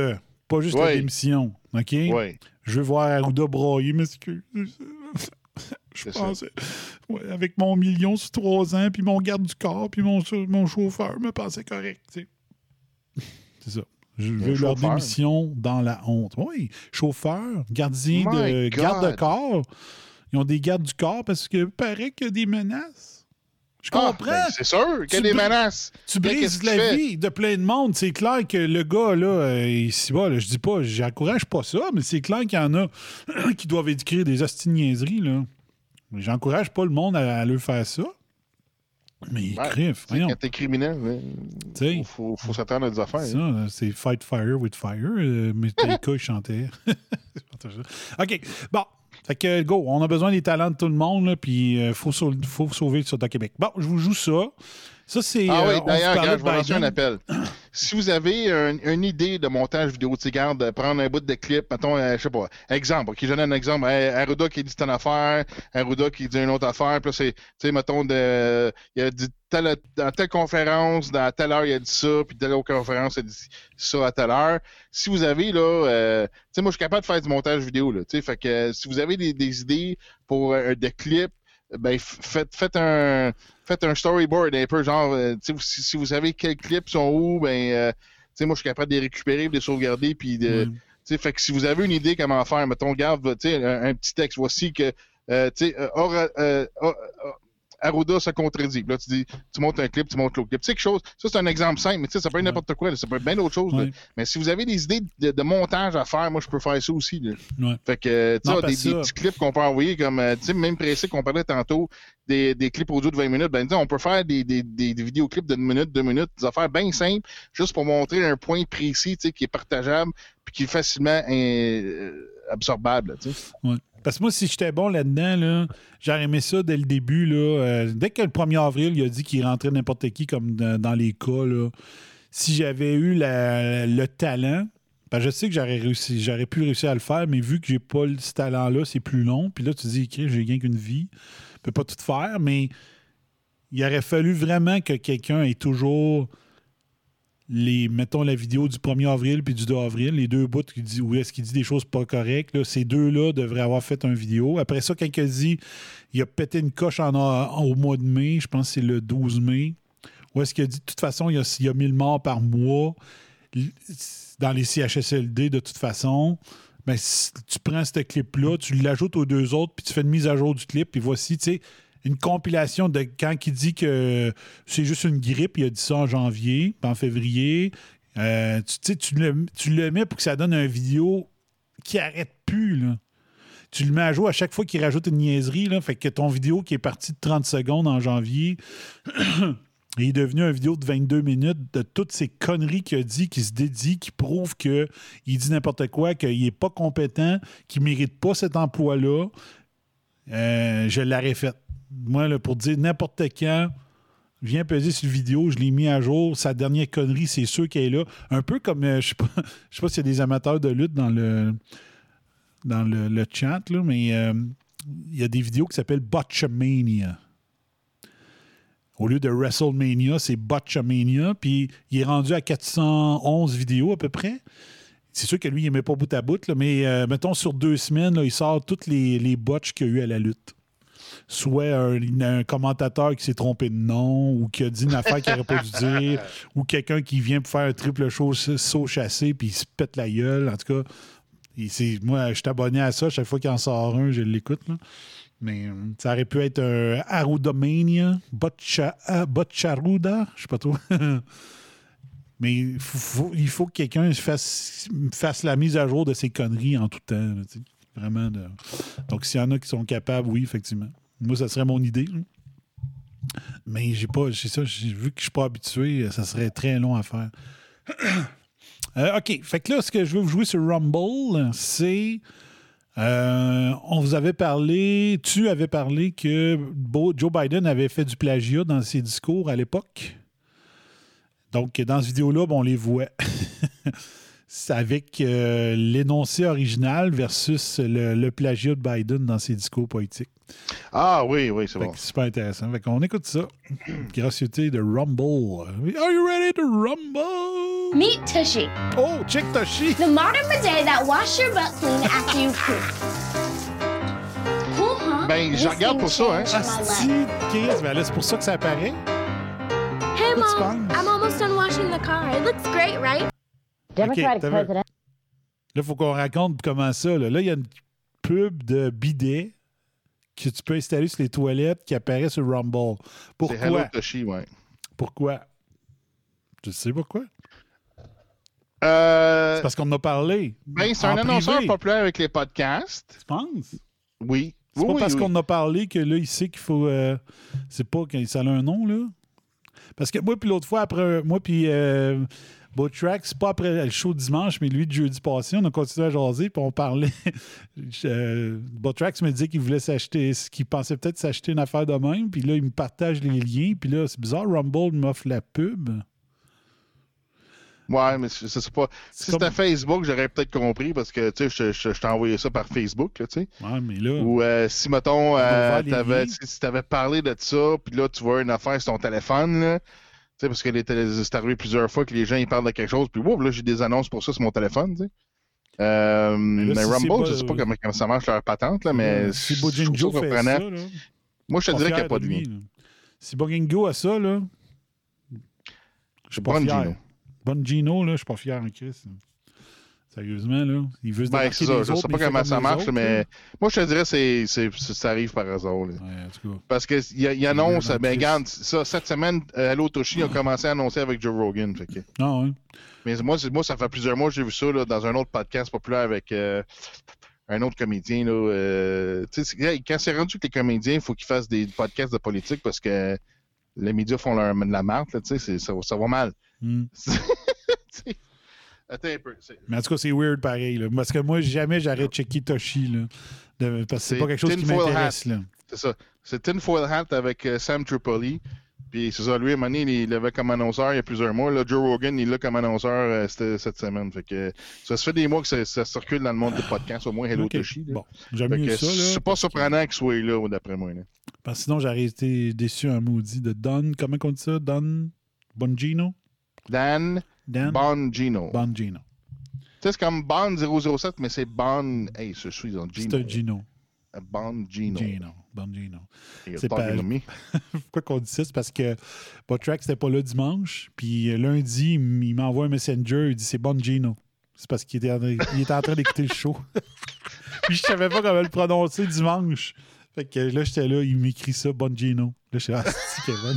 pas juste la démission. OK? Ouais. Je veux voir Arruda broyer, m'excuse. Je pensais, ouais, avec mon million sur trois ans, puis mon garde du corps, puis mon, mon chauffeur me pensait correct. tu sais. [LAUGHS] C'est ça. Je veux leur démission dans la honte. Oui, chauffeur, gardien My de God. garde de corps. Ils ont des gardes du corps parce que paraît qu'il y a des menaces. Je Ah, comprends. ben, c'est sûr qu'il y a des menaces. Tu brises la tu vie de plein de monde. C'est clair que le gars, là, euh, ici bas, là, je dis pas, j'encourage pas ça, mais c'est clair qu'il y en a [CLEARS THROAT] qui doivent écrire des hosties de niaiseries, là. Mais J'encourage pas le monde à, à leur faire ça. Mais Ouais, crif, Tu sais, voyons. Quand t'es criminel, il faut, faut s'attendre à des affaires. Hein. c'est Fight Fire with Fire. Euh, Metallica, il chantait. OK. Bon. Fait que, go, on a besoin des talents de tout le monde, puis il faut, sau- faut sauver le Soda Québec. Bon, je vous joue ça. Ça, c'est. Ah euh, oui, vous d'ailleurs, je vais lancer un appel. [CLEARS THROAT] si vous avez un- une idée de montage vidéo, tu sais, garde, de prendre un bout de clip, mettons, euh, je sais pas, exemple, ok, je donne un exemple, Arruda qui dit telle affaire, Arruda qui dit une autre affaire, puis là, c'est, tu sais, mettons, de, il a dit telle, dans telle conférence, dans telle heure, il a dit ça, puis telle autre conférence, il a dit ça à telle heure. Si vous avez, là, euh, tu sais, moi, je suis capable de faire du montage vidéo, là, tu sais, fait que euh, si vous avez des, des idées pour euh, des clips, ben, faites, faites un, faites un storyboard un peu genre euh, si, si vous savez quels clips sont où ben euh, moi je suis capable de les récupérer de les sauvegarder puis de fait que si vous avez une idée comment faire mettons garde un, un petit texte. Voici que euh, tu sais Arruda se contredit. Puis Là, tu dis, tu montes un clip, tu montes l'autre clip. Tu sais, quelque chose, ça, c'est un exemple simple, mais tu sais, ça peut être n'importe quoi, là, ça peut être bien d'autres choses. Mais si vous avez des idées de, de montage à faire, moi, je peux faire ça aussi. là. Fait que, tu sais, parce des, petits clips qu'on peut envoyer, comme, euh, tu sais, même précis qu'on parlait tantôt, des, des clips audio de 20 minutes, ben, on peut faire des, des, des, des vidéoclips d'une minute, deux minutes, des affaires bien simples, juste pour montrer un point précis, tu sais, qui est partageable, puis qui est facilement euh, absorbable, tu sais. Parce que moi, si j'étais bon là-dedans, là, j'aurais aimé ça dès le début. Là, Euh, dès que le 1er avril, il a dit qu'il rentrait n'importe qui, comme dans, les cas, si j'avais eu le talent, ben, je sais que j'aurais pu réussir à le faire, mais vu que j'ai pas ce talent-là, c'est plus long. Puis là, tu dis, OK, j'ai rien qu'une vie, je peux pas tout faire, mais il aurait fallu vraiment que quelqu'un ait toujours les, mettons, la vidéo du 1er avril puis du 2 avril, les deux bouts qui dit, où est-ce qu'il dit des choses pas correctes, ces deux-là devraient avoir fait une vidéo. Après ça, a dit, il a pété une coche au mois de mai, je pense que c'est le 12 mai, où est-ce qu'il a dit, de toute façon, il y a, il a 1000 morts par mois dans les CHSLD, de toute façon. Ben, si tu prends ce clip-là, tu l'ajoutes aux deux autres, puis tu fais une mise à jour du clip, puis voici, tu sais, une compilation de quand il dit que c'est juste une grippe, il a dit ça en janvier, en février. Euh, tu tu le, tu le mets pour que ça donne une vidéo qui arrête plus, là. Tu le mets à jour à chaque fois qu'il rajoute une niaiserie, là. Fait que ton vidéo qui est partie de 30 secondes en janvier [CLEARS THROAT] est devenu une vidéo de 22 minutes de toutes ces conneries qu'il a dit, qui se dédie, qui prouve qu'il dit n'importe quoi, qu'il n'est pas compétent, qu'il ne mérite pas cet emploi-là. Euh, je l'aurais fait. Moi, là, pour dire n'importe quand, viens peser sur le vidéo, je l'ai mis à jour. Sa dernière connerie, c'est sûr qu'elle est là. Un peu comme, euh, je sais pas, [LAUGHS] sais pas s'il y a des amateurs de lutte dans le, dans le, chat, là, mais euh, il y a des vidéos qui s'appellent Botchamania. Au lieu de WrestleMania, c'est Botchamania. Puis il est rendu à 411 vidéos à peu près. C'est sûr que lui, il n'aimait pas bout à bout, là, mais euh, mettons sur deux semaines, là, il sort toutes les, les botches qu'il y a eu à la lutte. Soit un, un commentateur qui s'est trompé de nom, ou qui a dit une affaire qu'il n'aurait pas dû dire, [LAUGHS] ou quelqu'un qui vient pour faire un triple saut, saut chassé, puis il se pète la gueule. En tout cas, moi, je suis abonné à ça. Chaque fois qu'il en sort un, je l'écoute. Mais euh, ça aurait pu être un Botcha, ah, Botcharuda, je sais pas trop. [LAUGHS] Mais il faut, faut- il faut que quelqu'un fasse, fasse la mise à jour de ces conneries en tout temps. là. Vraiment. Donc, s'il y en a qui sont capables, oui, effectivement. Moi, ça serait mon idée. Mais j'ai pas. Ça, vu que je suis pas habitué, ça serait très long à faire. [COUGHS] Euh, OK. Fait que là, ce que je veux vous jouer sur Rumble, c'est. euh, on vous avait parlé, tu avais parlé que Joe Biden avait fait du plagiat dans ses discours à l'époque. Donc, dans cette vidéo-là, ben, on les voit. [LAUGHS] Avec euh, l'énoncé original versus le, le plagiat de Biden dans ses discours politiques. Ah oui, oui, c'est bon. c'est super intéressant. Fait qu'on écoute ça. [CLEARS THROAT] Gracieuté de Rumble. Are you ready to rumble? Meet Tushy, Oh, check Toshi! the modern bidet that washes your butt clean after you poop. Cool, huh? Ben, je regarde pour ça, hein. life. Chris, ben là, c'est pour ça que ça apparaît. Hey, What's Mom, fun? I'm almost done washing the car. It looks great, right? Democratic vu? President Là, il faut qu'on raconte comment ça. Là, Là, il y a une pub de bidet que tu peux installer sur les toilettes qui apparaît sur Rumble. Hello Pourquoi? Toshi, ouais. Pourquoi? Tu sais pourquoi? Euh, C'est parce qu'on en a parlé. ben, c'est un annonceur privé. populaire avec les podcasts. Tu penses? Oui. C'est Oui, pas oui, parce oui. qu'on en a parlé que là, il sait qu'il faut. euh, c'est pas que ça a un nom, là. Parce que moi, puis l'autre fois, après. Moi, puis. Euh, Botrax, c'est pas après le show dimanche, mais lui, de jeudi passé, on a continué à jaser, puis on parlait. [LAUGHS] euh, Botrax me disait qu'il voulait s'acheter, qu'il pensait peut-être s'acheter une affaire de même, puis là, il me partage les liens, puis là, c'est bizarre, Rumble m'offre la pub. Ouais, mais c'est pas. Si c'était Facebook, j'aurais peut-être compris parce que tu sais, je, je, je t'ai envoyé ça par Facebook, tu sais. Ouais, mais là. Ou euh, si, mettons, euh, t'avais- si tu avais parlé de ça, puis là, tu vois une affaire sur ton téléphone, là. Sais, parce que c'est arrivé plusieurs fois que les gens ils parlent de quelque chose, puis wow, là, j'ai des annonces pour ça sur mon téléphone, tu sais. Euh, là, mais si Rumble, pas- je sais pas comment, comment ça marche leur patente, là, mais. si je Bojingo fait ça, là, Moi, je te dirais qu'il n'y a pas de lui, là. Si Bogingo a ça, là. Je suis pas Bon fier. Gino. Bon Gino, là, je suis pas fier en Chris. Sérieusement, là. Il veut se Ben, c'est ça. Je autres, sais pas comment comme ça marche, autres, mais moi, je te dirais c'est- ça arrive par hasard. là. Ouais, en tout cas. Parce qu'il il annonce, ben, regarde, ça, cette semaine, Hello Toshi a commencé à annoncer avec Joe Rogan. Fait que- Non, hein. Mais moi, moi, ça fait plusieurs mois que j'ai vu ça là, dans un autre podcast populaire avec euh, un autre comédien. Là, euh, quand c'est rendu que les comédiens, il faut qu'ils fassent des podcasts de politique parce que les médias font leur, de la marque. là, Ça, ça va mal. Hmm. [LAUGHS] Attends un peu. Mais en tout cas, c'est weird pareil. Là. Parce que moi, jamais j'arrête de checker Toshi. Là, de- parce que c'est pas quelque chose qui m'intéresse. C'est ça. C'est Tinfoil Hat avec euh, Sam Tripoli. Puis c'est ça, lui, à un moment donné, il l'avait comme annonceur il y a plusieurs mois. Là, Joe Rogan, il l'a comme annonceur euh, cette, semaine. Fait que ça se fait des mois que ça, ça circule dans le monde des podcasts, au moins Hello Ok. Toshi. là. Bon, j'aime ça. C'est pas surprenant qu'il soit là, d'après moi. là. Parce que sinon, j'aurais été déçu un maudit de Don. Comment on dit ça? Don Bongino? Dan Dan Bongino. Bongino. Tu sais, c'est comme Bond 007, mais c'est Bond. Hey, je suis dans C'est Gino. un Gino. Bongino. Gino. Bongino. C'est pas-. [LAUGHS] Pourquoi qu'on dit ça? C'est parce que Botrax n'était pas là dimanche. Puis lundi, il m'envoie un messenger. Il dit c'est Bongino. C'est parce qu'il était, en il était en train d'écouter le show. [LAUGHS] puis je savais pas comment le prononcer dimanche. Fait que là, j'étais là, il m'écrit ça, Bongino. Là, je suis ah, [LAUGHS] c'est Kevin.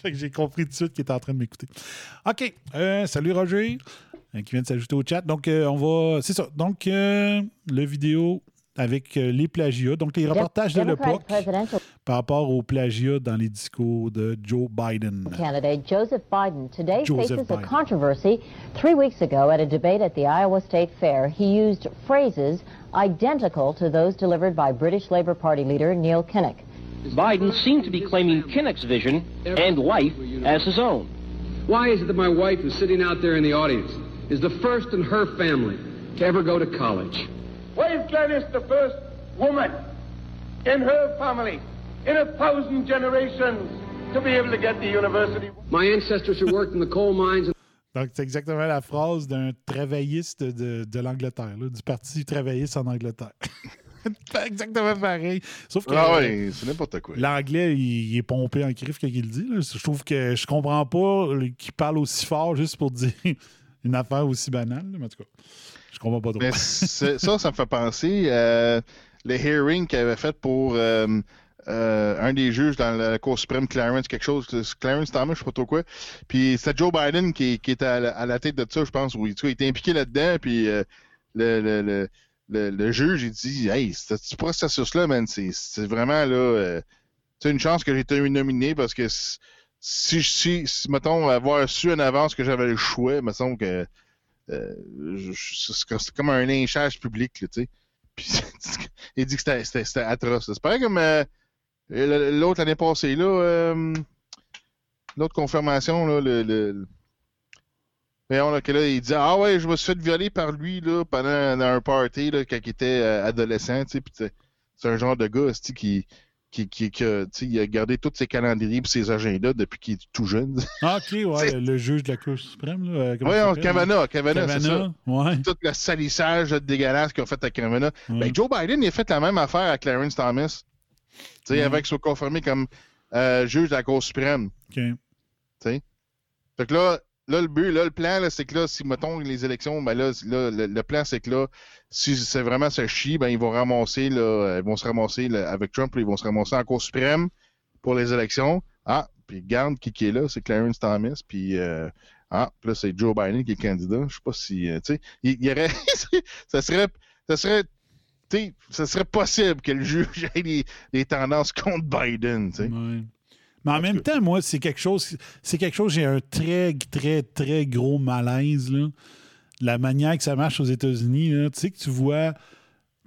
Fait que j'ai compris tout de suite qu'il était en train de m'écouter. OK. Euh, salut Roger, euh, qui vient de s'ajouter au chat. Donc, euh, on va. C'est ça. Donc, euh, le vidéo avec euh, les plagiats. Donc, les reportages de l'époque par rapport au plagiat dans les discours de Joe Biden. candidate Joseph Biden today Joseph faces Biden. a controversy. Three weeks ago, at a debate at the Iowa State Fair, he used phrases identical to those delivered by British Labour Party leader Neil Kinnock. Biden seemed to be claiming Kinnock's vision and life as his own. Why is it that my wife, who's sitting out there in the audience, is the first in her family to ever go to college? Why is Gladys the first woman in her family in a thousand generations to be able to get the university? My ancestors who worked in the coal mines and Donc, c'est exactement la phrase d'un travailliste de, de l'Angleterre, là, du Parti travailliste en Angleterre. [LAUGHS] [LAUGHS] exactement pareil. Sauf que Ah euh, ouais, c'est n'importe quoi. l'anglais, il, il est pompé en crif quand il le dit. là. Je trouve que je comprends pas qu'il parle aussi fort juste pour dire [LAUGHS] une affaire aussi banale. Mais en tout cas, je comprends pas trop. Mais c'est- [LAUGHS] ça, ça me fait penser euh, le hearing qu'il avait fait pour euh, euh, un des juges dans la Cour suprême, Clarence, quelque chose, Clarence Thomas, je sais pas trop quoi. Puis c'était Joe Biden qui, qui était à la, à la tête de ça, je pense. Oui, il était impliqué là-dedans, puis euh, le, le, le, le, juge, il dit Hey, ce ce processus-là, man, c'est vraiment là. euh, c'est une chance que j'ai été nominé parce que si, si, si, mettons, avoir su en avance que j'avais le choix, me semble que euh, c'est comme un lynchage public, tu sais. [LAUGHS] Puis il dit que c'était- atroce. C'est pareil comme euh, l'autre l'année passée, là. euh, l'autre confirmation, là, le- là, que là, il dit Ah ouais, je me suis fait violer par lui là, pendant un, un party là, quand il était euh, adolescent, tu sais. Puis c'est un genre de gars qui, qui, qui, qui a, tu sais, il a gardé tous ses calendriers et ses agendas depuis qu'il est tout jeune. [LAUGHS] Ah, OK, ouais, le, le juge de la Cour suprême. Là, euh, Oui, Kavanaugh, Kavanaugh, c'est ça. Kavanaugh, ouais. Tout le salissage dégueulasse qu'ils ont fait à Kavanaugh. Ben, Joe Biden, il a fait la même affaire à Clarence Thomas. Tu sais, Ouais. avec qu'il soit confirmé comme euh, juge de la Cour suprême. OK. Tu sais. Fait que là, là, le but, là, le plan, c'est que là, si, mettons, les élections, ben là, là, le, plan, c'est que là, si c'est vraiment ça chie, ben, ils vont ramasser, là, euh, ils vont se ramasser, avec Trump, ils vont se ramasser en Cour suprême pour les élections. Ah, puis garde qui, est là, c'est Clarence Thomas, puis euh, ah, là, c'est Joe Biden qui est candidat. Je sais pas si, euh, tu sais, il, y aurait, [LAUGHS] ça serait, ça serait, tu sais, ça serait possible que le juge ait des, tendances contre Biden, tu sais. Mais en même temps, moi, c'est quelque chose, c'est quelque chose, j'ai un très, très, très gros malaise, là. La manière que ça marche aux États-Unis. Tu sais que tu vois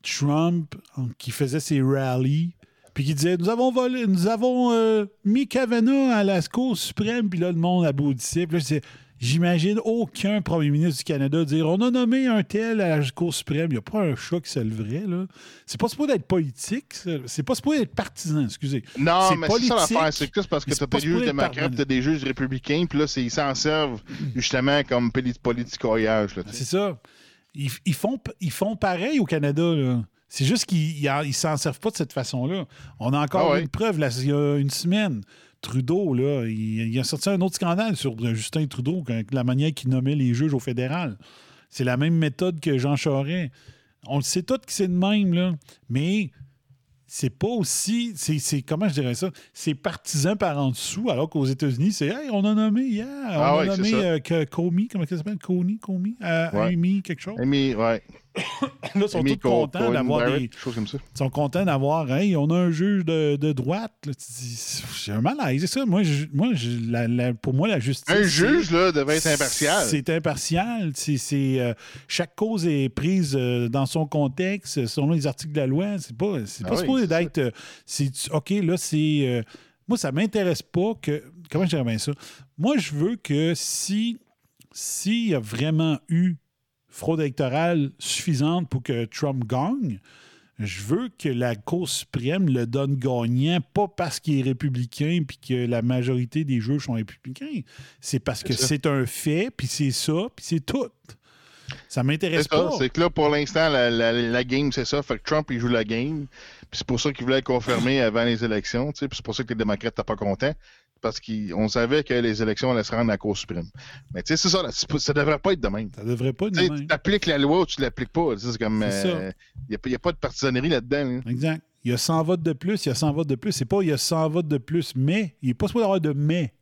Trump qui faisait ses rallies, puis qui disait Nous avons volé, nous avons euh, mis Kavanaugh à la Cour suprême, puis là, le monde applaudissait. Puis là, J'imagine aucun premier ministre du Canada dire On a nommé un tel à la Cour suprême. Il n'y a pas un chat qui se leverait, là. C'est pas supposé être politique, c'est pas supposé être partisan, excusez. Non, mais c'est ça l'affaire. C'est que c'est parce que t'as des juges démocrates, t'as des juges républicains, puis là, ils s'en servent justement comme poli- politicoyage. C'est ça. Ils, ils font, ils font pareil au Canada. là. C'est juste qu'ils ne s'en servent pas de cette façon-là. On a encore Ah ouais. une preuve là, il y a une semaine. Trudeau, là, il, il a sorti un autre scandale sur Justin Trudeau, la manière qu'il nommait les juges au fédéral. C'est la même méthode que Jean Charest. On le sait tous que c'est de même, là. Mais c'est pas aussi. C'est, comment je dirais ça? C'est partisan par en dessous, alors qu'aux États-Unis, c'est Hey, on a nommé hier. on Ah a ouais, nommé euh, Comey, comment ça s'appelle? Coney, Comey? Euh, Ouais. Amy, quelque chose. Amy, ouais. Là, ils sont tous Co- contents d'avoir des. Ils sont contents d'avoir, hey, on a un juge de, de droite. J'ai un malaise, c'est ça. Moi, je- moi je- la- la- pour moi, la justice. Un c'est- juge, là, devait être impartial. C'est impartial. C'est, c'est, euh, chaque cause est prise euh, dans son contexte, selon les articles de la loi. C'est pas, c'est Ah pas oui, supposé c'est d'être. euh, c'est- OK, là, c'est. moi, ça m'intéresse pas que. Comment je dirais bien ça? Moi, je veux que si. S'il y a vraiment eu fraude électorale suffisante pour que Trump gagne, je veux que la Cour suprême le donne gagnant, pas parce qu'il est républicain puis que la majorité des juges sont républicains. C'est parce que C'est un fait, puis c'est ça, puis c'est tout. Ça m'intéresse pas. c'est que là, pour l'instant, la, la- la game, c'est ça. Fait que Trump, il joue la game. Puis c'est pour ça qu'il voulait être confirmé avant les élections. c'est pour ça que les démocrates n'étaient pas contents. Parce qu'on savait que les élections allaient se rendre à la Cour suprême. Mais tu sais, c'est ça. là, ça devrait pas être de même. Ça devrait pas être Tu de Tu même. appliques la loi ou tu l'appliques pas. Tu C'est comme. Il n'y a, pas de partisanerie là-dedans. là. Exact. Il y a 100 votes de plus, il y a 100 votes de plus. C'est pas il y a 100 votes de plus, mais il n'est pas supposé avoir de mais.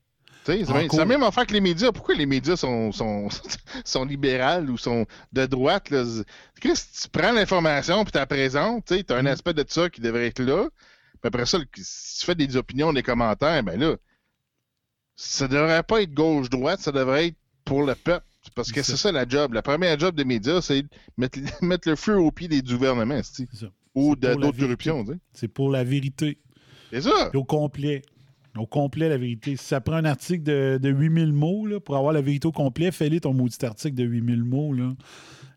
Tu sais, C'est la même affaire que les médias. Pourquoi les médias sont, sont, [LAUGHS] sont libérales ou sont de droite? Là? Chris, tu prends l'information puis tu la présentes. Tu as un aspect de ça qui devrait être là. Puis après ça, si tu fais des opinions, des commentaires, ben là, ça devrait pas être gauche-droite, ça devrait être pour le peuple. Parce que c'est ça la job. La première job des médias, c'est de mettre, [LAUGHS] mettre le feu au pied des gouvernements, ou d'autres corruptions. C'est pour la vérité. C'est ça. Au complet. Au complet, la vérité. Si ça prend un article de, de 8000 mots là, pour avoir la vérité au complet, fais-le ton maudit article de 8000 mots. Là.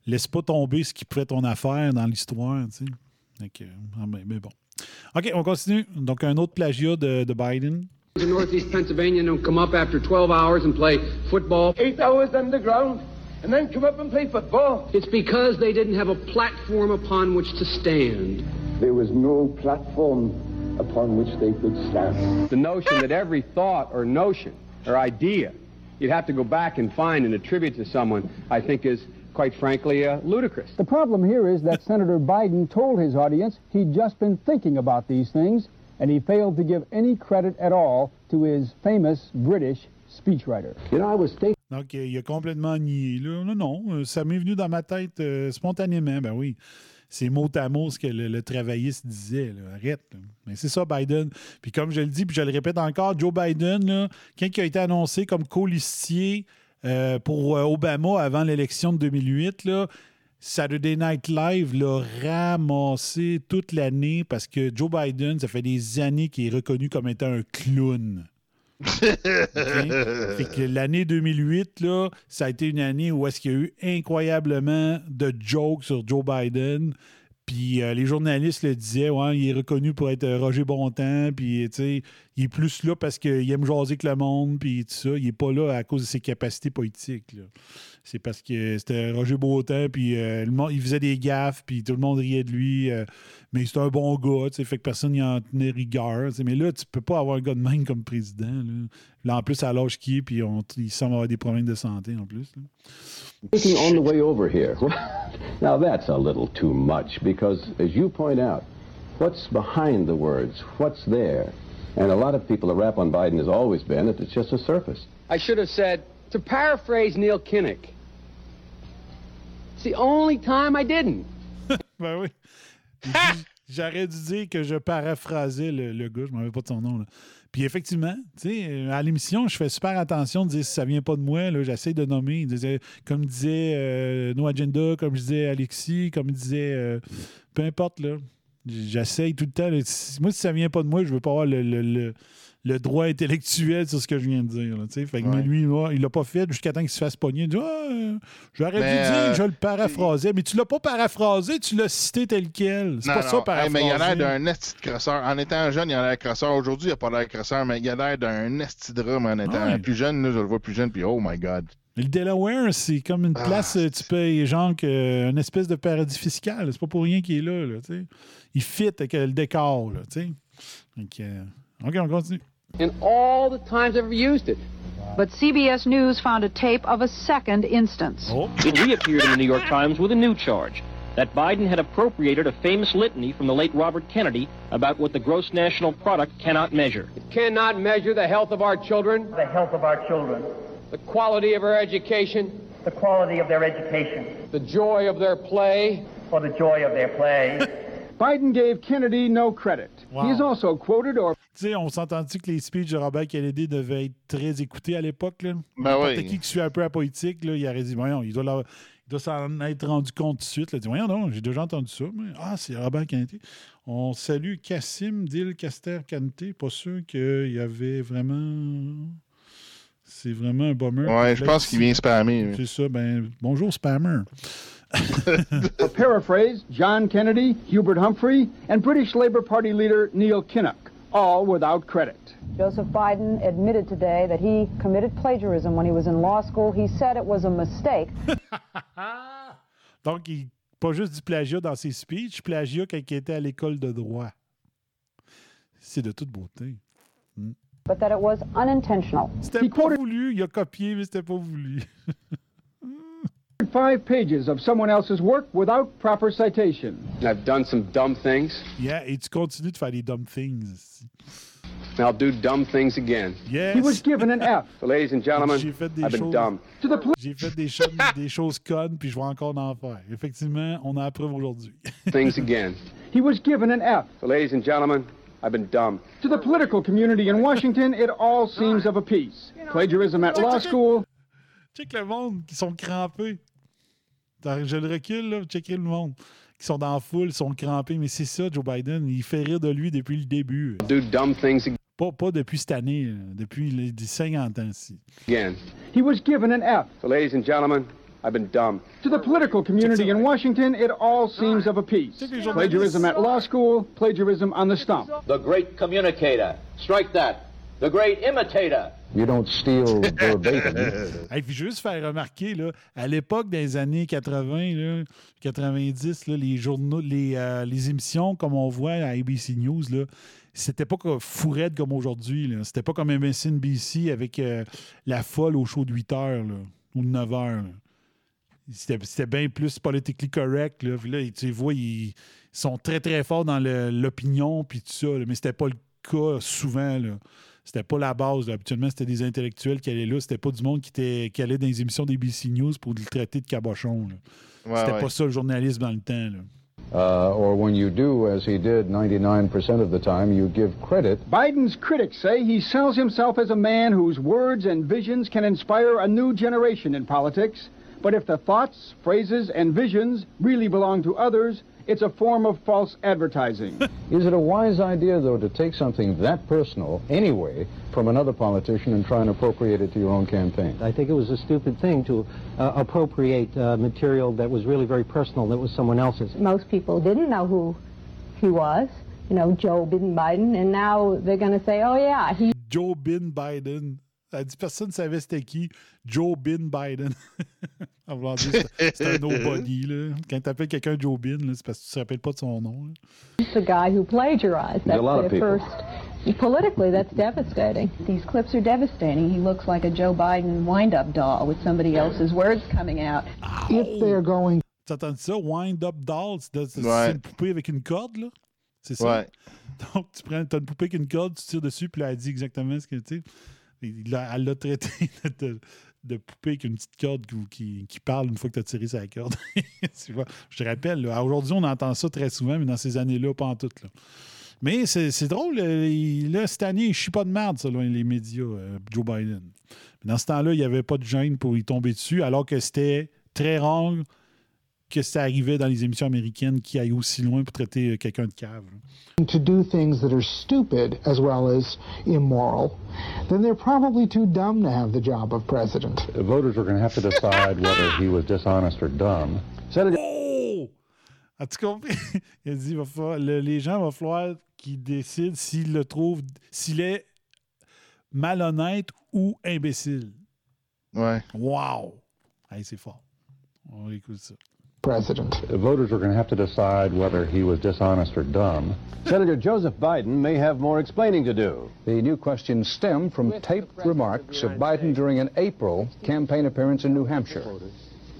Laisse pas tomber ce qui pourrait être ton affaire dans l'histoire. Fait ah ben, mais bon. OK, on continue. Donc, un autre plagiat de, de Biden. In northeast Pennsylvania don't come up after 12 hours and play football. Eight hours underground, and then come up and play football. It's because they didn't have a platform upon which to stand. There was no platform upon which they could stand. The notion that every thought or notion or idea you'd have to go back and find and attribute to someone, I think is, quite frankly, uh, ludicrous. The problem here is that Senator Biden told his audience he'd just been thinking about these things, and he failed to give any credit at all to his famous British speechwriter. You know, I was thinking. Donc, il a complètement nié. Là. Non, non, euh, ça m'est venu dans ma tête euh, spontanément. Ben oui. c'est mot à mot ce que le, le travailliste disait. là. Arrête. là. Mais c'est ça, Biden. Puis comme je le dis, puis je le répète encore, Joe Biden, là, quand il a été annoncé comme colistier euh, pour euh, Obama avant l'élection de 2008, là, Saturday Night Live l'a ramassé toute l'année parce que Joe Biden, ça fait des années qu'il est reconnu comme étant un clown. [LAUGHS] OK? Fait que l'année 2008, là, ça a été une année où est-ce qu'il y a eu incroyablement de jokes sur Joe Biden. Puis euh, les journalistes le disaient, ouais, il est reconnu pour être euh, Roger Bontemps, puis il est plus là parce qu'il aime jaser que le monde, puis tout ça. Il est pas là à cause de ses capacités politiques. là. C'est parce que c'était Roger Bontemps, puis euh, le monde, il faisait des gaffes, puis tout le monde riait de lui. euh, mais c'est un bon gars, tu sais, fait que personne n'y en tenait rigueur. tu sais. Mais là, tu peux pas avoir un gars de même comme président. Là, Là, en plus, à l'âge qu'il est, puis on- il semble avoir des problèmes de santé en plus. là. On the way over here. [LAUGHS] now that's a little too much because, as you point out, what's behind the words? What's there? And a lot of people, the rap on Biden has always been that it's just a surface. I should have said, to paraphrase Neil Kinnock, the only time I didn't. [LAUGHS] Ben oui. J'aurais dû dire que je paraphrasais le, le gars, je ne me rappelle pas de son nom. là. Puis effectivement, tu sais, à l'émission, je fais super attention de dire si ça vient pas de moi. là, J'essaie de nommer. Il disait- comme disait euh, No Agenda, comme je disais Alexis, comme disait. euh, peu importe, là. J'essaye tout le temps. là. Si- Moi, si ça vient pas de moi, je veux pas avoir le, le- le- le droit intellectuel sur ce que je viens de dire. là, fait que Ouais. lui, moi, il l'a pas fait jusqu'à temps qu'il se fasse pogner. Il dit euh, J'aurais dû dire, euh, je le paraphrasais. Mais tu l'as pas paraphrasé, tu l'as cité tel quel. C'est pas non. ça, Hey, paraphraser. mais il a l'air d'un esti de crosseur. En étant jeune, il a l'air crosseur. Aujourd'hui, il a pas l'air crosseur, mais il a l'air d'un esti de rhum en étant Ouais. plus jeune. Là, je le vois plus jeune, puis oh my god. Le Delaware, c'est comme une Ah, place, euh, tu payes genre que, une espèce de paradis fiscal. C'est pas pour rien qu'il est là. il fit avec le décor. Là, tu sais. Donc, euh, OK, on continue. In all the times I've ever used it. But CBS News found a tape of a second instance. Oh. It reappeared in the New York Times with a new charge that Biden had appropriated a famous litany from the late Robert Kennedy about what the gross national product cannot measure. It cannot measure the health of our children, The health of our children, the quality of our education, the quality of their education, the joy of their play, or the joy of their play. [LAUGHS] Biden gave Kennedy no credit. Also quoted or sais, on s'entend-tu que les speeches de Robert Kennedy devaient être très écoutés à l'époque? là? Ben oui. qui qui suit un peu la politique, là, il aurait dit, voyons, il doit, leur- il doit s'en être rendu compte tout de suite. là. Il dit, voyons, non, j'ai déjà entendu ça. mais- ah, c'est Robert Kennedy. On salue Cassim Dil Caster Canté. Pas sûr qu'il y avait vraiment. C'est vraiment un bummer. Ouais, je pense qu'il vient spammer. C'est ça, ben, bonjour, spammer. Or paraphrase John Kennedy, Hubert Humphrey, and British Labour Party leader Neil Kinnock, all without credit. Joseph Biden admitted today that he committed plagiarism when he was in law school. He said it was a mistake. [LAUGHS] Donc, il, pas juste du plagiat dans ses speeches, plagiat quand il était à l'école de droit. C'est de toute beauté. Hmm. but that it was unintentional. C'était pas voulu, il a copié, mais c'était pas voulu. [LAUGHS] Five pages of someone else's work without proper citation. I've done some dumb things. Yeah, it's tu continues de faire des dumb things. and I'll do dumb things again. Yes. He was given an F. So, [LAUGHS] ladies and gentlemen, J'ai fait des I've been dumb. To the poli- J'ai fait des choses, [LAUGHS] des choses connes, puis je vais encore en faire. Effectivement, on a la preuve aujourd'hui. [LAUGHS] things again. He was given an F. So, ladies and gentlemen, I've been dumb. To the political community in Washington, it all seems of a piece. Plagiarism at law school, Check le monde qui sont crampés. Je le recule, là, checker le monde. Qui sont dans la foule, sont crampés. Mais c'est ça, Joe Biden. Il fait rire de lui depuis le début. Do dumb things Pas, pas depuis cette année, là, depuis les 50 ans. ci. again. he was given an F. So, ladies and gentlemen, I've been dumb. To the political community in Washington, it all seems of a piece. Plagiarism at law school, plagiarism on the stump. The great communicator. Strike that. The great imitator. You don't steal verbatim. [LAUGHS] Hey, puis juste faire remarquer, là, à l'époque des années 80, là, 90, là, les journaux, les, euh, les émissions, comme on voit à ABC News, c'était pas fourette comme aujourd'hui. C'était pas comme MSNBC avec euh, la folle au show de 8 heures là, ou de 9 heures. C'était bien plus politically correct. Là. Là, tu vois, ils, sont très, très forts dans l'opinion, puis tout ça. Mais c'était pas le cas souvent. Là. C'était pas la base. là. Habituellement, c'était des intellectuels qui allaient là. C'était pas du monde qui, était, qui allait dans les émissions d'ABC News pour le traiter de cabochon. Ouais, c'était ouais. pas ça le journalisme dans le temps. Là. Uh, or when you do, as he did 99% of the time, you give credit. Biden's critics say he sells himself as a man whose words and visions can inspire a new generation in politics. But if the thoughts, phrases, and visions really belong to others, it's a form of false advertising. [LAUGHS] Is it a wise idea, though, to take something that personal, anyway, from another politician and try and appropriate it to your own campaign? I think it was a stupid thing to uh, appropriate uh, material that was really very personal, that was someone else's. Most people didn't know who he was, you know, Joe Biden, and now they're going to say, oh yeah, he... Joe Bin Biden. Ça dit personne ne savait c'était qui. Joe Bin Biden. [LAUGHS] en voulant dire, c'est c'est un nobody. Là. Quand tu appelles quelqu'un Joe Bin, c'est parce que tu ne te rappelles pas de son nom. là. He's the guy who plagiarized. There's a That's lot of the people. first. Politically, that's devastating. These clips are devastating. He looks like a Joe Biden wind-up doll with somebody else's words coming out. If they're going Tu entends ça? Wind Up Doll, c'est c'est Ouais. une poupée avec une corde, là? C'est ça? Ouais. Donc, tu prends, as une poupée avec une corde, tu tires dessus, puis là, elle dit exactement ce que tu. Il Elle l'a traité [LAUGHS] de, poupée avec une petite corde qui, parle une fois que tu as tiré sa corde. [LAUGHS] tu vois? Je te rappelle, aujourd'hui, on entend ça très souvent, mais dans ces années-là, pas en toutes. Là. Mais c'est drôle, euh, cette année, il chie pas de merde, selon les médias, euh, Joe Biden. Mais dans ce temps-là, il n'y avait pas de gêne pour y tomber dessus, alors que c'était très rare que ça arrivait dans les émissions américaines qui aillent aussi loin pour traiter euh, quelqu'un de cave. là. to do things that are stupid as well as immoral, then they're probably too dumb to have the job of president. The voters are going to have to decide whether he was dishonest or dumb. Senator Oh! As-tu compris? [LAUGHS] Il a dit va falloir- le- les gens vont falloir qu'ils décident s'ils le trouvent, s'il est malhonnête ou imbécile. Ouais. Wow! Hey, c'est fort. On écoute ça. President. The voters are going to have to decide whether he was dishonest or dumb. Senator Joseph Biden may have more explaining to do. The new questions stem from taped remarks of Biden during an April campaign appearance in New Hampshire.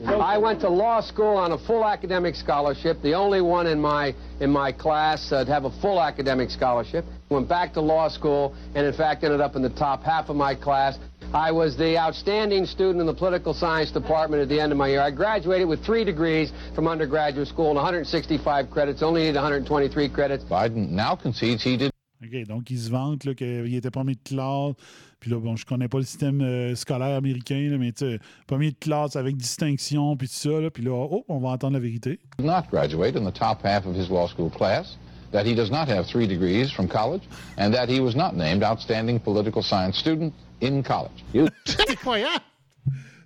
I went to law school on a full academic scholarship, the only one in my in my class uh, to have a full academic scholarship. Went back to law school and in fact ended up in the top half of my class. I was the outstanding student in the political science department at the end of my year. I graduated with three degrees from undergraduate school and 165 credits, only needed 123 credits. Biden now concedes he did OK, donc il se vante là, qu'il était premier de classe. Puis là, bon, je connais pas le système euh, scolaire américain, là, mais tu sais, premier de classe avec distinction, puis tout ça. Là, puis là, oh, on va entendre la vérité. not graduate in the top half of his law school class, that he does not have three degrees from college, and that he was not named outstanding political science student in college. C'est [LAUGHS] incroyable!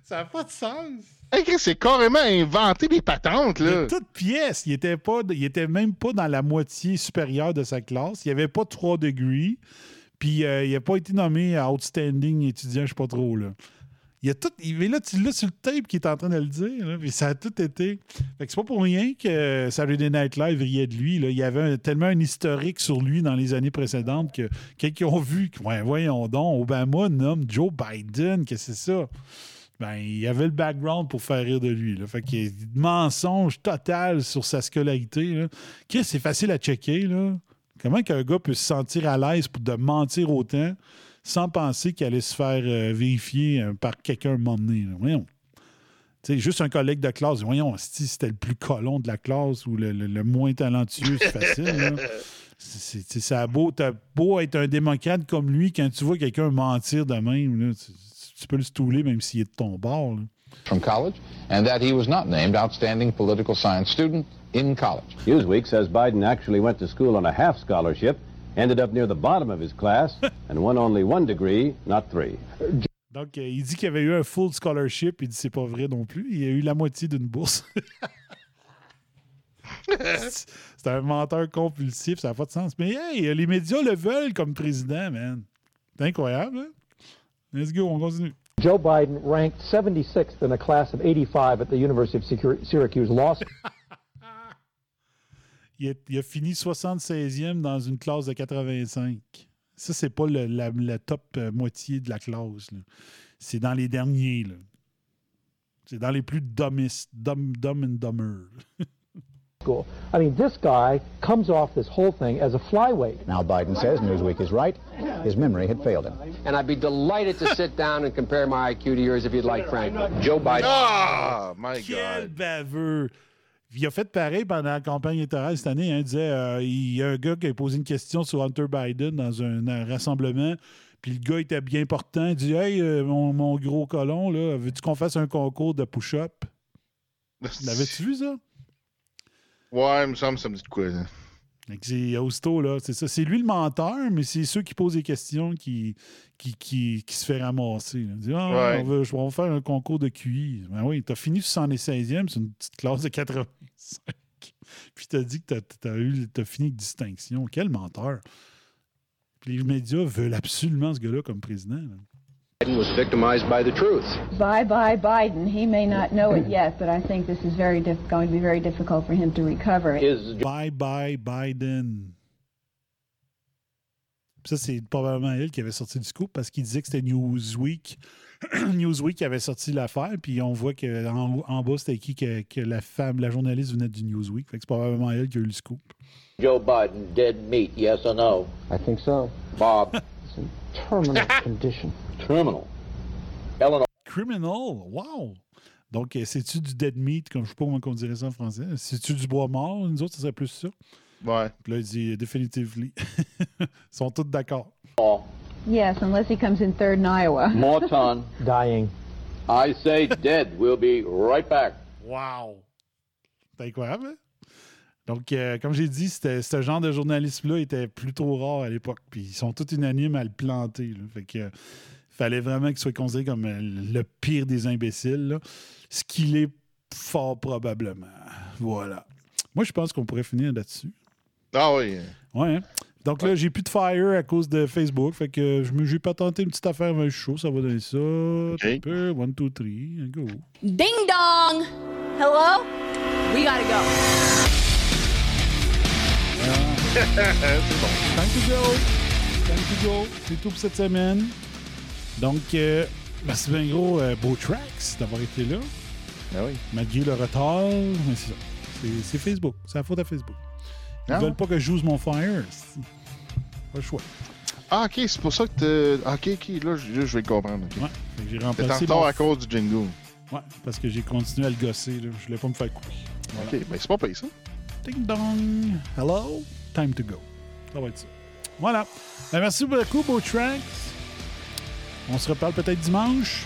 Ça n'a pas de sens! Hey, Chris, c'est carrément inventé des patentes, là. De toute pièce, il était, pas, il était même pas dans la moitié supérieure de sa classe. Il avait pas trois degrés. Puis euh, il n'a pas été nommé outstanding étudiant, je sais pas trop. Là. Il a tout. il- mais là, l'as sur le tape qui est en train de le dire. là, ça a tout été. Fait que c'est pas pour rien que Saturday Night Live riait de lui. Là. Il y avait tellement un historique sur lui dans les années précédentes que quelqu'un ont vu. Ouais, voyons donc, Obama nomme Joe Biden, que c'est ça? Ben, il avait le background pour faire rire de lui. Là. Fait qu'il y a mensonge total sur sa scolarité. Là. Chris, c'est facile à checker. Là. Comment qu'un gars peut se sentir à l'aise pour de mentir autant? Sans penser qu'il allait se faire euh, vérifier euh, par quelqu'un un moment donné? là? Voyons. Tu sais, juste un collègue de classe, voyons, si c'était le plus colon de la classe ou le, le- le moins talentueux, c'est facile. C'est- c'est- Ça a beau, t'as beau être un démocrate comme lui, quand tu vois quelqu'un mentir de même, là, tu, tu peux le stouler même s'il est de ton bord. là. from college, and that he was not named outstanding political science student in college. Newsweek says Biden actually went to school on a half scholarship, ended up near the bottom of his class, [LAUGHS] and won only one degree, not three. Donc, euh, il dit qu'il avait eu un full scholarship. Il dit c'est pas vrai non plus. Il a eu la moitié d'une bourse. [LAUGHS] c'est un menteur compulsif, ça n'a pas de sens. Mais hey, les médias le veulent comme président, man. C'est incroyable, hein? Let's go, on continue. Joe Biden ranked 76th in a class of 85 at the University of Syrac- Syracuse Law School. [LAUGHS] Il a, il a fini 76e dans une classe de 85. Ça, c'est pas le- la, la top euh, moitié de la classe. là. C'est dans les derniers. là. C'est dans les plus dumbest, dumb, dumb and dumber. [LAUGHS] School. I mean, this guy comes off this whole thing as a flyweight. Now Biden says Newsweek is right. His memory had failed him. And I'd be delighted to sit down and compare my IQ to yours if you'd like, Frank. Joe Biden. Ah, my Quel God. baveux! Il a fait pareil pendant la campagne électorale cette année. hein. il disait euh, il y a un gars qui a posé une question sur Hunter Biden dans un, un rassemblement. Puis le gars était bien portant. Il dit Hey, euh, mon, mon gros colon, là, veux-tu qu'on fasse un concours de push-up? [LAUGHS] L'avais-tu vu ça? Ouais, il me semble que ça me dit de quoi. C'est là, c'est ça. C'est lui le menteur, mais c'est ceux qui posent des questions qui, qui, qui, qui se fait ramasser. là. Dit, Ah, Ouais. on, va, on va faire un concours de QI. Ben oui, t'as fini 76e, c'est une petite classe de 85. Puis t'as dit que t'as, t'as eu, t'as fini avec distinction. Quel menteur. Puis les médias veulent absolument ce gars-là comme président. là. Biden was victimized by the truth. Bye bye Biden. He may not know it yet, but I think this is very diff- going to be very difficult for him to recover. Bye bye Biden. Ça, c'est probablement elle qui avait sorti du scoop parce qu'il disait que c'était Newsweek. [CLEARS THROAT] Newsweek qui avait sorti l'affaire, puis on voit qu'en en bas, c'était écrit que, que la femme, la journaliste venait du Newsweek. Fait que c'est probablement elle qui a eu le scoop. Joe Biden dead meat, yes or no? I think so. Bob. It's in terminal [LAUGHS] condition. Eleanor. Criminal, wow! Donc, euh, c'est-tu du dead meat, comme je sais pas comment on dirait ça en français? C'est-tu du bois mort? Nous autres, ça serait plus ça. Ouais. Puis là, il dit définitively. [LAUGHS] Ils sont tous d'accord. Yes, unless he comes in third in Iowa. [LAUGHS] Morton. Dying. I say dead. We'll be right back. Wow! C'est incroyable, hein? Donc, euh, comme j'ai dit, c'était- ce genre de journalisme-là était plutôt rare à l'époque. Puis ils sont tous unanimes à le planter. là. Fait que euh, fallait vraiment qu'il soit considéré comme euh, le pire des imbéciles. là. Ce qu'il est fort probablement. Voilà. Moi, je pense qu'on pourrait finir là-dessus. Ah oui. Ouais. hein? Donc là, j'ai plus de fire à cause de Facebook. Fait que je me j'ai pas tenté une petite affaire avec chaud. Ça va donner ça. Un peu. One, two, three. Go. Ding dong! Hello? We gotta go. c'est bon. Time to go. Time to go. C'est tout pour cette semaine. Donc, euh, merci bien gros, euh, Beau Tracks, d'avoir été là. Ben oui. Malgré le retard, mais c'est ça. C'est- Facebook. C'est la faute à Facebook. Ils Ah veulent pas que je joue mon Fire. Pas le choix. Ah, ok, c'est pour ça que t'es. ah, Ok, ok, là, je, je vais comprendre. ok. Ouais. J'ai T'es en remplacé retard mon- à cause du jingle. Ouais, parce que j'ai continué à le gosser. Là. Je voulais pas me faire couper. Voilà. Ok, ben c'est pas payé ça. Ding dong. Hello? Time to go. Ça va être ça. Voilà. Ben, merci beaucoup, Beau Tracks. On se reparle peut-être dimanche?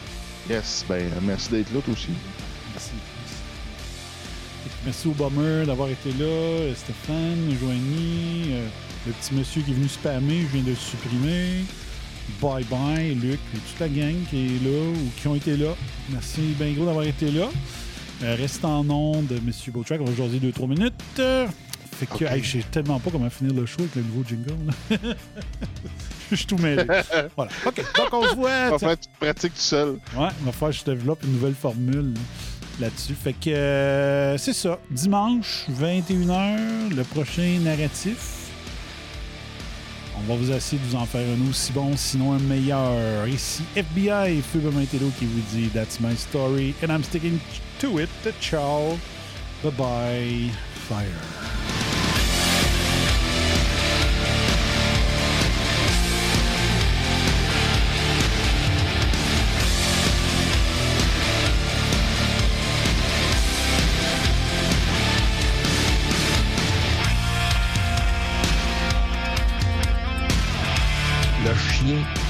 Yes, ben merci d'être là, toi aussi. Merci. Merci au Bomber d'avoir été là, euh, Stéphane, Joanie, euh, le petit monsieur qui est venu spammer, je viens de le supprimer. Bye bye, Luc, et toute la gang qui est là ou qui ont été là. Merci bien gros d'avoir été là. Euh, reste en nom de Monsieur Beautrack, on va jaser 2-3 minutes. Euh, fait que, Ok. hey, je sais tellement pas comment finir le show avec le nouveau jingle. [LAUGHS] je suis tout mêlé. [LAUGHS] voilà. OK, donc on se voit. Va que tu pratiques tout seul. Ouais, il va falloir que je développe une nouvelle formule là, là-dessus. Fait que euh, c'est ça. Dimanche, 21h, le prochain narratif. On va vous essayer de vous en faire un aussi bon, sinon un meilleur. Ici FBI, Feu Telo qui vous dit That's my story and I'm sticking to it. Ciao. Bye bye. Fire.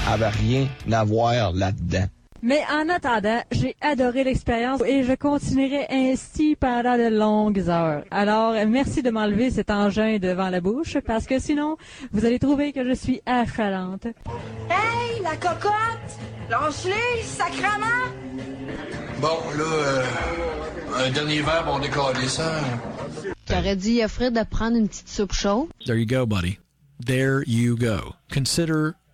Avait rien à voir là-dedans. Mais en attendant, j'ai adoré l'expérience et je continuerai ainsi pendant de longues heures. Alors, merci de m'enlever cet engin devant la bouche parce que sinon, vous allez trouver que je suis achalante. Hey, la cocotte! Lâche-les, sacrement! Bon, là, euh, un dernier verre, on décolle ça. T'aurais dit à Fred de prendre une petite soupe chaude? There you go, buddy. There you go. Consider